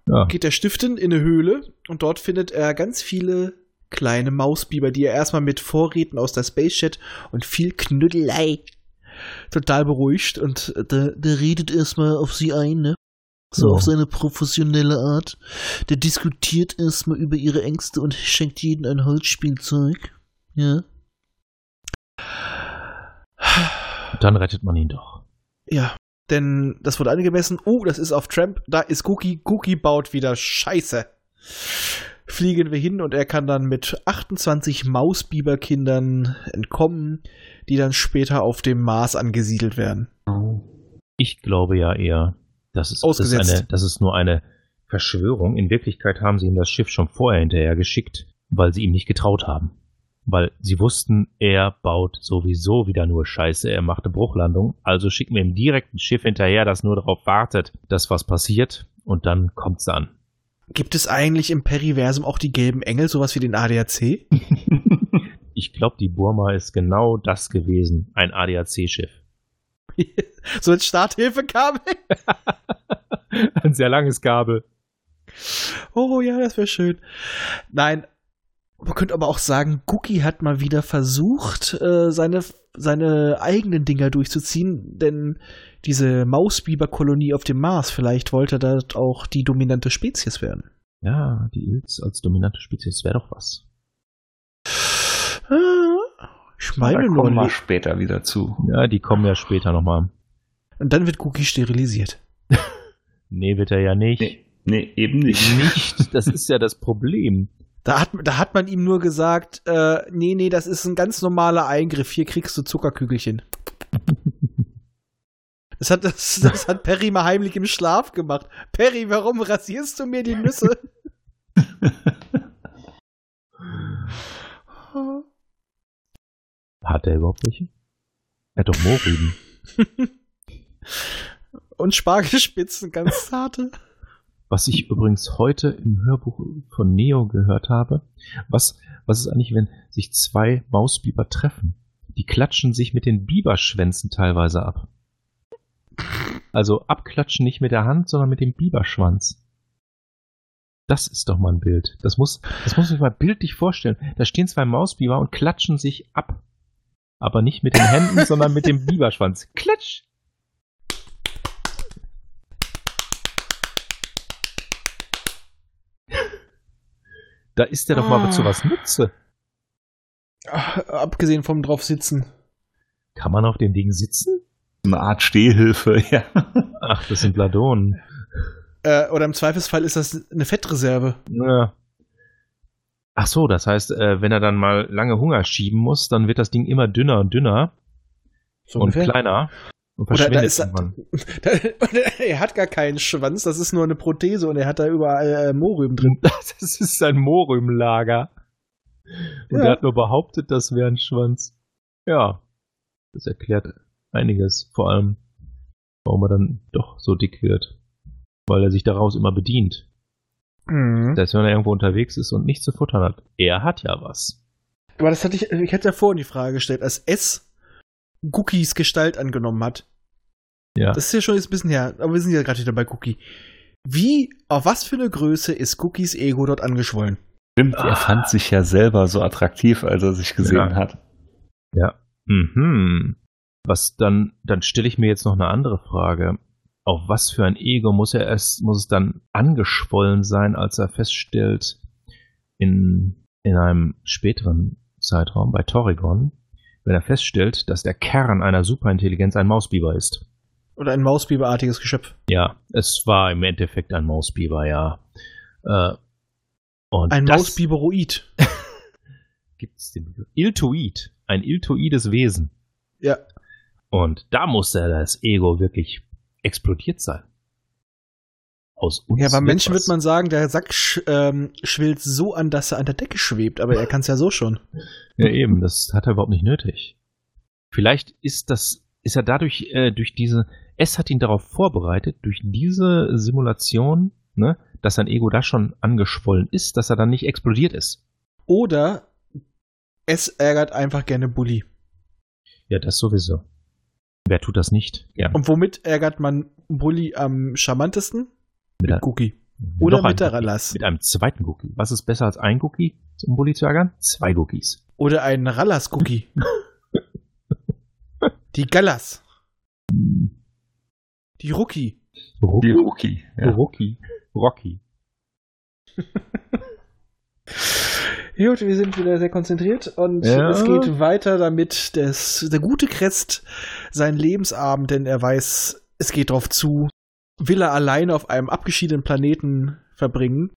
Ja. geht der Stiften in eine Höhle und dort findet er ganz viele kleine Mausbiber, die er erstmal mit Vorräten aus der Space Chat und viel Knüddelei total beruhigt und äh, der, der redet erstmal auf sie ein, ne? So Ja. auf seine professionelle Art. Der diskutiert erstmal über ihre Ängste und schenkt jedem ein Holzspielzeug. Ja. Und dann rettet man ihn doch. Ja, denn das wurde angemessen. Oh, das ist auf Tramp. Da ist Cookie. Cookie baut wieder Scheiße. Fliegen wir hin und er kann dann mit 28 Mausbiberkindern entkommen, die dann später auf dem Mars angesiedelt werden. Ich glaube ja eher, das ist, das ist, Ausgesetzt. eine, das ist nur eine Verschwörung. In Wirklichkeit haben sie ihm das Schiff schon vorher hinterher geschickt, weil sie ihm nicht getraut haben. Weil sie wussten, er baut sowieso wieder nur Scheiße, er macht eine Bruchlandung. Also schicken wir ihm direkt ein Schiff hinterher, das nur darauf wartet, dass was passiert. Und dann kommt's an. Gibt es eigentlich im Periversum auch die gelben Engel, sowas wie den ADAC? (laughs) Ich glaube, die Burma ist genau das gewesen. Ein ADAC-Schiff. (laughs) so ein Starthilfekabel? (laughs) Ein sehr langes Kabel. Oh ja, das wäre schön. Nein, man könnte aber auch sagen, Cookie hat mal wieder versucht, äh, seine, seine eigenen Dinger durchzuziehen, denn diese Mausbiberkolonie auf dem Mars, vielleicht wollte er dort auch die dominante Spezies werden. Ja, die Ilz als dominante Spezies wäre doch was. Ah, Ich Da meine nur. kommen wir später wieder zu. Ja, die kommen ja später nochmal. Und dann wird Cookie sterilisiert. (laughs) Nee, wird er ja nicht. Nee, nee eben nicht. Nicht, das ist ja das Problem. Da hat, da hat man ihm nur gesagt, äh, nee, nee, das ist ein ganz normaler Eingriff. Hier kriegst du Zuckerkügelchen. (laughs) Das hat, das, das hat Perry mal heimlich im Schlaf gemacht. Perry, warum rasierst du mir die Nüsse? (laughs) Hat er überhaupt welche? Er hat doch Mohrrüben. (laughs) Und Spargelspitzen, ganz zarte. Was ich übrigens heute im Hörbuch von Neo gehört habe. Was, was ist eigentlich, wenn sich zwei Mausbiber treffen? Die klatschen sich mit den Biberschwänzen teilweise ab. Also abklatschen nicht mit der Hand, sondern mit dem Biberschwanz. Das ist doch mal ein Bild. Das muss, das muss ich mal bildlich vorstellen. Da stehen zwei Mausbiber und klatschen sich ab. Aber nicht mit den Händen, (laughs) sondern mit dem Biberschwanz. Klatsch! Da ist der doch mal Ah. zu was Nütze. Ach, abgesehen vom drauf sitzen. Kann man auf dem Ding sitzen? Eine Art Stehhilfe, (laughs) ja. Ach, das sind Bladonen. Äh, oder im Zweifelsfall ist das eine Fettreserve. Ja. Ach so, das heißt, äh, wenn er dann mal lange Hunger schieben muss, dann wird das Ding immer dünner und dünner So und ungefähr. kleiner und Oder da verschwindet ist er- irgendwann. (laughs) er hat gar keinen Schwanz, das ist nur eine Prothese und er hat da überall äh, Mohrrüben drin. (laughs) Das ist sein Mohrrübenlager. Und Ja. er hat nur behauptet, das wäre ein Schwanz. Ja, das erklärt einiges. Vor allem, warum er dann doch so dick wird. Weil er sich daraus immer bedient. Mhm. Das heißt, wenn er irgendwo unterwegs ist und nichts zu futtern hat. Er hat ja was. Aber das hatte ich, ich hätte ja vorhin die Frage gestellt, als S Cookies Gestalt angenommen hat. Ja. Das ist ja schon jetzt ein bisschen her, aber wir sind ja gerade wieder bei Cookie. Wie, auf was für eine Größe ist Cookies Ego dort angeschwollen? Stimmt, Ah. er fand sich ja selber so attraktiv, als er sich gesehen Ja. hat. Mhm. Was dann, dann stelle ich mir jetzt noch eine andere Frage. Auf was für ein Ego muss er erst, muss es dann angeschwollen sein, als er feststellt, in, in einem späteren Zeitraum bei Torrigon, wenn er feststellt, dass der Kern einer Superintelligenz ein Mausbiber ist. Oder ein Mausbiberartiges Geschöpf? Ja, es war im Endeffekt ein Mausbiber, ja. Äh, und Ein Mausbiberoid. (laughs) gibt's den Begriff. Iltoid, ein iltoides Wesen. Ja. Und da musste das Ego wirklich explodiert sein. Aus uns Ja, beim Menschen wird man sagen, der Sack sch, ähm, schwillt so an, dass er an der Decke schwebt, aber er kann es ja so schon. Ja, eben, das hat er überhaupt nicht nötig. Vielleicht ist das, ist er dadurch, äh, durch diese, es hat ihn darauf vorbereitet, durch diese Simulation, ne, dass sein Ego da schon angeschwollen ist, dass er dann nicht explodiert ist. Oder es ärgert einfach gerne Bully. Ja, das sowieso. Wer tut das nicht? Gern. Und womit ärgert man Bully am charmantesten? Mit der- Cookie. Oder mit der. Rallas. Mit einem zweiten Cookie. Was ist besser als ein Cookie, um Bulli zu ärgern? Zwei Cookies. Oder ein Rallas-Cookie. (laughs) Die Gallas. Die Rookie. Die Rookie. Rookie. Ja. Rookie. Rocky. (laughs) Gut, wir sind wieder sehr konzentriert und Ja. es geht weiter damit, dass der gute Crest seinen Lebensabend, denn er weiß, es geht drauf zu, will er alleine auf einem abgeschiedenen Planeten verbringen.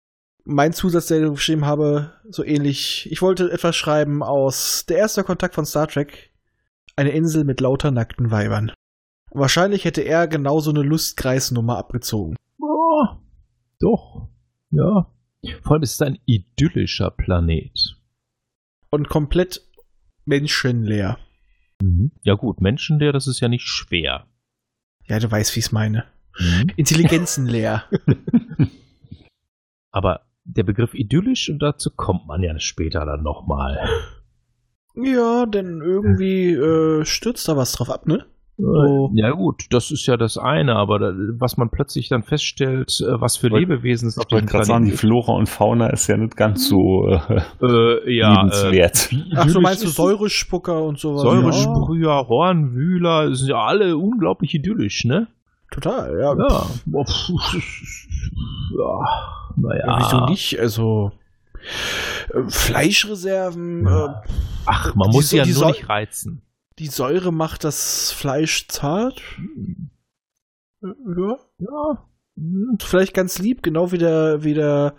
Mein Zusatz, den ich geschrieben habe, so ähnlich. Ich wollte etwas schreiben aus Der erste Kontakt von Star Trek. Eine Insel mit lauter nackten Weibern. Wahrscheinlich hätte er genauso eine Lustkreisnummer abgezogen. Oh, doch. Ja. Vor allem ist es ein idyllischer Planet. Und komplett menschenleer. Mhm. Ja gut, menschenleer, das ist ja nicht schwer. Ja, du weißt, wie ich es meine. Mhm. Intelligenzenleer. (laughs) Aber der Begriff idyllisch, und dazu kommt man ja später dann nochmal. Ja, denn irgendwie äh, stürzt da was drauf ab, ne? So. Ja gut, das ist ja das eine, aber da, was man plötzlich dann feststellt, äh, was für Lebewesen es auf Ich wollte diesem gerade sagen, die Planeten Flora und Fauna ist ja nicht ganz so äh, äh, ja, äh, liebenswert. wie Ach so, meinst du? Säurespucker und sowas? Säuresprüher, Hornwühler, sind ja alle unglaublich idyllisch, ne? Ja, total, ja. Ja. Ja, naja. Ja, wieso nicht? Also äh, Fleischreserven, äh, Ach, man Die muss so- sie ja die nur nicht reizen. die Säure macht das Fleisch zart. Äh, Ja. Ja. Hm, Vielleicht ganz lieb, genau wie der, wie der,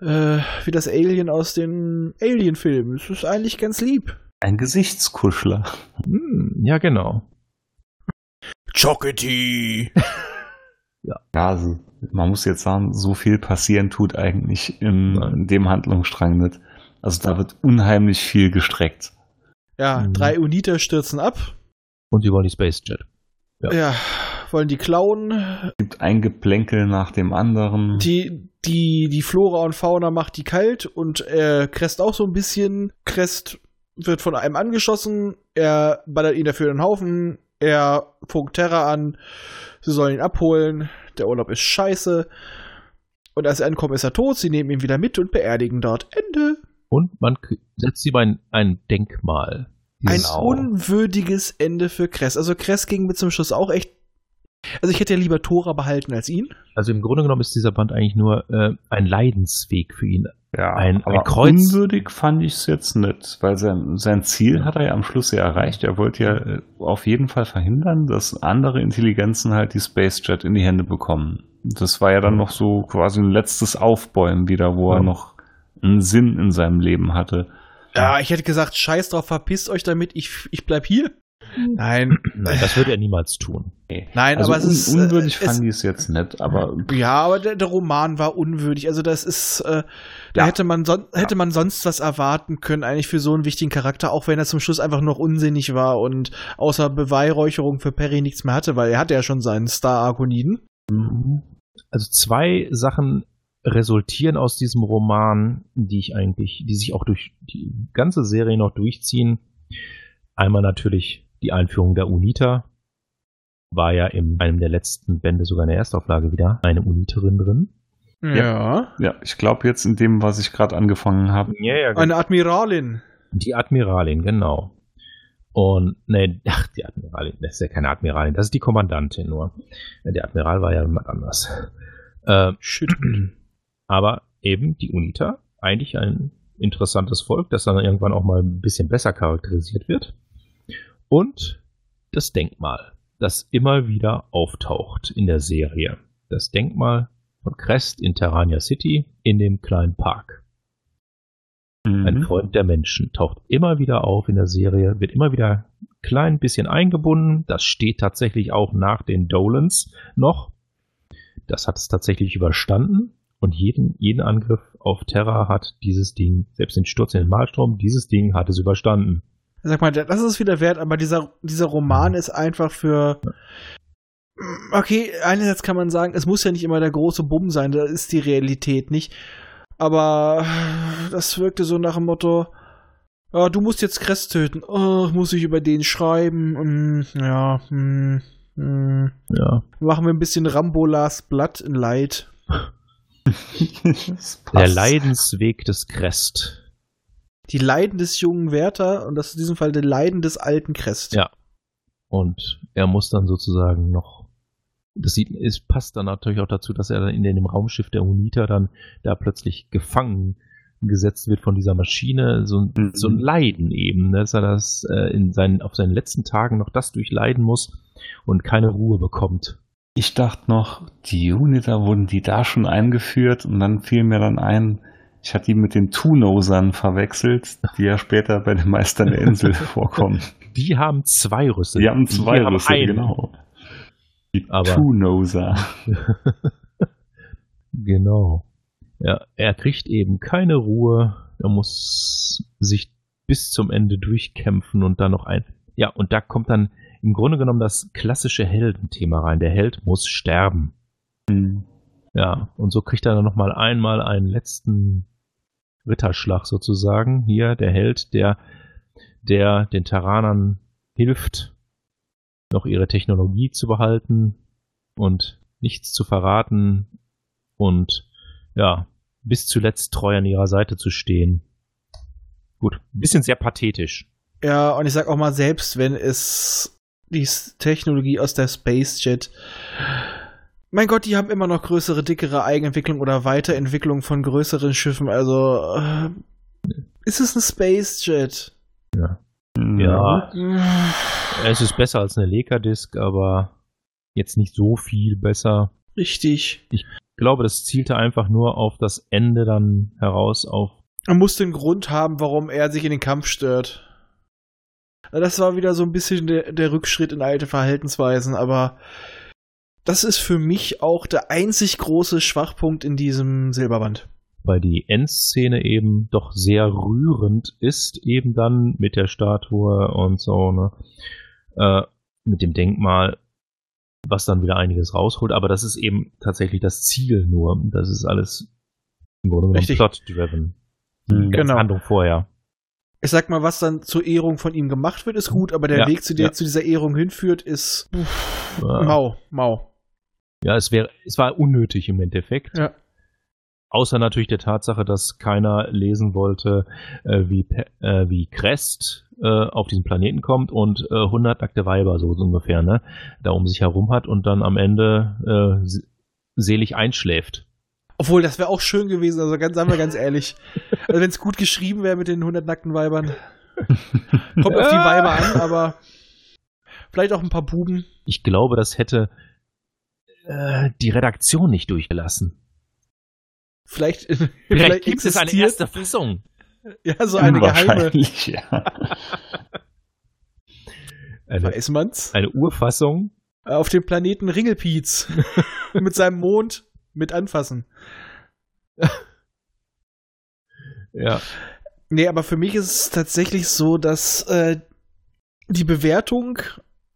äh, wie das Alien aus den Alien-Filmen. Es ist eigentlich ganz lieb. Ein Gesichtskuschler. Hm, ja, genau. Chockety! (laughs) Ja, also man muss jetzt sagen, so viel passieren tut eigentlich in, in dem Handlungsstrang nicht. Also da wird unheimlich viel gestreckt. Ja, Mhm. drei Uniter stürzen ab. Und die wollen die Space Jet. Ja. Ja, wollen die klauen. Es gibt ein Geplänkel nach dem anderen. Die, die, die Flora und Fauna macht die kalt und äh, Crest auch so ein bisschen. Crest wird von einem angeschossen. Er ballert ihn dafür in den Haufen. Er funkt Terra an. Sie sollen ihn abholen. Der Urlaub ist scheiße. Und als sie ankommen, ist er tot. Sie nehmen ihn wieder mit und beerdigen dort. Ende. Und man setzt sie bei ein, ein Denkmal. Ein Genau. unwürdiges Ende für Crest. Also Crest ging mit zum Schluss auch echt. Also ich hätte ja lieber Tora behalten als ihn. Also im Grunde genommen ist dieser Band eigentlich nur äh, ein Leidensweg für ihn. Ja, Ein- ein aber Kreuz- unwürdig fand ich es jetzt nicht, weil sein, sein Ziel hat er ja am Schluss ja erreicht. Er wollte ja äh, auf jeden Fall verhindern, dass andere Intelligenzen halt die Space Jet in die Hände bekommen. Das war ja dann noch so quasi ein letztes Aufbäumen wieder, wo Ja. er noch einen Sinn in seinem Leben hatte. Ja, ich hätte gesagt, scheiß drauf, verpisst euch damit, ich, ich bleib hier. Nein, (clears throat) Nein, das würde er niemals tun. nein, also aber es un ist. unwürdig äh, fand es, ich es jetzt nicht, aber Ja, aber der, der Roman war unwürdig. Also das ist, äh, da Ja. hätte man son hätte man sonst was erwarten können, eigentlich für so einen wichtigen Charakter, auch wenn er zum Schluss einfach noch unsinnig war und außer Beweihräucherung für Perry nichts mehr hatte, weil er hatte ja schon seinen Star-Arkoniden. Also zwei Sachen resultieren aus diesem Roman, die ich eigentlich, die sich auch durch die ganze Serie noch durchziehen. Einmal natürlich die Einführung der Unita. War ja in einem der letzten Bände sogar in der Erstauflage wieder eine Uniterin drin. Ja. ja, ich glaube jetzt in dem, was ich gerade angefangen habe, Ja, ja, Eine Admiralin. Die Admiralin, genau. Und, ne, (laughs) ach, die Admiralin, das ist ja keine Admiralin, das ist die Kommandantin nur. Der Admiral war ja jemand anders. Äh, Shit. (clears throat) aber eben die Unita, eigentlich ein interessantes Volk, das dann irgendwann auch mal ein bisschen besser charakterisiert wird. Und das Denkmal, das immer wieder auftaucht in der Serie. Das Denkmal von Crest in Terrania City in dem kleinen Park. Ein Mhm. Freund der Menschen taucht immer wieder auf in der Serie, wird immer wieder ein klein bisschen eingebunden. Das steht tatsächlich auch nach den Dolans noch. Das hat es tatsächlich überstanden. Und jeden, jeden Angriff auf Terra hat dieses Ding, selbst den Sturz in den Malstrom, dieses Ding hat es überstanden. Sag mal, das ist wieder wert, aber dieser, dieser Roman ist einfach für. Okay, einerseits kann man sagen, es muss ja nicht immer der große Bumm sein, da ist die Realität nicht. Aber das wirkte so nach dem Motto, ah, du musst jetzt Crest töten. Oh, muss ich über den schreiben? Hm, ja, hm, hm. Ja. machen wir ein bisschen Rambo Last Blood in Light. (laughs) Das Der. Leidensweg des Crest. Die Leiden des jungen Werther und das ist in diesem Fall die Leiden des alten Crest. Ja. Und er muss dann sozusagen noch. Das sieht, es passt dann natürlich auch dazu, dass er dann in dem Raumschiff der Unita dann da plötzlich gefangen gesetzt wird von dieser Maschine. So, ein- Mhm. so ein Leiden eben, ne, dass er das äh, in seinen, auf seinen letzten Tagen noch das durchleiden muss und keine Ruhe bekommt. Ich dachte noch, die Uniter wurden die da schon eingeführt und dann fiel mir dann ein, ich hatte die mit den Two-Nosern verwechselt, die ja später bei den Meistern der Insel (laughs) vorkommen. Die haben zwei Rüssel. Die haben zwei Wir Rüssel, einen. genau. Die Two-Noser. (laughs) Genau. Ja, er kriegt eben keine Ruhe. Er muss sich bis zum Ende durchkämpfen und dann noch ein. Ja, und da kommt dann im Grunde genommen das klassische Heldenthema rein. Der Held muss sterben. Hm. Ja, und so kriegt er dann nochmal einmal einen letzten Ritterschlag sozusagen. Hier der Held, der, der den Terranern hilft, noch ihre Technologie zu behalten und nichts zu verraten und ja, bis zuletzt treu an ihrer Seite zu stehen. Gut, ein bisschen sehr pathetisch. Ja, und ich sag auch mal, selbst wenn es die Technologie aus der Space Jet. Mein Gott, die haben immer noch größere, dickere Eigenentwicklung oder Weiterentwicklung von größeren Schiffen. Also äh, ist es ein Space Jet? Ja, es ist besser als eine Leica-Disc, aber jetzt nicht so viel besser. Richtig. Ich glaube, das zielte einfach nur auf das Ende dann heraus, auf Man muss den Grund haben, warum er sich in den Kampf stört. Das war wieder so ein bisschen der, der Rückschritt in alte Verhaltensweisen, aber das ist für mich auch der einzig große Schwachpunkt in diesem Silberband. weil die Endszene eben doch sehr rührend ist, eben dann mit der Statue und so, ne? Äh, mit dem Denkmal, was dann wieder einiges rausholt, aber das ist eben tatsächlich das Ziel nur. Das ist alles im Grunde genommen Richtig. plot-driven. Genau. Handlung vorher. Ich sag mal, was dann zur Ehrung von ihm gemacht wird, ist gut, aber der Ja, Weg, zu der ja. zu dieser Ehrung hinführt, ist Ja, mau, mau. Ja es wäre, es war unnötig im Endeffekt. Ja. Außer natürlich der Tatsache, dass keiner lesen wollte, äh, wie, äh, wie Crest äh, auf diesen Planeten kommt und äh, 100 nackte Weiber so ungefähr, ne, da um sich herum hat und dann am Ende äh, se- selig einschläft. Obwohl, das wäre auch schön gewesen, also ganz, sagen wir ganz ehrlich. Also wenn es gut geschrieben wäre mit den 100 nackten Weibern. Kommt auf die Weiber an, aber vielleicht auch ein paar Buben. Ich glaube, das hätte äh, die Redaktion nicht durchgelassen. Vielleicht, (laughs) Vielleicht, vielleicht gibt es eine erste Fassung. Ja, so eine geheime. Ja. (laughs) Eine, Weiß man's? eine Urfassung. Auf dem Planeten Ringelpiez. (laughs) mit seinem Mond mit anfassen. Ja. Nee, aber für mich ist es tatsächlich so, dass äh, die Bewertung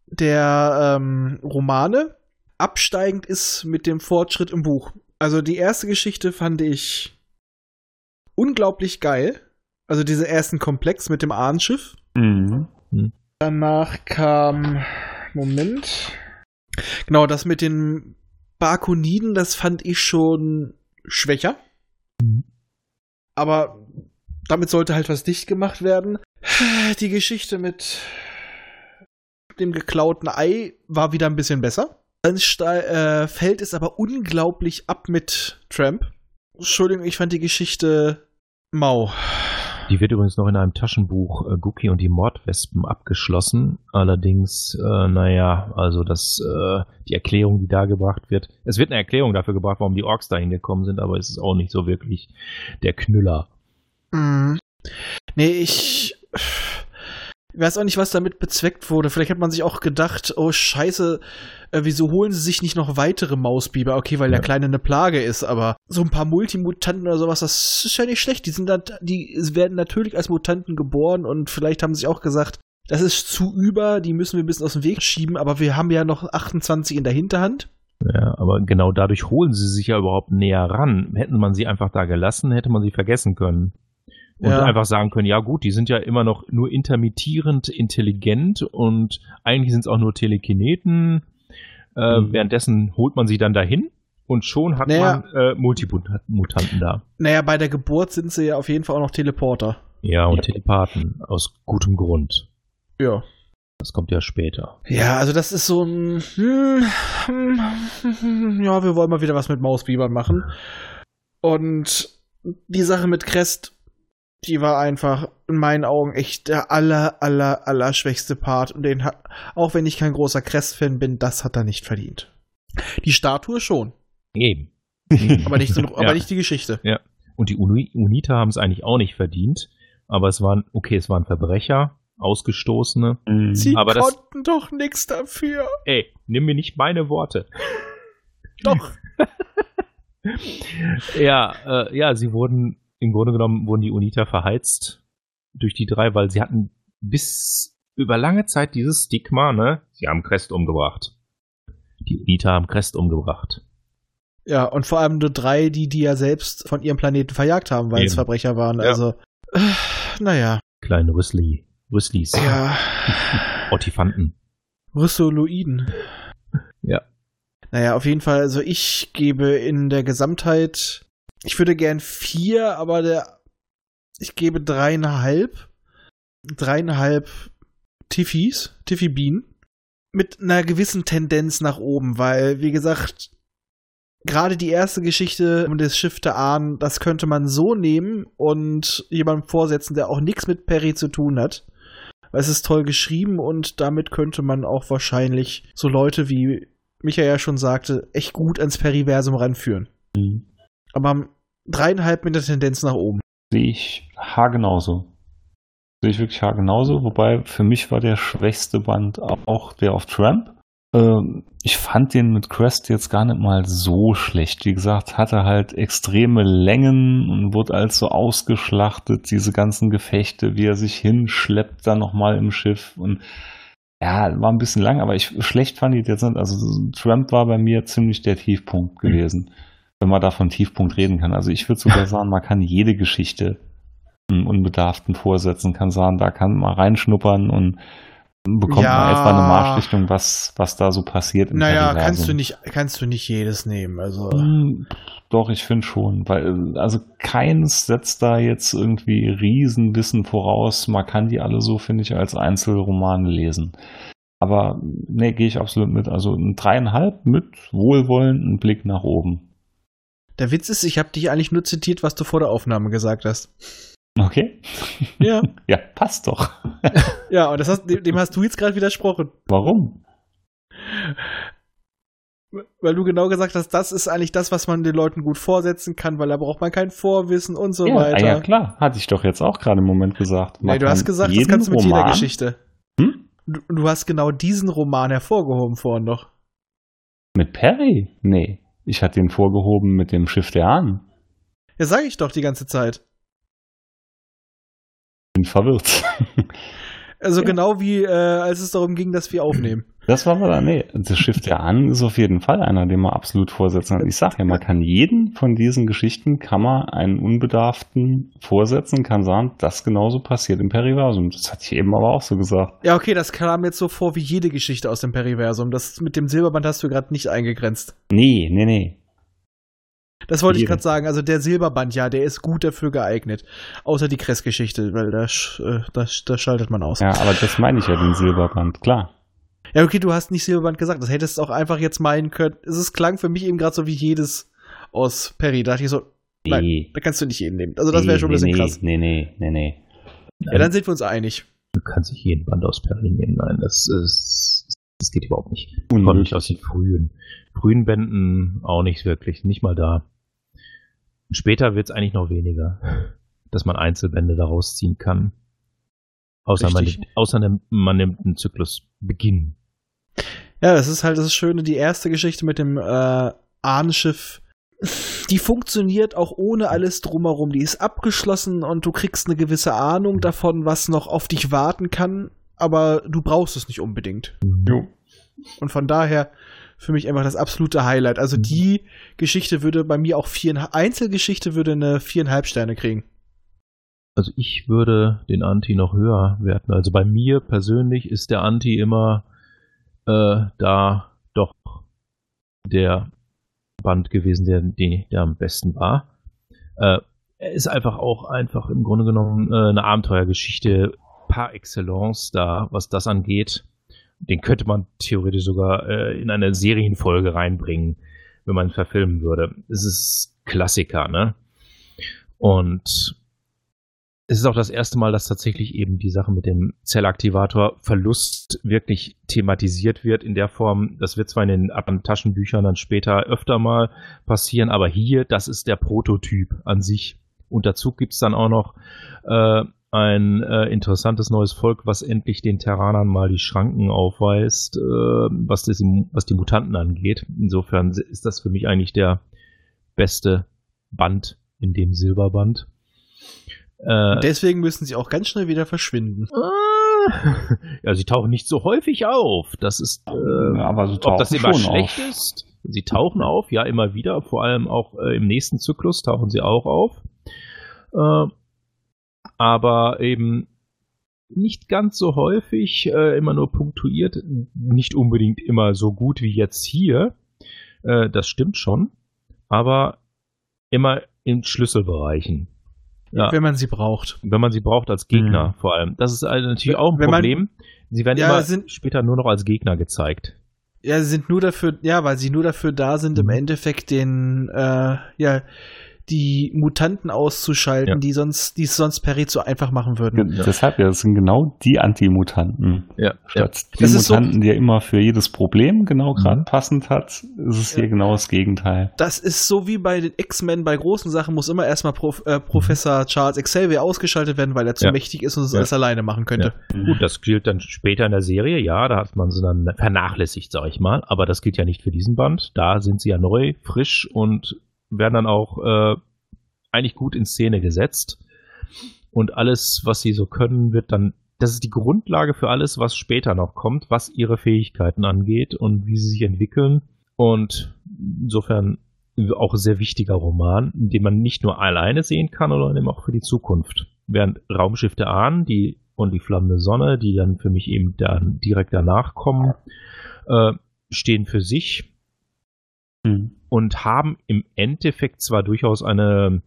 der ähm, Romane absteigend ist mit dem Fortschritt im Buch. Also die erste Geschichte fand ich unglaublich geil. Also diesen ersten Komplex mit dem Ahnenschiff. Mhm. Danach kam. Moment. Genau, das mit den Barkoniden, das fand ich schon schwächer. Aber damit sollte halt was dicht gemacht werden. Die Geschichte mit dem geklauten Ei war wieder ein bisschen besser. Dann äh, fällt es aber unglaublich ab mit Tramp. Entschuldigung, ich fand die Geschichte mau. Die wird übrigens noch in einem Taschenbuch äh, Guki und die Mordwespen abgeschlossen. Allerdings, äh, naja, also das, äh, die Erklärung, die da gebracht wird. Es wird eine Erklärung dafür gebracht, warum die Orks dahin gekommen sind, aber es ist auch nicht so wirklich der Knüller. Mhm. Nee, ich ich weiß auch nicht, was damit bezweckt wurde. Vielleicht hat man sich auch gedacht, oh scheiße, äh, wieso holen sie sich nicht noch weitere Mausbiber? Okay, weil der Ja. Kleine eine Plage ist, aber so ein paar Multimutanten oder sowas, das ist ja nicht schlecht. Die sind dann, die werden natürlich als Mutanten geboren und vielleicht haben sie sich auch gesagt, das ist zu über, die müssen wir ein bisschen aus dem Weg schieben, aber wir haben ja noch 28 in der Hinterhand. Ja, aber genau dadurch holen sie sich ja überhaupt näher ran. Hätten man sie einfach da gelassen, hätte man sie vergessen können. Und Ja. einfach sagen können, ja gut, die sind ja immer noch nur intermittierend intelligent und eigentlich sind es auch nur Telekineten. Äh, Mhm. Währenddessen holt man sie dann dahin Und schon hat Naja. man äh, Multimutanten da. Naja, bei der Geburt sind sie ja auf jeden Fall auch noch Teleporter. Ja, und Ja. Telepathen. Aus gutem Grund. Ja. Das kommt ja später. Ja, also das ist so ein. Hm, hm, ja, wir wollen mal wieder was mit Mausbibern machen. Und die Sache mit Crest, die war einfach in meinen Augen echt der aller, aller, aller schwächste Part. Und den hat, auch wenn ich kein großer Crest-Fan bin, das hat er nicht verdient. Die Statue schon, Eben. (laughs) aber nicht, den, (laughs) aber Ja. nicht die Geschichte. Und die Uni Unita haben es eigentlich auch nicht verdient. Aber es waren, okay, es waren Verbrecher, Ausgestoßene. Mhm. Sie Aber das- konnten doch nichts dafür. Ey, nimm mir nicht meine Worte. Doch. (laughs) Ja, äh, ja, sie wurden, im Grunde genommen wurden die Unita verheizt durch die drei, weil sie hatten bis über lange Zeit dieses Stigma, ne? Sie haben Crest umgebracht. Die Unita haben Crest umgebracht. Ja, und vor allem nur drei, die die ja selbst von ihrem Planeten verjagt haben, weil es Eben. Verbrecher waren. Ja. Also, äh, naja. Kleine Rüssli. Rüsslis. Ja. (laughs) Ortifanten. Rüssoloiden. Ja. Naja, auf jeden Fall, also ich gebe in der Gesamtheit, ich würde gern vier, aber der, ich gebe dreieinhalb, dreieinhalb Tiffys, Tiffy-Bienen, mit einer gewissen Tendenz nach oben, weil, wie gesagt, gerade die erste Geschichte um das Schiff der Ahnen, das könnte man so nehmen und jemandem vorsetzen, der auch nichts mit Perry zu tun hat. Weil es ist toll geschrieben und damit könnte man auch wahrscheinlich so Leute wie Michael ja schon sagte, echt gut ans Periversum ranführen. Mhm. Aber dreieinhalb mit der Tendenz nach oben. Sehe ich haargenauso. Sehe ich wirklich haargenauso, wobei für mich war der schwächste Band auch der auf Tramp. Ähm, ich fand den mit Crest jetzt gar nicht mal so schlecht. Wie gesagt, hatte halt extreme Längen und wurde als so ausgeschlachtet, diese ganzen Gefechte, wie er sich hinschleppt dann nochmal im Schiff und ja, war ein bisschen lang, aber ich schlecht fand ich jetzt nicht. Also Tramp war bei mir ziemlich der Tiefpunkt gewesen, wenn man da von Tiefpunkt reden kann. Also ich würde sogar (laughs) sagen, man kann jede Geschichte einem Unbedarften vorsetzen, kann sagen, da kann man reinschnuppern und bekommt Ja. man etwa eine Marschrichtung, was, was da so passiert. Naja, kannst du nicht, kannst du nicht jedes nehmen. Also. Hm, Doch, ich finde schon, weil also keins setzt da jetzt irgendwie Riesenwissen voraus. Man kann die alle so, finde ich, als Einzelromane lesen. Aber ne, gehe ich absolut mit. Also ein dreieinhalb mit wohlwollenden Blick nach oben. Der Witz ist, ich habe dich eigentlich nur zitiert, was du vor der Aufnahme gesagt hast. Okay? Ja. (laughs) Ja, passt doch. (laughs) ja, und das hast, dem, dem hast du jetzt gerade widersprochen. Warum? Weil du genau gesagt hast, das ist eigentlich das, was man den Leuten gut vorsetzen kann, weil da braucht man kein Vorwissen und so ja, weiter. ah, ja, klar. Hatte ich doch jetzt auch gerade im Moment gesagt. Man Nee, du hast gesagt, das kannst du mit jeder Roman- Geschichte. Hm? Du, du hast genau diesen Roman hervorgehoben vorhin noch. Mit Perry? Nee. Ich hatte ihn vorgehoben mit dem Schiff der Ahnen. Ja, sag ich doch die ganze Zeit. Bin verwirrt. Also Ja. genau wie äh, als es darum ging, dass wir aufnehmen. Das war aber, nee, das Schiff der Ahnen ist auf jeden Fall einer, den man absolut vorsetzen kann. Ich sag ja, man kann jeden von diesen Geschichten, kann man einen Unbedarften vorsetzen, kann sagen, das genauso passiert im Periversum. Das hatte ich eben aber auch so gesagt. Ja, okay, das kam jetzt so vor wie jede Geschichte aus dem Periversum. Das mit dem Silberband hast du gerade nicht eingegrenzt. Nee, nee, nee. Das wollte ich gerade sagen. Also der Silberband, ja, der ist gut dafür geeignet. Außer die Kress-Geschichte, weil da, äh, da, da schaltet man aus. Ja, aber das meine ich ja, den Silberband, klar. Ja, okay, du hast nicht Silberband gesagt. Das hättest du auch einfach jetzt meinen können. Es ist, klang für mich eben gerade so wie jedes aus Perry. Da dachte ich so, nein, Nee. da kannst du nicht jeden nehmen. Also das wäre schon ein bisschen nee, krass. Nee, nee, nee, nee. Ja, dann sind wir uns einig. Du kannst nicht jeden Band aus Perry nehmen. Nein, das ist, das geht überhaupt nicht. Allem Unmöglich. nicht aus den frühen. Frühen Bänden auch nicht wirklich. Nicht mal da. Später wird es eigentlich noch weniger, dass man Einzelbände daraus ziehen kann. Außer, man nimmt, außer man nimmt einen Zyklusbeginn. Ja, das ist halt das Schöne. Die erste Geschichte mit dem äh, Ahnenschiff, die funktioniert auch ohne alles drumherum. Die ist abgeschlossen und du kriegst eine gewisse Ahnung davon, was noch auf dich warten kann, aber du brauchst es nicht unbedingt. Jo. Und von daher für mich einfach das absolute Highlight. Also Mhm. die Geschichte würde bei mir auch vier Einzelgeschichte würde eine viereinhalb Sterne kriegen. Also ich würde den Anti noch höher werten. Also bei mir persönlich ist der Anti immer äh, da doch der Band gewesen, der, der, der am besten war. Äh, er ist einfach auch einfach im Grunde genommen äh, eine Abenteuergeschichte par excellence da, was das angeht. Den könnte man theoretisch sogar äh, in eine Serienfolge reinbringen, wenn man verfilmen würde. Es ist Klassiker, ne? Und es ist auch das erste Mal, dass tatsächlich eben die Sache mit dem Zellaktivator Verlust wirklich thematisiert wird in der Form. Das wird zwar in den Taschenbüchern dann später öfter mal passieren, aber hier, das ist der Prototyp an sich. Und dazu gibt's dann auch noch äh, ein äh, interessantes neues Volk, was endlich den Terranern mal die Schranken aufweist, äh, was, das, was die Mutanten angeht. Insofern ist das für mich eigentlich der beste Band in dem Silberband. Äh, Deswegen müssen sie auch ganz schnell wieder verschwinden. (laughs) ja, sie tauchen nicht so häufig auf. Das ist, äh, ja, aber sie ob das immer schlecht auf. ist. Sie tauchen auf, ja, immer wieder. Vor allem auch äh, im nächsten Zyklus tauchen sie auch auf. Äh, aber eben nicht ganz so häufig, äh, immer nur punktuiert, nicht unbedingt immer so gut wie jetzt hier. Äh, das stimmt schon, aber immer in Schlüsselbereichen. Ja. Wenn man sie braucht. Wenn man sie braucht als Gegner mhm. vor allem. Das ist also natürlich auch ein Wenn Problem. Man, sie werden ja, immer sind, später nur noch als Gegner gezeigt. Ja, sie sind nur dafür, ja, weil sie nur dafür da sind, mhm. im Endeffekt den, äh, ja, die Mutanten auszuschalten, ja. die sonst, die es sonst Perry zu einfach machen würden. Ja. Deshalb, ja, das sind genau die Anti-Mutanten. Ja. Statt die das Mutanten, so, die ja immer für jedes Problem genau gerade mhm. passend hat, ist es hier genau das Gegenteil. Das ist so wie bei den X-Men, bei großen Sachen muss immer erstmal Prof, äh, Professor Charles Xavier ausgeschaltet werden, weil er zu mächtig ist und es alles alleine machen könnte. Gut, das gilt dann später in der Serie, ja, da hat man sie dann vernachlässigt, sag ich mal, aber das gilt ja nicht für diesen Band. Da sind sie ja neu, frisch und werden dann auch äh, eigentlich gut in Szene gesetzt. Und alles, was sie so können, wird dann, das ist die Grundlage für alles, was später noch kommt, was ihre Fähigkeiten angeht und wie sie sich entwickeln. Und insofern auch sehr wichtiger Roman, den man nicht nur alleine sehen kann, sondern eben auch für die Zukunft. Während Raumschiff der Ahnen die, und die flammende Sonne, die dann für mich eben dann direkt danach kommen, äh, stehen für sich mhm. Und haben im Endeffekt zwar durchaus eine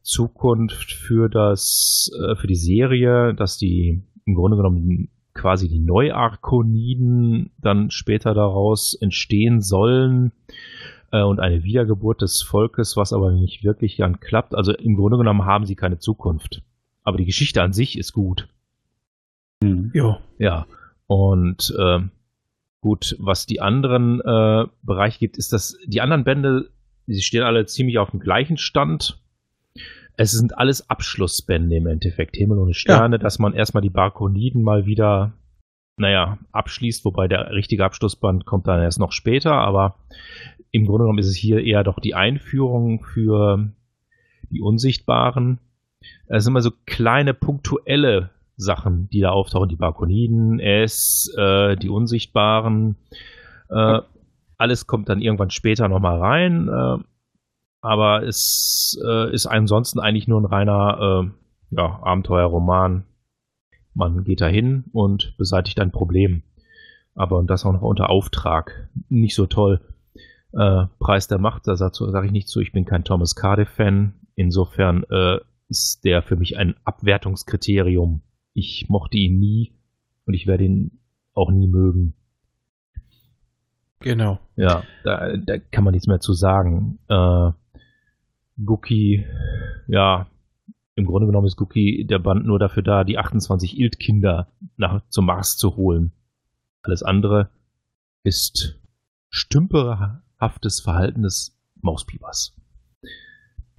Zukunft für das, äh, für die Serie, dass die im Grunde genommen quasi die Neuarkoniden dann später daraus entstehen sollen äh, und eine Wiedergeburt des Volkes, was aber nicht wirklich dann klappt. Also im Grunde genommen haben sie keine Zukunft. Aber die Geschichte an sich ist gut. Mhm. Ja. Ja. Und äh, Gut, was die anderen äh, Bereiche gibt, ist, dass die anderen Bände, sie stehen alle ziemlich auf dem gleichen Stand. Es sind alles Abschlussbände im Endeffekt, Himmel und Sterne, ja. dass man erstmal die Barkoniden mal wieder, naja, abschließt, wobei der richtige Abschlussband kommt dann erst noch später, aber im Grunde genommen ist es hier eher doch die Einführung für die Unsichtbaren. Es sind immer so kleine punktuelle Sachen, die da auftauchen, die Barkoniden, es, äh, die Unsichtbaren, äh, alles kommt dann irgendwann später nochmal rein, äh, aber es äh, ist ansonsten eigentlich nur ein reiner äh, ja, Abenteuerroman. Man geht da hin und beseitigt ein Problem. Aber und das auch noch unter Auftrag. Nicht so toll. Äh, Preis der Macht, da sage sag ich nicht zu, ich bin kein Thomas Cardiff-Fan. Insofern äh, ist der für mich ein Abwertungskriterium ich mochte ihn nie und ich werde ihn auch nie mögen. Genau. Ja, da, da kann man nichts mehr zu sagen. Äh, Guki, ja, im Grunde genommen ist Guki der Band nur dafür da, die 28 Ilt-Kinder nach, zum Mars zu holen. Alles andere ist stümperhaftes Verhalten des Mauspiepers.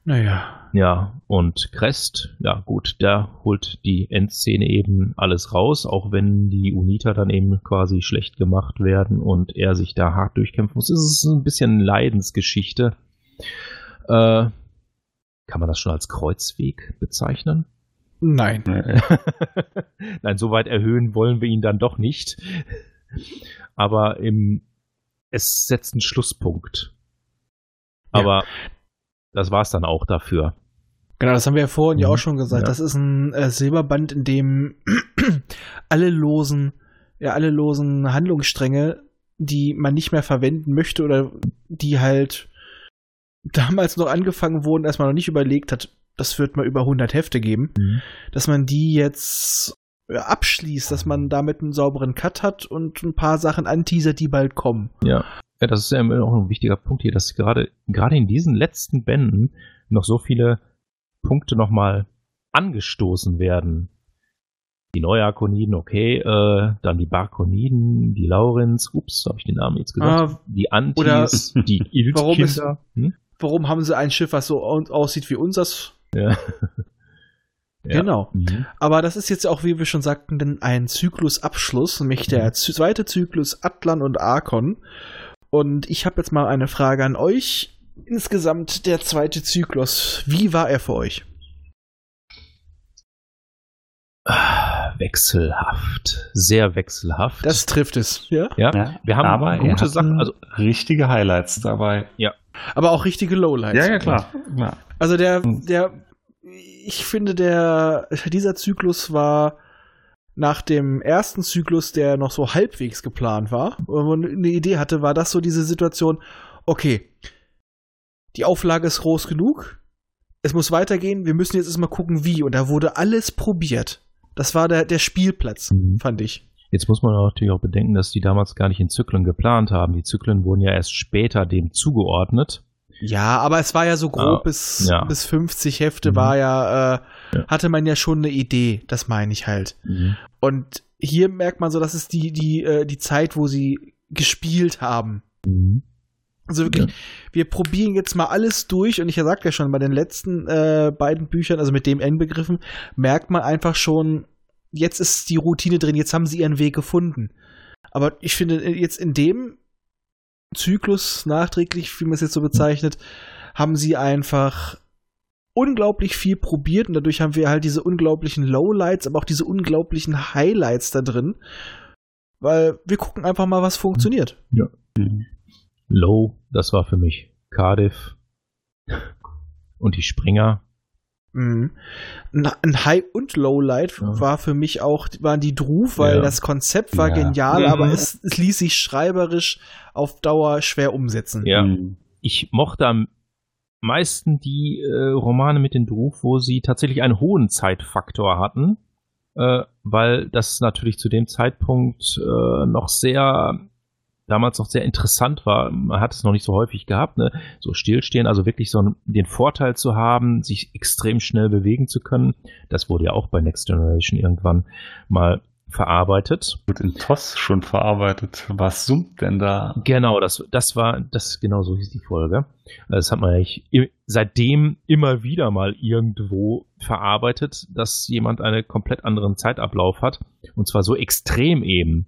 Naja. Ja, und Crest, ja gut, der holt die Endszene eben alles raus, auch wenn die Unita dann eben quasi schlecht gemacht werden und er sich da hart durchkämpfen muss. Es ist ein bisschen Leidensgeschichte. Äh, kann man das schon als Kreuzweg bezeichnen? Nein. (laughs) Nein, so weit erhöhen wollen wir ihn dann doch nicht. Aber im, es setzt einen Schlusspunkt. Aber ja das war es dann auch dafür. Genau, das haben wir ja vorhin mhm. ja auch schon gesagt. Ja. Das ist ein äh, Silberband, in dem (clears throat) alle losen, ja, alle losen Handlungsstränge, die man nicht mehr verwenden möchte oder die halt damals noch angefangen wurden, erstmal noch nicht überlegt hat, das wird mal über 100 Hefte geben, Mhm. dass man die jetzt abschließt, dass man damit einen sauberen Cut hat und ein paar Sachen anteasert, die bald kommen. Ja. Ja, das ist ja auch ein wichtiger Punkt hier, dass gerade, gerade in diesen letzten Bänden noch so viele Punkte nochmal angestoßen werden. Die Neuarkoniden, okay, äh, dann die Barkoniden, die Laurens, ups, habe ich den Namen jetzt gesagt, Ah, die Antis, die warum ist- Iltkinder. Hm? Warum haben sie ein Schiff, was so au- aussieht wie unseres? Ja. (laughs) Ja. Genau. Mhm. Aber das ist jetzt auch, wie wir schon sagten, denn ein Zyklusabschluss, nämlich der z- zweite Zyklus Atlan und Arkon. Und ich habe jetzt mal eine Frage an euch. Insgesamt der zweite Zyklus, wie war er für euch? Ah, Wechselhaft. Sehr wechselhaft. Das trifft es, ja? ja. Ja, Wir haben aber er gute Sachen, also richtige Highlights dabei. Aber auch richtige Lowlights. Ja, ja, klar. klar. Also der, Hm. der, ich finde, der, dieser Zyklus war nach dem ersten Zyklus, der noch so halbwegs geplant war, wo man eine Idee hatte, war das so diese Situation, okay, die Auflage ist groß genug, es muss weitergehen, wir müssen jetzt erstmal gucken, wie. Und da wurde alles probiert. Das war der, der Spielplatz, Mhm. fand ich. Jetzt muss man natürlich auch bedenken, dass die damals gar nicht in Zyklen geplant haben. Die Zyklen wurden ja erst später dem zugeordnet. Ja, aber es war ja so grob Ah, bis, ja. bis 50 Hefte Mhm. war ja, äh, Ja. hatte man ja schon eine Idee, das meine ich halt. Und hier merkt man so, das ist die, die, äh, die Zeit, wo sie gespielt haben. Mhm. Also wirklich, wir probieren jetzt mal alles durch und ich sagte ja schon, bei den letzten äh, beiden Büchern, also mit dem N begriffen, merkt man einfach schon, jetzt ist die Routine drin, jetzt haben sie ihren Weg gefunden. Aber ich finde, äh, jetzt in dem Zyklus nachträglich, wie man es jetzt so bezeichnet, haben sie einfach unglaublich viel probiert und dadurch haben wir halt diese unglaublichen Lowlights, aber auch diese unglaublichen Highlights da drin. Weil wir gucken einfach mal, was funktioniert. Mhm. Low, das war für mich Cardiff (laughs) und die Springer. Mhm. Ein High- und Lowlight Ja. war für mich auch, waren die Druf, weil Ja. das Konzept war Ja. genial, Mhm. aber es, es ließ sich schreiberisch auf Dauer schwer umsetzen. Ja. Mhm. Ich mochte am meisten die äh, Romane mit den Druf, wo sie tatsächlich einen hohen Zeitfaktor hatten, äh, weil das natürlich zu dem Zeitpunkt äh, noch sehr damals noch sehr interessant war. Man hat es noch nicht so häufig gehabt, ne? So stillstehen, also wirklich so einen- den Vorteil zu haben, sich extrem schnell bewegen zu können. Das wurde ja auch bei Next Generation irgendwann mal verarbeitet. Wird in TOS schon verarbeitet. Was summt denn da? Genau, das, das war, das genau so hieß die Folge. Das hat man i- seitdem immer wieder mal irgendwo verarbeitet, dass jemand einen komplett anderen Zeitablauf hat. Und zwar so extrem eben.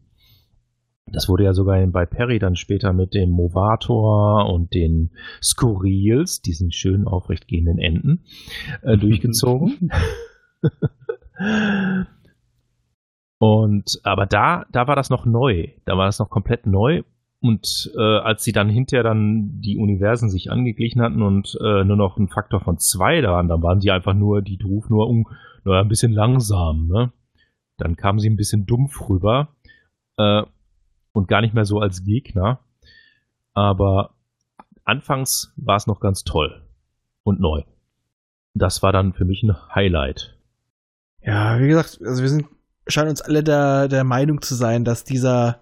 Das wurde ja sogar bei Perry dann später mit dem Movator und den Skurrils, diesen schönen aufrechtgehenden Enden, äh, durchgezogen. (laughs) Und aber da, da war das noch neu. Da war das noch komplett neu. Und äh, als sie dann hinterher dann die Universen sich angeglichen hatten und äh, nur noch ein Faktor von zwei da waren, dann waren die einfach nur, die Druf nur, um, nur ein bisschen langsam, ne? Dann kamen sie ein bisschen dumpf rüber äh, und gar nicht mehr so als Gegner. Aber anfangs war es noch ganz toll und neu. Das war dann für mich ein Highlight. Ja, wie gesagt, also wir sind, scheinen uns alle der, der Meinung zu sein, dass dieser,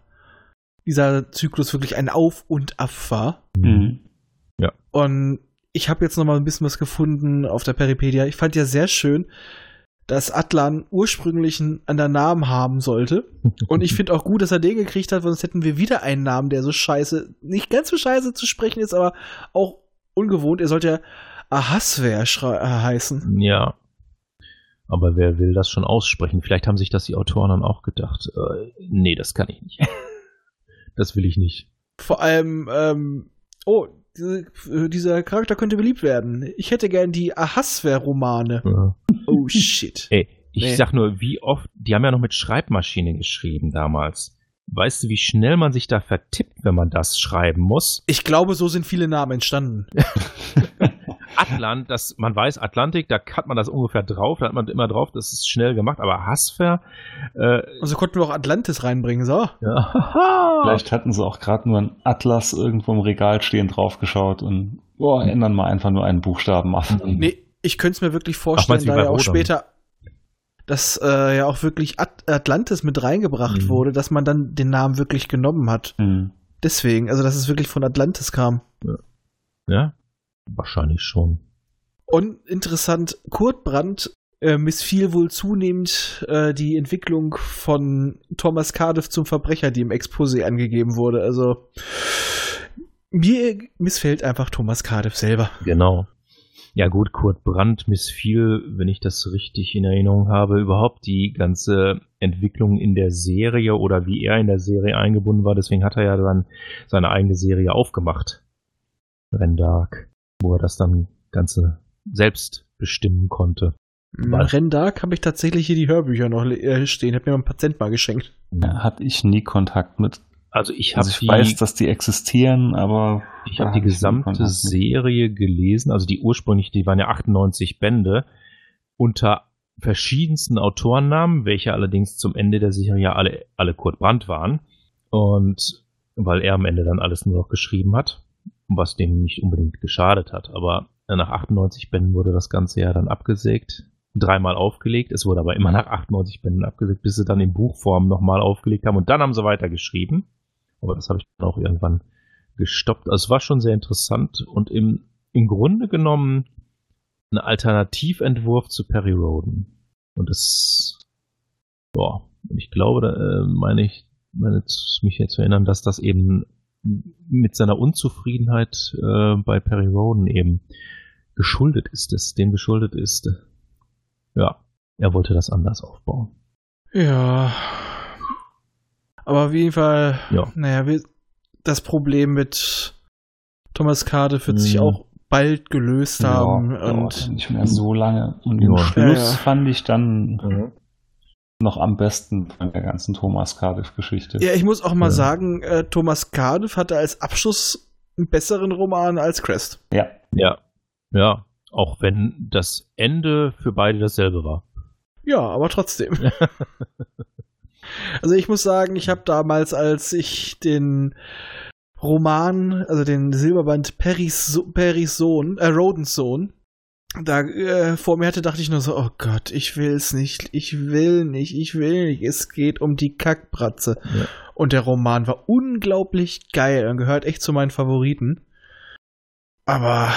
dieser Zyklus wirklich ein Auf und Ab war. Mhm. Und ich habe jetzt noch mal ein bisschen was gefunden auf der Peripedia. Ich fand ja sehr schön, dass Atlan ursprünglich einen anderen Namen haben sollte. (laughs) Und ich finde auch gut, dass er den gekriegt hat, sonst hätten wir wieder einen Namen, der so scheiße, nicht ganz so scheiße zu sprechen ist, aber auch ungewohnt. Er sollte ja Ahasver äh, heißen. Ja. Aber wer will das schon aussprechen? Vielleicht haben sich das die Autoren dann auch gedacht. Äh, nee, das kann ich nicht. (laughs) das will ich nicht. Vor allem, ähm, oh, diese, äh, dieser Charakter könnte beliebt werden. Ich hätte gern die Ahasver-Romane. Äh, Oh shit. ey, ich Nee. sag nur, wie oft, die haben ja noch mit Schreibmaschine geschrieben damals. Weißt du, wie schnell man sich da vertippt, wenn man das schreiben muss? Ich glaube, so sind viele Namen entstanden. (laughs) Atlant, das, man weiß Atlantik, da hat man das ungefähr drauf, da hat man immer drauf, das ist schnell gemacht, aber Hasfer, äh, Also konnten wir auch Atlantis reinbringen, so. ja, (laughs) Vielleicht hatten sie auch gerade nur einen Atlas irgendwo im Regal stehen draufgeschaut und Boah, ändern mal einfach nur einen Buchstaben ab. Nee, ich könnte es mir wirklich Ach, vorstellen, du da ja auch später, dass äh, ja auch wirklich At Atlantis mit reingebracht Mhm. wurde, dass man dann den Namen wirklich genommen hat. Hm. Deswegen, also dass es wirklich von Atlantis kam. Ja? Wahrscheinlich schon. Und interessant, Kurt Brandt äh, missfiel wohl zunehmend äh, die Entwicklung von Thomas Cardiff zum Verbrecher, die im Exposé angegeben wurde. Also mir missfällt einfach Thomas Cardiff selber. Genau. Ja gut, Kurt Brandt missfiel, wenn ich das richtig in Erinnerung habe, überhaupt die ganze Entwicklung in der Serie oder wie er in der Serie eingebunden war. Deswegen hat er ja dann seine eigene Serie aufgemacht. Rendark, wo er das dann Ganze selbst bestimmen konnte. Bei Rendark habe ich tatsächlich hier die Hörbücher noch äh, stehen, hat mir mein Patient mal geschenkt. Ja, hatte ich nie Kontakt mit. Also ich habe Also ich die, weiß, dass die existieren, aber ich habe die gesamte. Serie gelesen, also die ursprünglich, die waren ja 98 Bände, unter verschiedensten Autorennamen, welche allerdings zum Ende der Serie alle, alle Kurt Brandt waren. Und weil er am Ende dann alles nur noch geschrieben hat, was dem nicht unbedingt geschadet hat. Aber nach 98 Bänden wurde das Ganze ja dann abgesägt, dreimal aufgelegt. Es wurde aber immer nach 98 Bänden abgesägt, bis sie dann in Buchform nochmal aufgelegt haben. Und dann haben sie weitergeschrieben. Aber das habe ich dann auch irgendwann gestoppt. Also es war schon sehr interessant und im, im Grunde genommen ein Alternativentwurf zu Perry Roden. Und das, boah, ich glaube, da äh, meine ich, meine ich mich jetzt zu erinnern, dass das eben mit seiner Unzufriedenheit äh, bei Perry Roden eben geschuldet ist, es dem geschuldet ist. Ja, er wollte das anders aufbauen. Ja. Aber auf jeden Fall, Ja. naja, wir, das Problem mit Thomas Cardiff wird sich Mhm. auch bald gelöst haben. ja, dauert und nicht mehr so lange. Und den Ja. Schluss Ja, ja. fand ich dann noch am besten von der ganzen Thomas Cardiff-Geschichte. ja, ich muss auch mal Ja. sagen, äh, Thomas Cardiff hatte als Abschluss einen besseren Roman als Crest. Ja. Ja, ja, auch wenn das Ende für beide dasselbe war. Ja, aber trotzdem. (laughs) also ich muss sagen, ich habe damals, als ich den Roman, also den Silberband Perrys, so Perrys Sohn, äh, Rodens Sohn, da äh, vor mir hatte, dachte ich nur so, oh Gott, ich will's nicht, ich will nicht, ich will nicht. Es geht um die Kackbratze. Ja. Und der Roman war unglaublich geil und gehört echt zu meinen Favoriten. Aber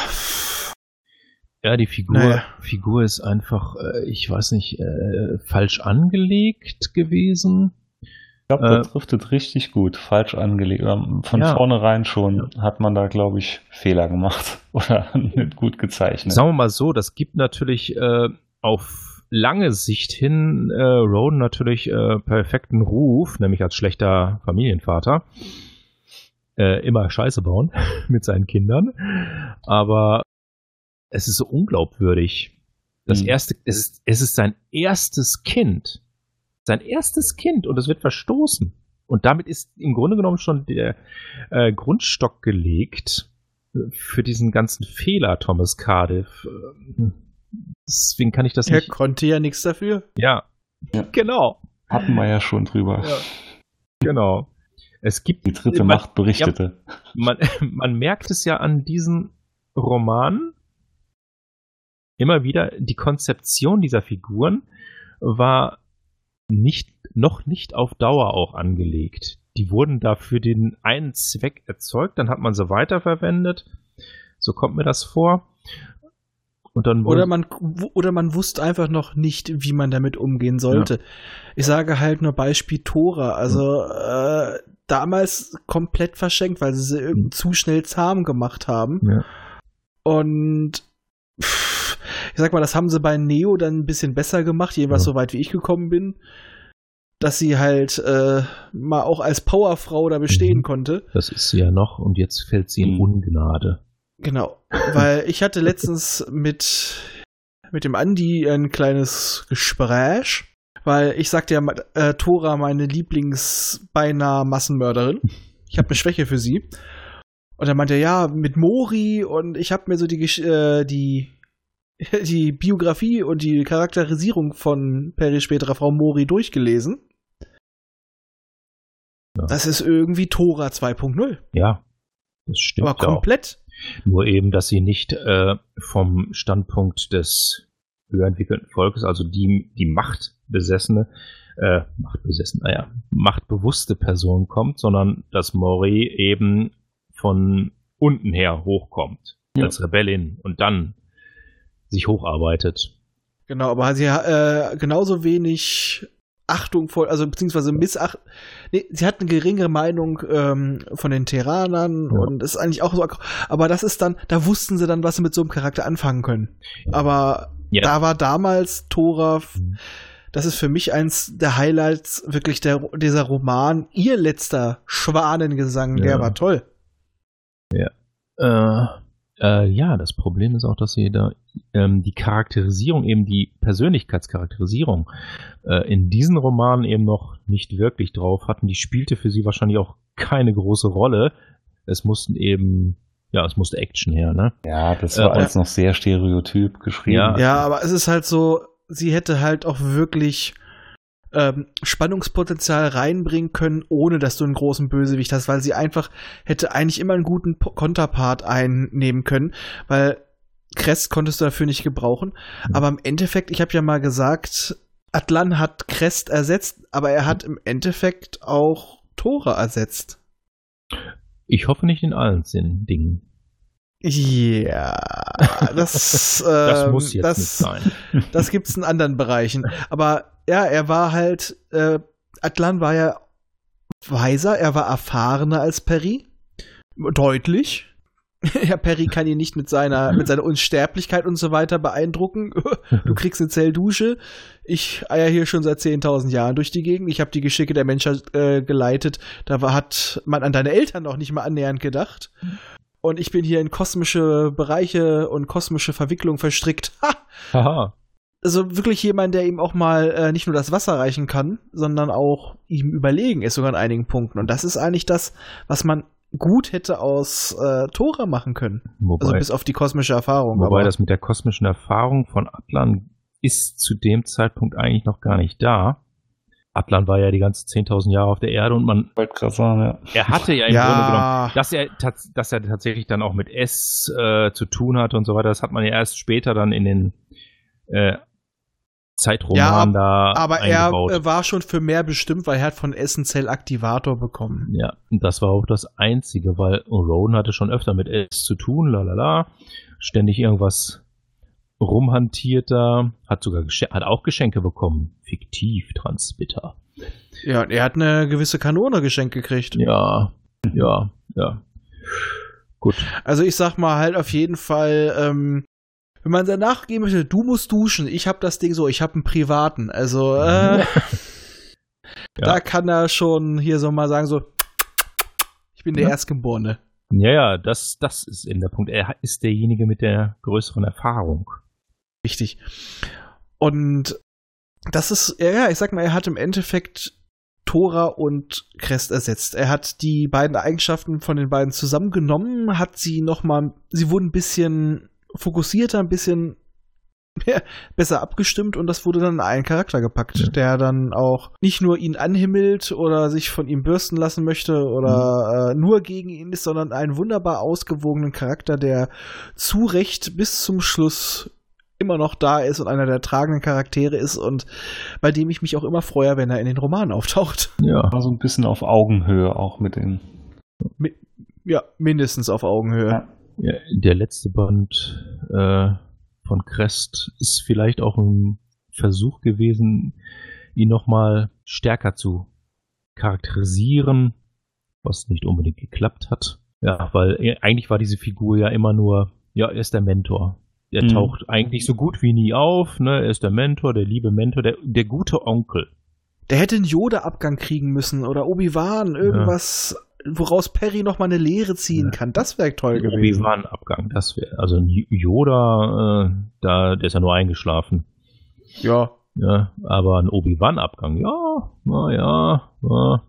Ja, die Figur, Naja. Figur ist einfach, äh, ich weiß nicht, äh, falsch angelegt gewesen. Ich glaube, Äh, das trifft richtig gut. Falsch angelegt. Oder Von Ja. vornherein schon hat man da, glaube ich, Fehler gemacht. (laughs) Oder nicht gut gezeichnet. Sagen wir mal so, das gibt natürlich äh, auf lange Sicht hin äh, Roden natürlich äh, perfekten Ruf, nämlich als schlechter Familienvater. Äh, immer Scheiße bauen (laughs) mit seinen Kindern. Aber es ist so unglaubwürdig. Das Mhm. erste, es ist, es ist sein erstes Kind. Sein erstes Kind und es wird verstoßen. Und damit ist im Grunde genommen schon der äh, Grundstock gelegt für diesen ganzen Fehler, Thomas Cardiff. Ähm, Deswegen kann ich das er nicht. konnte ja nichts dafür. Ja. Ja. Genau. Hatten wir ja schon drüber. Ja. Genau. Es gibt Die dritte man, Macht berichtete. man, (laughs) man merkt es ja an diesem Roman immer wieder, die Konzeption dieser Figuren war nicht, noch nicht auf Dauer auch angelegt. Die wurden da für den einen Zweck erzeugt, dann hat man sie weiterverwendet. So kommt mir das vor. Und dann Oder man, oder man wusste einfach noch nicht, wie man damit umgehen sollte. Ich sage halt nur Beispiel Tora. Also äh, damals komplett verschenkt, weil sie sie irgendwie zu schnell zahm gemacht haben. Ja. Und pff, sag mal, das haben sie bei Neo dann ein bisschen besser gemacht, jedenfalls Ja. so weit wie ich gekommen bin. Dass sie halt äh, mal auch als Powerfrau da bestehen Mhm. konnte. Das ist sie ja noch und jetzt fällt sie in Mhm. Ungnade. Genau, weil ich hatte letztens mit, mit dem Andi ein kleines Gespräch, weil ich sagte ja, äh, Tora meine Lieblings beinahe Massenmörderin. Ich habe eine Schwäche für sie. Und er meinte, ja, mit Mori und ich habe mir so die, äh, die, (laughs) die Biografie und die Charakterisierung von Perrys späterer Frau Mori durchgelesen. Ja. Das ist irgendwie Tora 2.0. Ja, das stimmt Aber ja auch. komplett. Nur eben, dass sie nicht äh, vom Standpunkt des höher entwickelten Volkes, also die, die Machtbesessene, äh, Machtbesessen, naja, machtbewusste Person kommt, sondern dass Mori eben von unten her hochkommt Ja. als Rebellin und dann sich hocharbeitet. Genau, aber sie äh, genauso wenig Achtung vor, also beziehungsweise Missacht. Nee, sie hat eine geringere Meinung ähm, von den Terranern Ja. und ist eigentlich auch so. Aber das ist dann, da wussten sie dann, was sie mit so einem Charakter anfangen können. Aber Ja. da war damals Tora, Mhm. das ist für mich eins der Highlights, wirklich der, dieser Roman, ihr letzter Schwanengesang, Ja. der war toll. Äh, äh, ja, das Problem ist auch, dass sie da ähm, die Charakterisierung, eben die Persönlichkeitscharakterisierung äh, in diesen Romanen eben noch nicht wirklich drauf hatten. Die spielte für sie wahrscheinlich auch keine große Rolle. Es mussten eben, ja, es musste Action her, ne? Ja, das Äh, war und- alles noch sehr stereotyp geschrieben. Ja. Ja, aber es ist halt so, sie hätte halt auch wirklich ähm, Spannungspotenzial reinbringen können, ohne dass du einen großen Bösewicht hast, weil sie einfach hätte eigentlich immer einen guten Po- Konterpart einnehmen können, weil Crest konntest du dafür nicht gebrauchen. Mhm. Aber im Endeffekt, ich habe ja mal gesagt, Atlan hat Crest ersetzt, aber er hat im Endeffekt auch Tora ersetzt. Ich hoffe nicht in allen Sinn Dingen. Ja, das, (laughs) Das ähm, muss jetzt das, nicht sein. (laughs) Das gibt's in anderen Bereichen. Aber ja, er war halt, äh, Atlan war ja weiser, er war erfahrener als Perry. Deutlich. (laughs) Ja, Perry kann ihn nicht mit seiner, mit seiner Unsterblichkeit und so weiter beeindrucken. Du kriegst eine Zelldusche. Ich eier hier schon seit 10.000 Jahren durch die Gegend. Ich habe die Geschicke der Menschheit äh, geleitet. Da war, hat man an deine Eltern noch nicht mal annähernd gedacht. Und ich bin hier in kosmische Bereiche und kosmische Verwicklung verstrickt. Ha! Haha. also wirklich jemand, der ihm auch mal äh, nicht nur das Wasser reichen kann, sondern auch ihm überlegen ist sogar an einigen Punkten. Und das ist eigentlich das, was man gut hätte aus äh, Tora machen können. Wobei, Also bis auf die kosmische Erfahrung. wobei aber- das mit der kosmischen Erfahrung von Atlan ist zu dem Zeitpunkt eigentlich noch gar nicht da. Atlan war ja die ganze 10.000 Jahre auf der Erde und man, sagen, ja. er hatte ja im Grunde genommen ja, dass er, dass er tatsächlich dann auch mit S äh, zu tun hat und so weiter, das hat man ja erst später dann in den äh, Zeitroman Ja, da aber er eingebaut. äh, war schon für mehr bestimmt, weil er hat von Essenzell Aktivator bekommen. ja, und das war auch das Einzige, weil Rowan hatte schon öfter mit S zu tun, lalala, ständig irgendwas rumhantiert da, hat sogar hat auch Geschenke bekommen, fiktiv Transmitter. Ja, und er hat eine gewisse Kanone geschenkt gekriegt. Ja, ja, ja. Gut. Also ich sag mal halt auf jeden Fall, ähm, wenn man danach gehen möchte, du musst duschen, ich hab das Ding so, ich hab einen privaten. Also äh, (laughs) Ja. da kann er schon hier so mal sagen so, ich bin der Ja. Erstgeborene. Ja, ja, das, das ist eben der Punkt. Er ist derjenige mit der größeren Erfahrung. Richtig. Und das ist, ja, ich sag mal, er hat im Endeffekt Tora und Crest ersetzt. Er hat die beiden Eigenschaften von den beiden zusammengenommen, hat sie nochmal, sie wurden ein bisschen fokussierter, ein bisschen (laughs) ja, besser abgestimmt und das wurde dann in einen Charakter gepackt, Ja. der dann auch nicht nur ihn anhimmelt oder sich von ihm bürsten lassen möchte oder äh, nur gegen ihn ist, sondern einen wunderbar ausgewogenen Charakter, der zu Recht bis zum Schluss immer noch da ist und einer der tragenden Charaktere ist und bei dem ich mich auch immer freue, wenn er in den Romanen auftaucht. Ja. War so ein bisschen auf Augenhöhe auch mit den. Ja, mindestens auf Augenhöhe. Ja. ja der letzte Band äh, von Crest ist vielleicht auch ein Versuch gewesen, ihn nochmal stärker zu charakterisieren, was nicht unbedingt geklappt hat. Ja, weil er- eigentlich war diese Figur ja immer nur, ja, er ist der Mentor. Er Mhm. taucht eigentlich so gut wie nie auf, ne? Er ist der Mentor, der liebe Mentor, der, der gute Onkel. Der hätte einen Yoda-Abgang kriegen müssen oder Obi-Wan, irgendwas, woraus Perry noch mal eine Lehre ziehen Ja. kann. Das wäre toll gewesen. Obi-Wan-Abgang, das wäre, also ein Yoda, äh, da, der ist ja nur eingeschlafen. Ja. Ja, aber ein Obi-Wan-Abgang, ja, na ja, ja.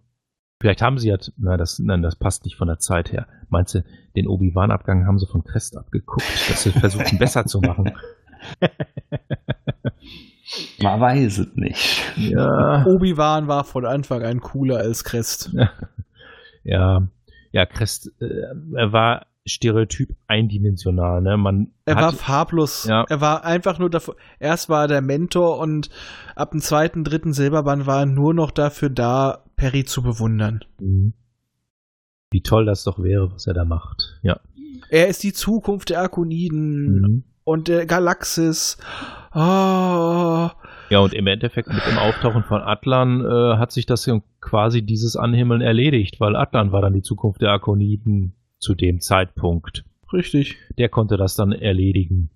Vielleicht haben sie ja, na, das, nein, das passt nicht von der Zeit her. Meinst du, den Obi-Wan-Abgang haben sie von Crest abgeguckt, dass sie versuchen, (laughs) besser zu machen? (laughs) Man weiß es nicht. Ja, Obi-Wan war von Anfang an cooler als Crest. (laughs) ja, ja, Crest, äh, er war Stereotyp eindimensional. Ne? Man Er hat, war farblos. Ja. Er war einfach nur dafür. Erst war er der Mentor und ab dem zweiten, dritten Silberband war er nur noch dafür da, Perry zu bewundern. Mhm. Wie toll das doch wäre, was er da macht. Ja. Er ist die Zukunft der Arkoniden Mhm. und der Galaxis. Oh. Ja, und im Endeffekt mit dem Auftauchen von Atlan äh, hat sich das ja quasi dieses Anhimmeln erledigt, weil Atlan war dann die Zukunft der Arkoniden zu dem Zeitpunkt. Richtig. Der konnte das dann erledigen.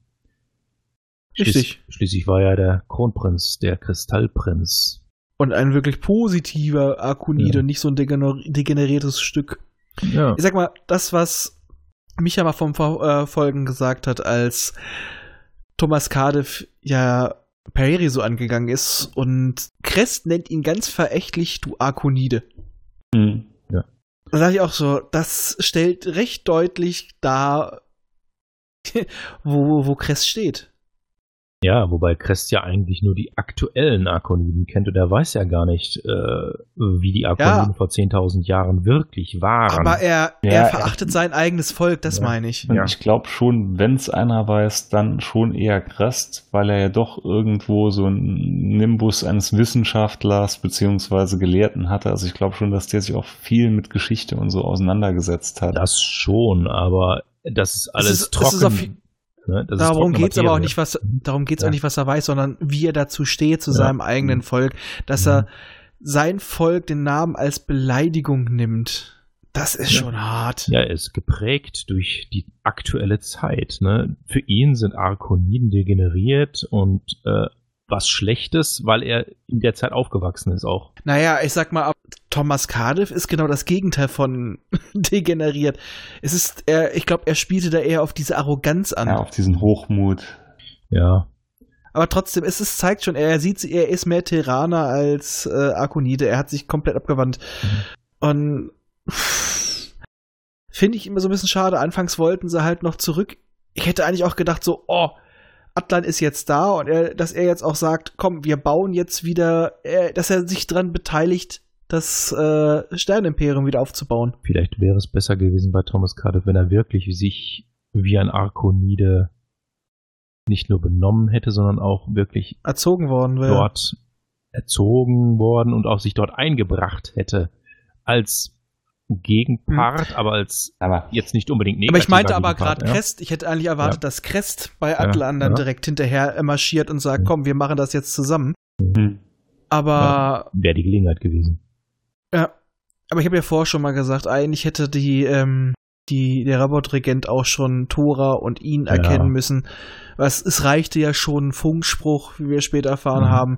Richtig. Schließ, schließlich war ja der Kronprinz, der Kristallprinz. Und ein wirklich positiver Arkonide Ja. und nicht so ein degener degeneriertes Stück. Ja. Ich sag mal, das, was Micha mal vom äh, Folgen gesagt hat, als Thomas Cardiff ja Perry so angegangen ist und Crest nennt ihn ganz verächtlich, du Arkonide. Hm. Da sage ich auch so, das stellt recht deutlich dar, (laughs) wo, wo Crest steht. Ja, wobei Crest ja eigentlich nur die aktuellen Arkoniden kennt und er weiß ja gar nicht, äh, wie die Arkoniden Ja. vor 10.000 Jahren wirklich waren. Aber er, Ja, er er- verachtet sein eigenes Volk, das Ja. meine ich. Und Ja. ich glaube schon, wenn es einer weiß, dann schon eher Crest, weil er ja doch irgendwo so einen Nimbus eines Wissenschaftlers beziehungsweise Gelehrten hatte. Also ich glaube schon, dass der sich auch viel mit Geschichte und so auseinandergesetzt hat. das schon, aber das ist alles ist- es trocken. Ne? Darum trockene geht's aber auch nicht, was, darum geht's Ja. auch nicht, was er weiß, sondern wie er dazu steht, zu Ja. seinem eigenen Volk, dass Mhm. er sein Volk den Namen als Beleidigung nimmt. Das ist Ja. schon hart. Ja, er ist geprägt durch die aktuelle Zeit. Ne? Für ihn sind Arkoniden degeneriert und äh, was Schlechtes, weil er in der Zeit aufgewachsen ist auch. Naja, ich sag mal, Thomas Cardiff ist genau das Gegenteil von (laughs) degeneriert. Es ist, er, ich glaube, er spielte da eher auf diese Arroganz an. Ja, auf diesen Hochmut. Ja, Aber trotzdem, es ist, zeigt schon, er sieht, er ist mehr Terraner als äh, Arkonide. Er hat sich komplett abgewandt. Und pff, finde ich immer so ein bisschen schade. Anfangs wollten sie halt noch zurück. Ich hätte eigentlich auch gedacht, so, oh, Atlan ist jetzt da und er, dass er jetzt auch sagt, komm, wir bauen jetzt wieder, äh, dass er sich dran beteiligt, das äh, Sternenimperium wieder aufzubauen. vielleicht wäre es besser gewesen bei Thomas Cardiff, wenn er wirklich sich wie ein Arkonide nicht nur benommen hätte, sondern auch wirklich Erzogen worden wäre. dort erzogen worden und auch sich dort eingebracht hätte als Gegenpart, aber als Aber jetzt nicht unbedingt Aber ich meinte aber gerade ja. Crest, ich hätte eigentlich erwartet, dass Crest bei Atlan dann ja. direkt hinterher marschiert und sagt, Mhm. komm, wir machen das jetzt zusammen. hm. Aber Wäre die Gelegenheit gewesen. Ja, aber ich habe ja vorher schon mal gesagt, eigentlich hätte die, ähm, die, der Robotregent auch schon Tora und ihn Ja. erkennen müssen. Was, es reichte ja schon ein Funkspruch, wie wir später erfahren Mhm. haben,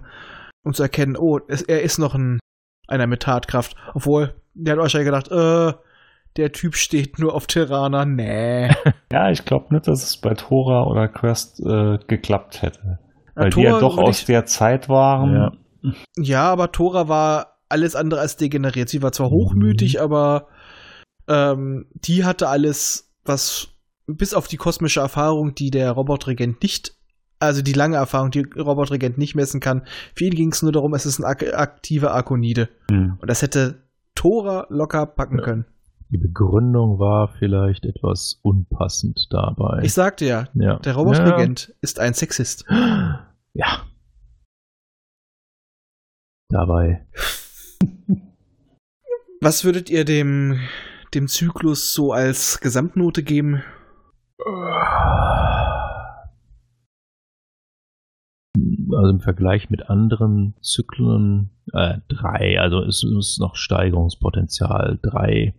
um zu erkennen, oh, es, er ist noch ein, einer mit Tatkraft. Obwohl, der hat wahrscheinlich gedacht, äh, der Typ steht nur auf Terraner. Nee. (laughs) ja, ich glaube nicht, dass es bei Tora oder Quest äh, geklappt hätte. Weil die Tora ja doch aus ich- der Zeit waren. Ja. Ja, aber Tora war alles andere als degeneriert. Sie war zwar hochmütig, aber ähm, die hatte alles, was bis auf die kosmische Erfahrung, die der Robotregent nicht, also die lange Erfahrung, die Robotregent nicht messen kann. Für ihn ging es nur darum, es ist ein ak aktiver Arkonide. Hm. Und das hätte Tora locker packen Ja. können. Die Begründung war vielleicht etwas unpassend dabei. Ich sagte ja, ja. der Robotregent ist ein Sexist. Ja. (gasps) ja. Dabei. (laughs) Was würdet ihr dem, dem Zyklus so als Gesamtnote geben? Also im Vergleich mit anderen Zyklen äh, drei, also es ist noch Steigerungspotenzial drei.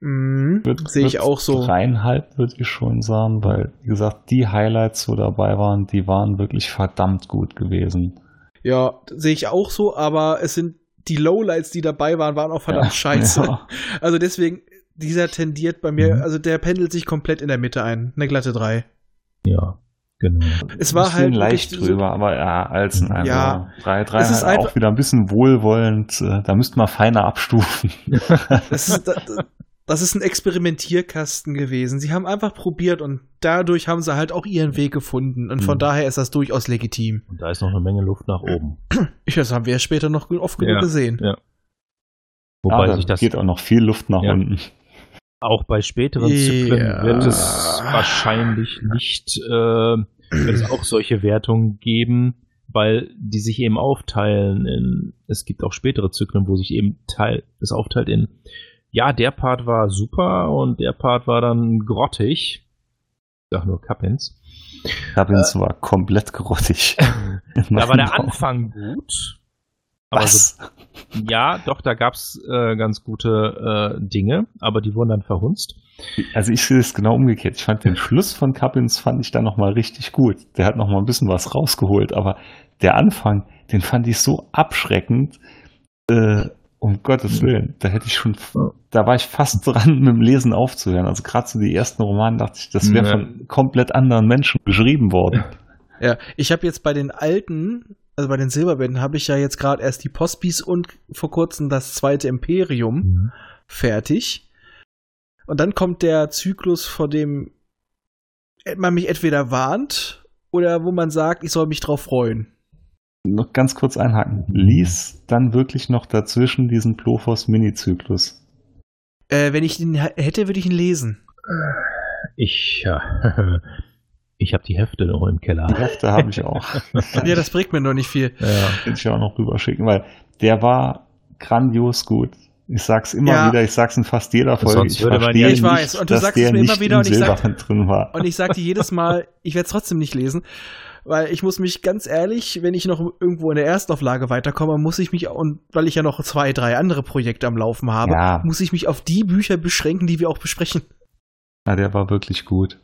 Mhm, Sehe ich auch so. Dreieinhalb würde ich schon sagen, weil, wie gesagt, die Highlights, wo dabei waren, die waren wirklich verdammt gut gewesen. Ja, sehe ich auch so, aber es sind die Lowlights, die dabei waren, waren auch verdammt Ja, (laughs) scheiße. ja. Also deswegen, dieser tendiert bei mir, Mhm. also der pendelt sich komplett in der Mitte ein. Eine glatte 3. Ja, genau. Es war halt leicht wirklich so- drüber, aber ja, als ein Ja. drei, drei Es ist halt einfach- auch wieder ein bisschen wohlwollend. äh, Da müsste man feiner abstufen. (laughs) Das ist, das, das ist ein Experimentierkasten gewesen. Sie haben einfach probiert und dadurch haben sie halt auch ihren Weg gefunden. Und von Mhm. daher ist das durchaus legitim. Und da ist noch eine Menge Luft nach oben. Ich weiß, haben wir später noch oft genug Ja. gesehen. Ja. Wobei ja, da sich das geht auch noch viel Luft nach Ja. unten. Auch bei späteren. Zyklen wird es wahrscheinlich nicht, äh, wird es auch solche Wertungen geben, weil die sich eben aufteilen in, es gibt auch spätere Zyklen, wo sich eben teil, es aufteilt in, ja, der Part war super und der Part war dann grottig. Ich sag nur Kappens. Cabins war komplett grottig. (laughs) Da war der Anfang gut. Aber so, Was? ja, doch, da gab's äh, ganz gute äh, Dinge, aber die wurden dann verhunzt. Also ich sehe es genau umgekehrt. Ich fand den Schluss von Cabins fand ich dann nochmal richtig gut. Der hat nochmal ein bisschen was rausgeholt, aber der Anfang, den fand ich so abschreckend. Äh, um Gottes Willen, da hätte ich schon, da war ich fast dran, mit dem Lesen aufzuhören. Also gerade so die ersten Romane dachte ich, das wäre Ja. von komplett anderen Menschen geschrieben worden. Ja, ich habe jetzt bei den alten, also bei den Silberbänden, habe ich ja jetzt gerade erst die Postbis und vor kurzem das zweite Imperium fertig. Und dann kommt der Zyklus, vor dem man mich entweder warnt oder wo man sagt, ich soll mich drauf freuen. Noch ganz kurz einhaken. Lies dann wirklich noch dazwischen diesen Plofos Mini-Zyklus. Äh, wenn ich ihn h- hätte, würde ich ihn lesen. Ich, ja, (laughs) ich habe die Hefte noch im Keller. Die Hefte habe ich auch. (laughs) Ja, das bringt mir noch nicht viel. Ja. Kann ich ja auch noch rüberschicken, weil der war grandios gut. Ich sag's immer Ja. wieder, ich sag's in fast jeder Folge. Sonst ich würde man verstehe ja- Ich nicht, weiß, und du dass sagst der es mir immer nicht wieder und ich sag- Silberhand drin war. Und ich sag dir jedes Mal, ich werde es trotzdem nicht lesen, weil ich muss mich ganz ehrlich, wenn ich noch irgendwo in der Erstauflage weiterkomme, muss ich mich, und weil ich ja noch zwei, drei andere Projekte am Laufen habe, Ja. muss ich mich auf die Bücher beschränken, die wir auch besprechen. Ja, der war wirklich gut.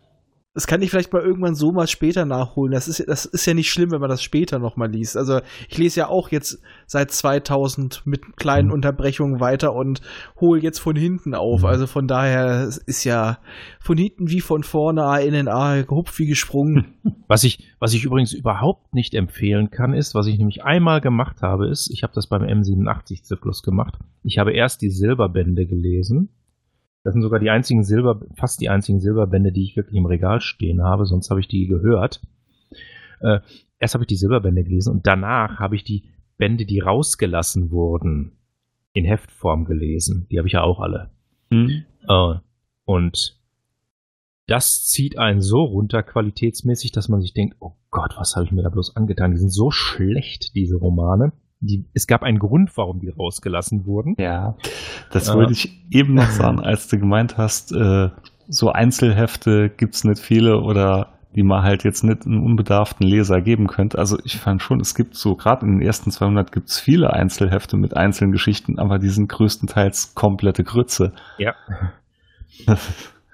Das kann ich vielleicht mal irgendwann so mal später nachholen. Das ist, das ist ja nicht schlimm, wenn man das später noch mal liest. Also ich lese ja auch jetzt seit 2000 mit kleinen Mhm. Unterbrechungen weiter und hole jetzt von hinten auf. Mhm. Also von daher ist ja von hinten wie von vorne, A in den A, gehupft wie gesprungen. (laughs) Was ich, was ich übrigens überhaupt nicht empfehlen kann, ist, was ich nämlich einmal gemacht habe, ist, ich habe das beim M87-Zyklus gemacht. Ich habe erst die Silberbände gelesen. Das sind sogar die einzigen Silber, fast die einzigen Silberbände, die ich wirklich im Regal stehen habe, sonst habe ich die gehört. Äh, erst habe ich die Silberbände gelesen und danach habe ich die Bände, die rausgelassen wurden, in Heftform gelesen. Die habe ich ja auch alle. Hm? Äh, und das zieht einen so runter qualitätsmäßig, dass man sich denkt, oh Gott, was habe ich mir da bloß angetan? Die sind so schlecht, diese Romane. Die, es gab einen Grund, warum die rausgelassen wurden. Ja, das Ja. wollte ich eben noch sagen, als du gemeint hast, äh, so Einzelhefte gibt's nicht viele oder die man halt jetzt nicht einem unbedarften Leser geben könnte. Also ich fand schon, es gibt so, gerade in den ersten 200 gibt's viele Einzelhefte mit einzelnen Geschichten, aber die sind größtenteils komplette Grütze. Ja. (laughs)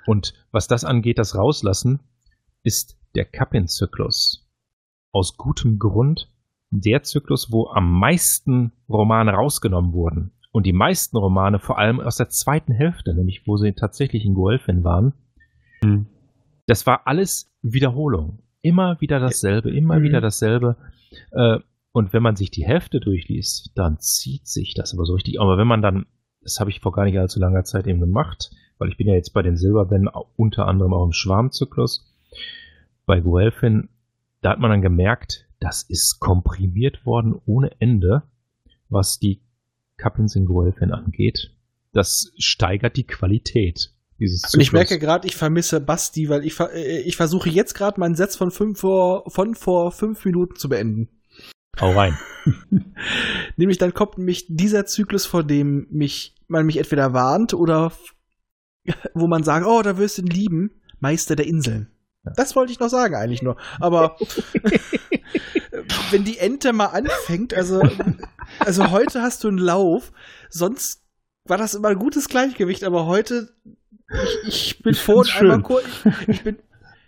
Und was das angeht, das Rauslassen, ist der Kappin-Zyklus. Aus gutem Grund der Zyklus, wo am meisten Romane rausgenommen wurden. Und die meisten Romane, vor allem aus der zweiten Hälfte, nämlich wo sie tatsächlich in Guelphin waren, Hm. das war alles Wiederholung. Immer wieder dasselbe, immer Mhm. wieder dasselbe. Äh, und wenn man sich die Hälfte durchliest, dann zieht sich das aber so richtig. Aber wenn man dann, das habe ich vor gar nicht allzu langer Zeit eben gemacht, weil ich bin ja jetzt bei den Silberbänden unter anderem auch im Schwarmzyklus, bei Guelphin, da hat man dann gemerkt, das ist komprimiert worden ohne Ende, was die Kappins in Guelphin angeht. Das steigert die Qualität dieses Zyklus. Und ich merke gerade, ich vermisse Basti, weil ich, äh, ich versuche jetzt gerade meinen Satz von, fünf vor, von vor fünf Minuten zu beenden. Hau rein. (laughs) Nämlich dann kommt nämlich dieser Zyklus, vor dem mich, man mich entweder warnt oder (laughs) wo man sagt, oh, da wirst du ihn lieben, Meister der Inseln. Das wollte ich noch sagen eigentlich nur. Aber (laughs) wenn die Ente mal anfängt, also, also heute hast du einen Lauf, sonst war das immer ein gutes Gleichgewicht, aber heute, ich, ich bin Ich vorhin find's einmal kurz, ich, ich bin,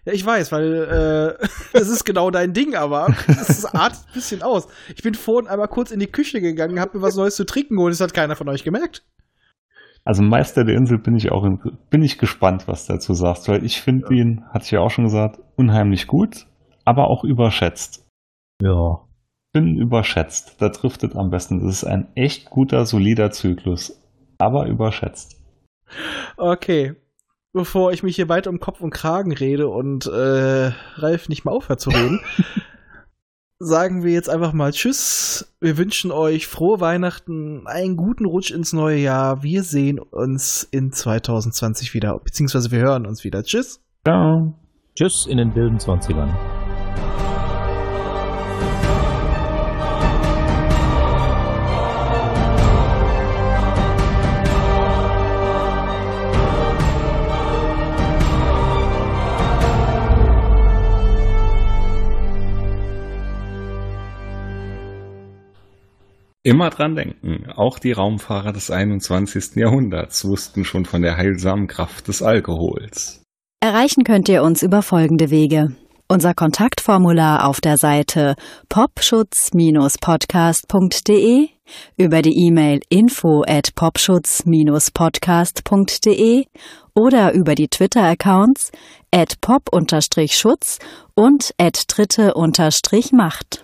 ja, ich weiß, weil äh, (laughs) das ist genau dein Ding, aber es artet ein bisschen aus. Ich bin vorhin einmal kurz in die Küche gegangen, hab mir was Neues zu trinken geholt, das hat keiner von euch gemerkt. Also Meister der Insel bin ich auch in, bin ich gespannt, was du dazu sagst, weil ich finde ihn, hatte ich ja auch schon gesagt, unheimlich gut, aber auch überschätzt. Ja. Bin überschätzt. Da trifft es am besten. Das ist ein echt guter, solider Zyklus, aber überschätzt. Okay. Bevor ich mich hier weiter um Kopf und Kragen rede und äh, Ralf nicht mal aufhört zu reden, (laughs) sagen wir jetzt einfach mal Tschüss. Wir wünschen euch frohe Weihnachten, einen guten Rutsch ins neue Jahr. Wir sehen uns in 2020 wieder, beziehungsweise wir hören uns wieder. Tschüss. Ciao. Tschüss in den wilden 20ern. Immer dran denken, auch die Raumfahrer des 21. Jahrhunderts wussten schon von der heilsamen Kraft des Alkohols. Erreichen könnt ihr uns über folgende Wege. Unser Kontaktformular auf der Seite popschutz-podcast.de, über die E-Mail info at popschutz-podcast.de oder über die Twitter-Accounts at pop-schutz und at dritte-macht.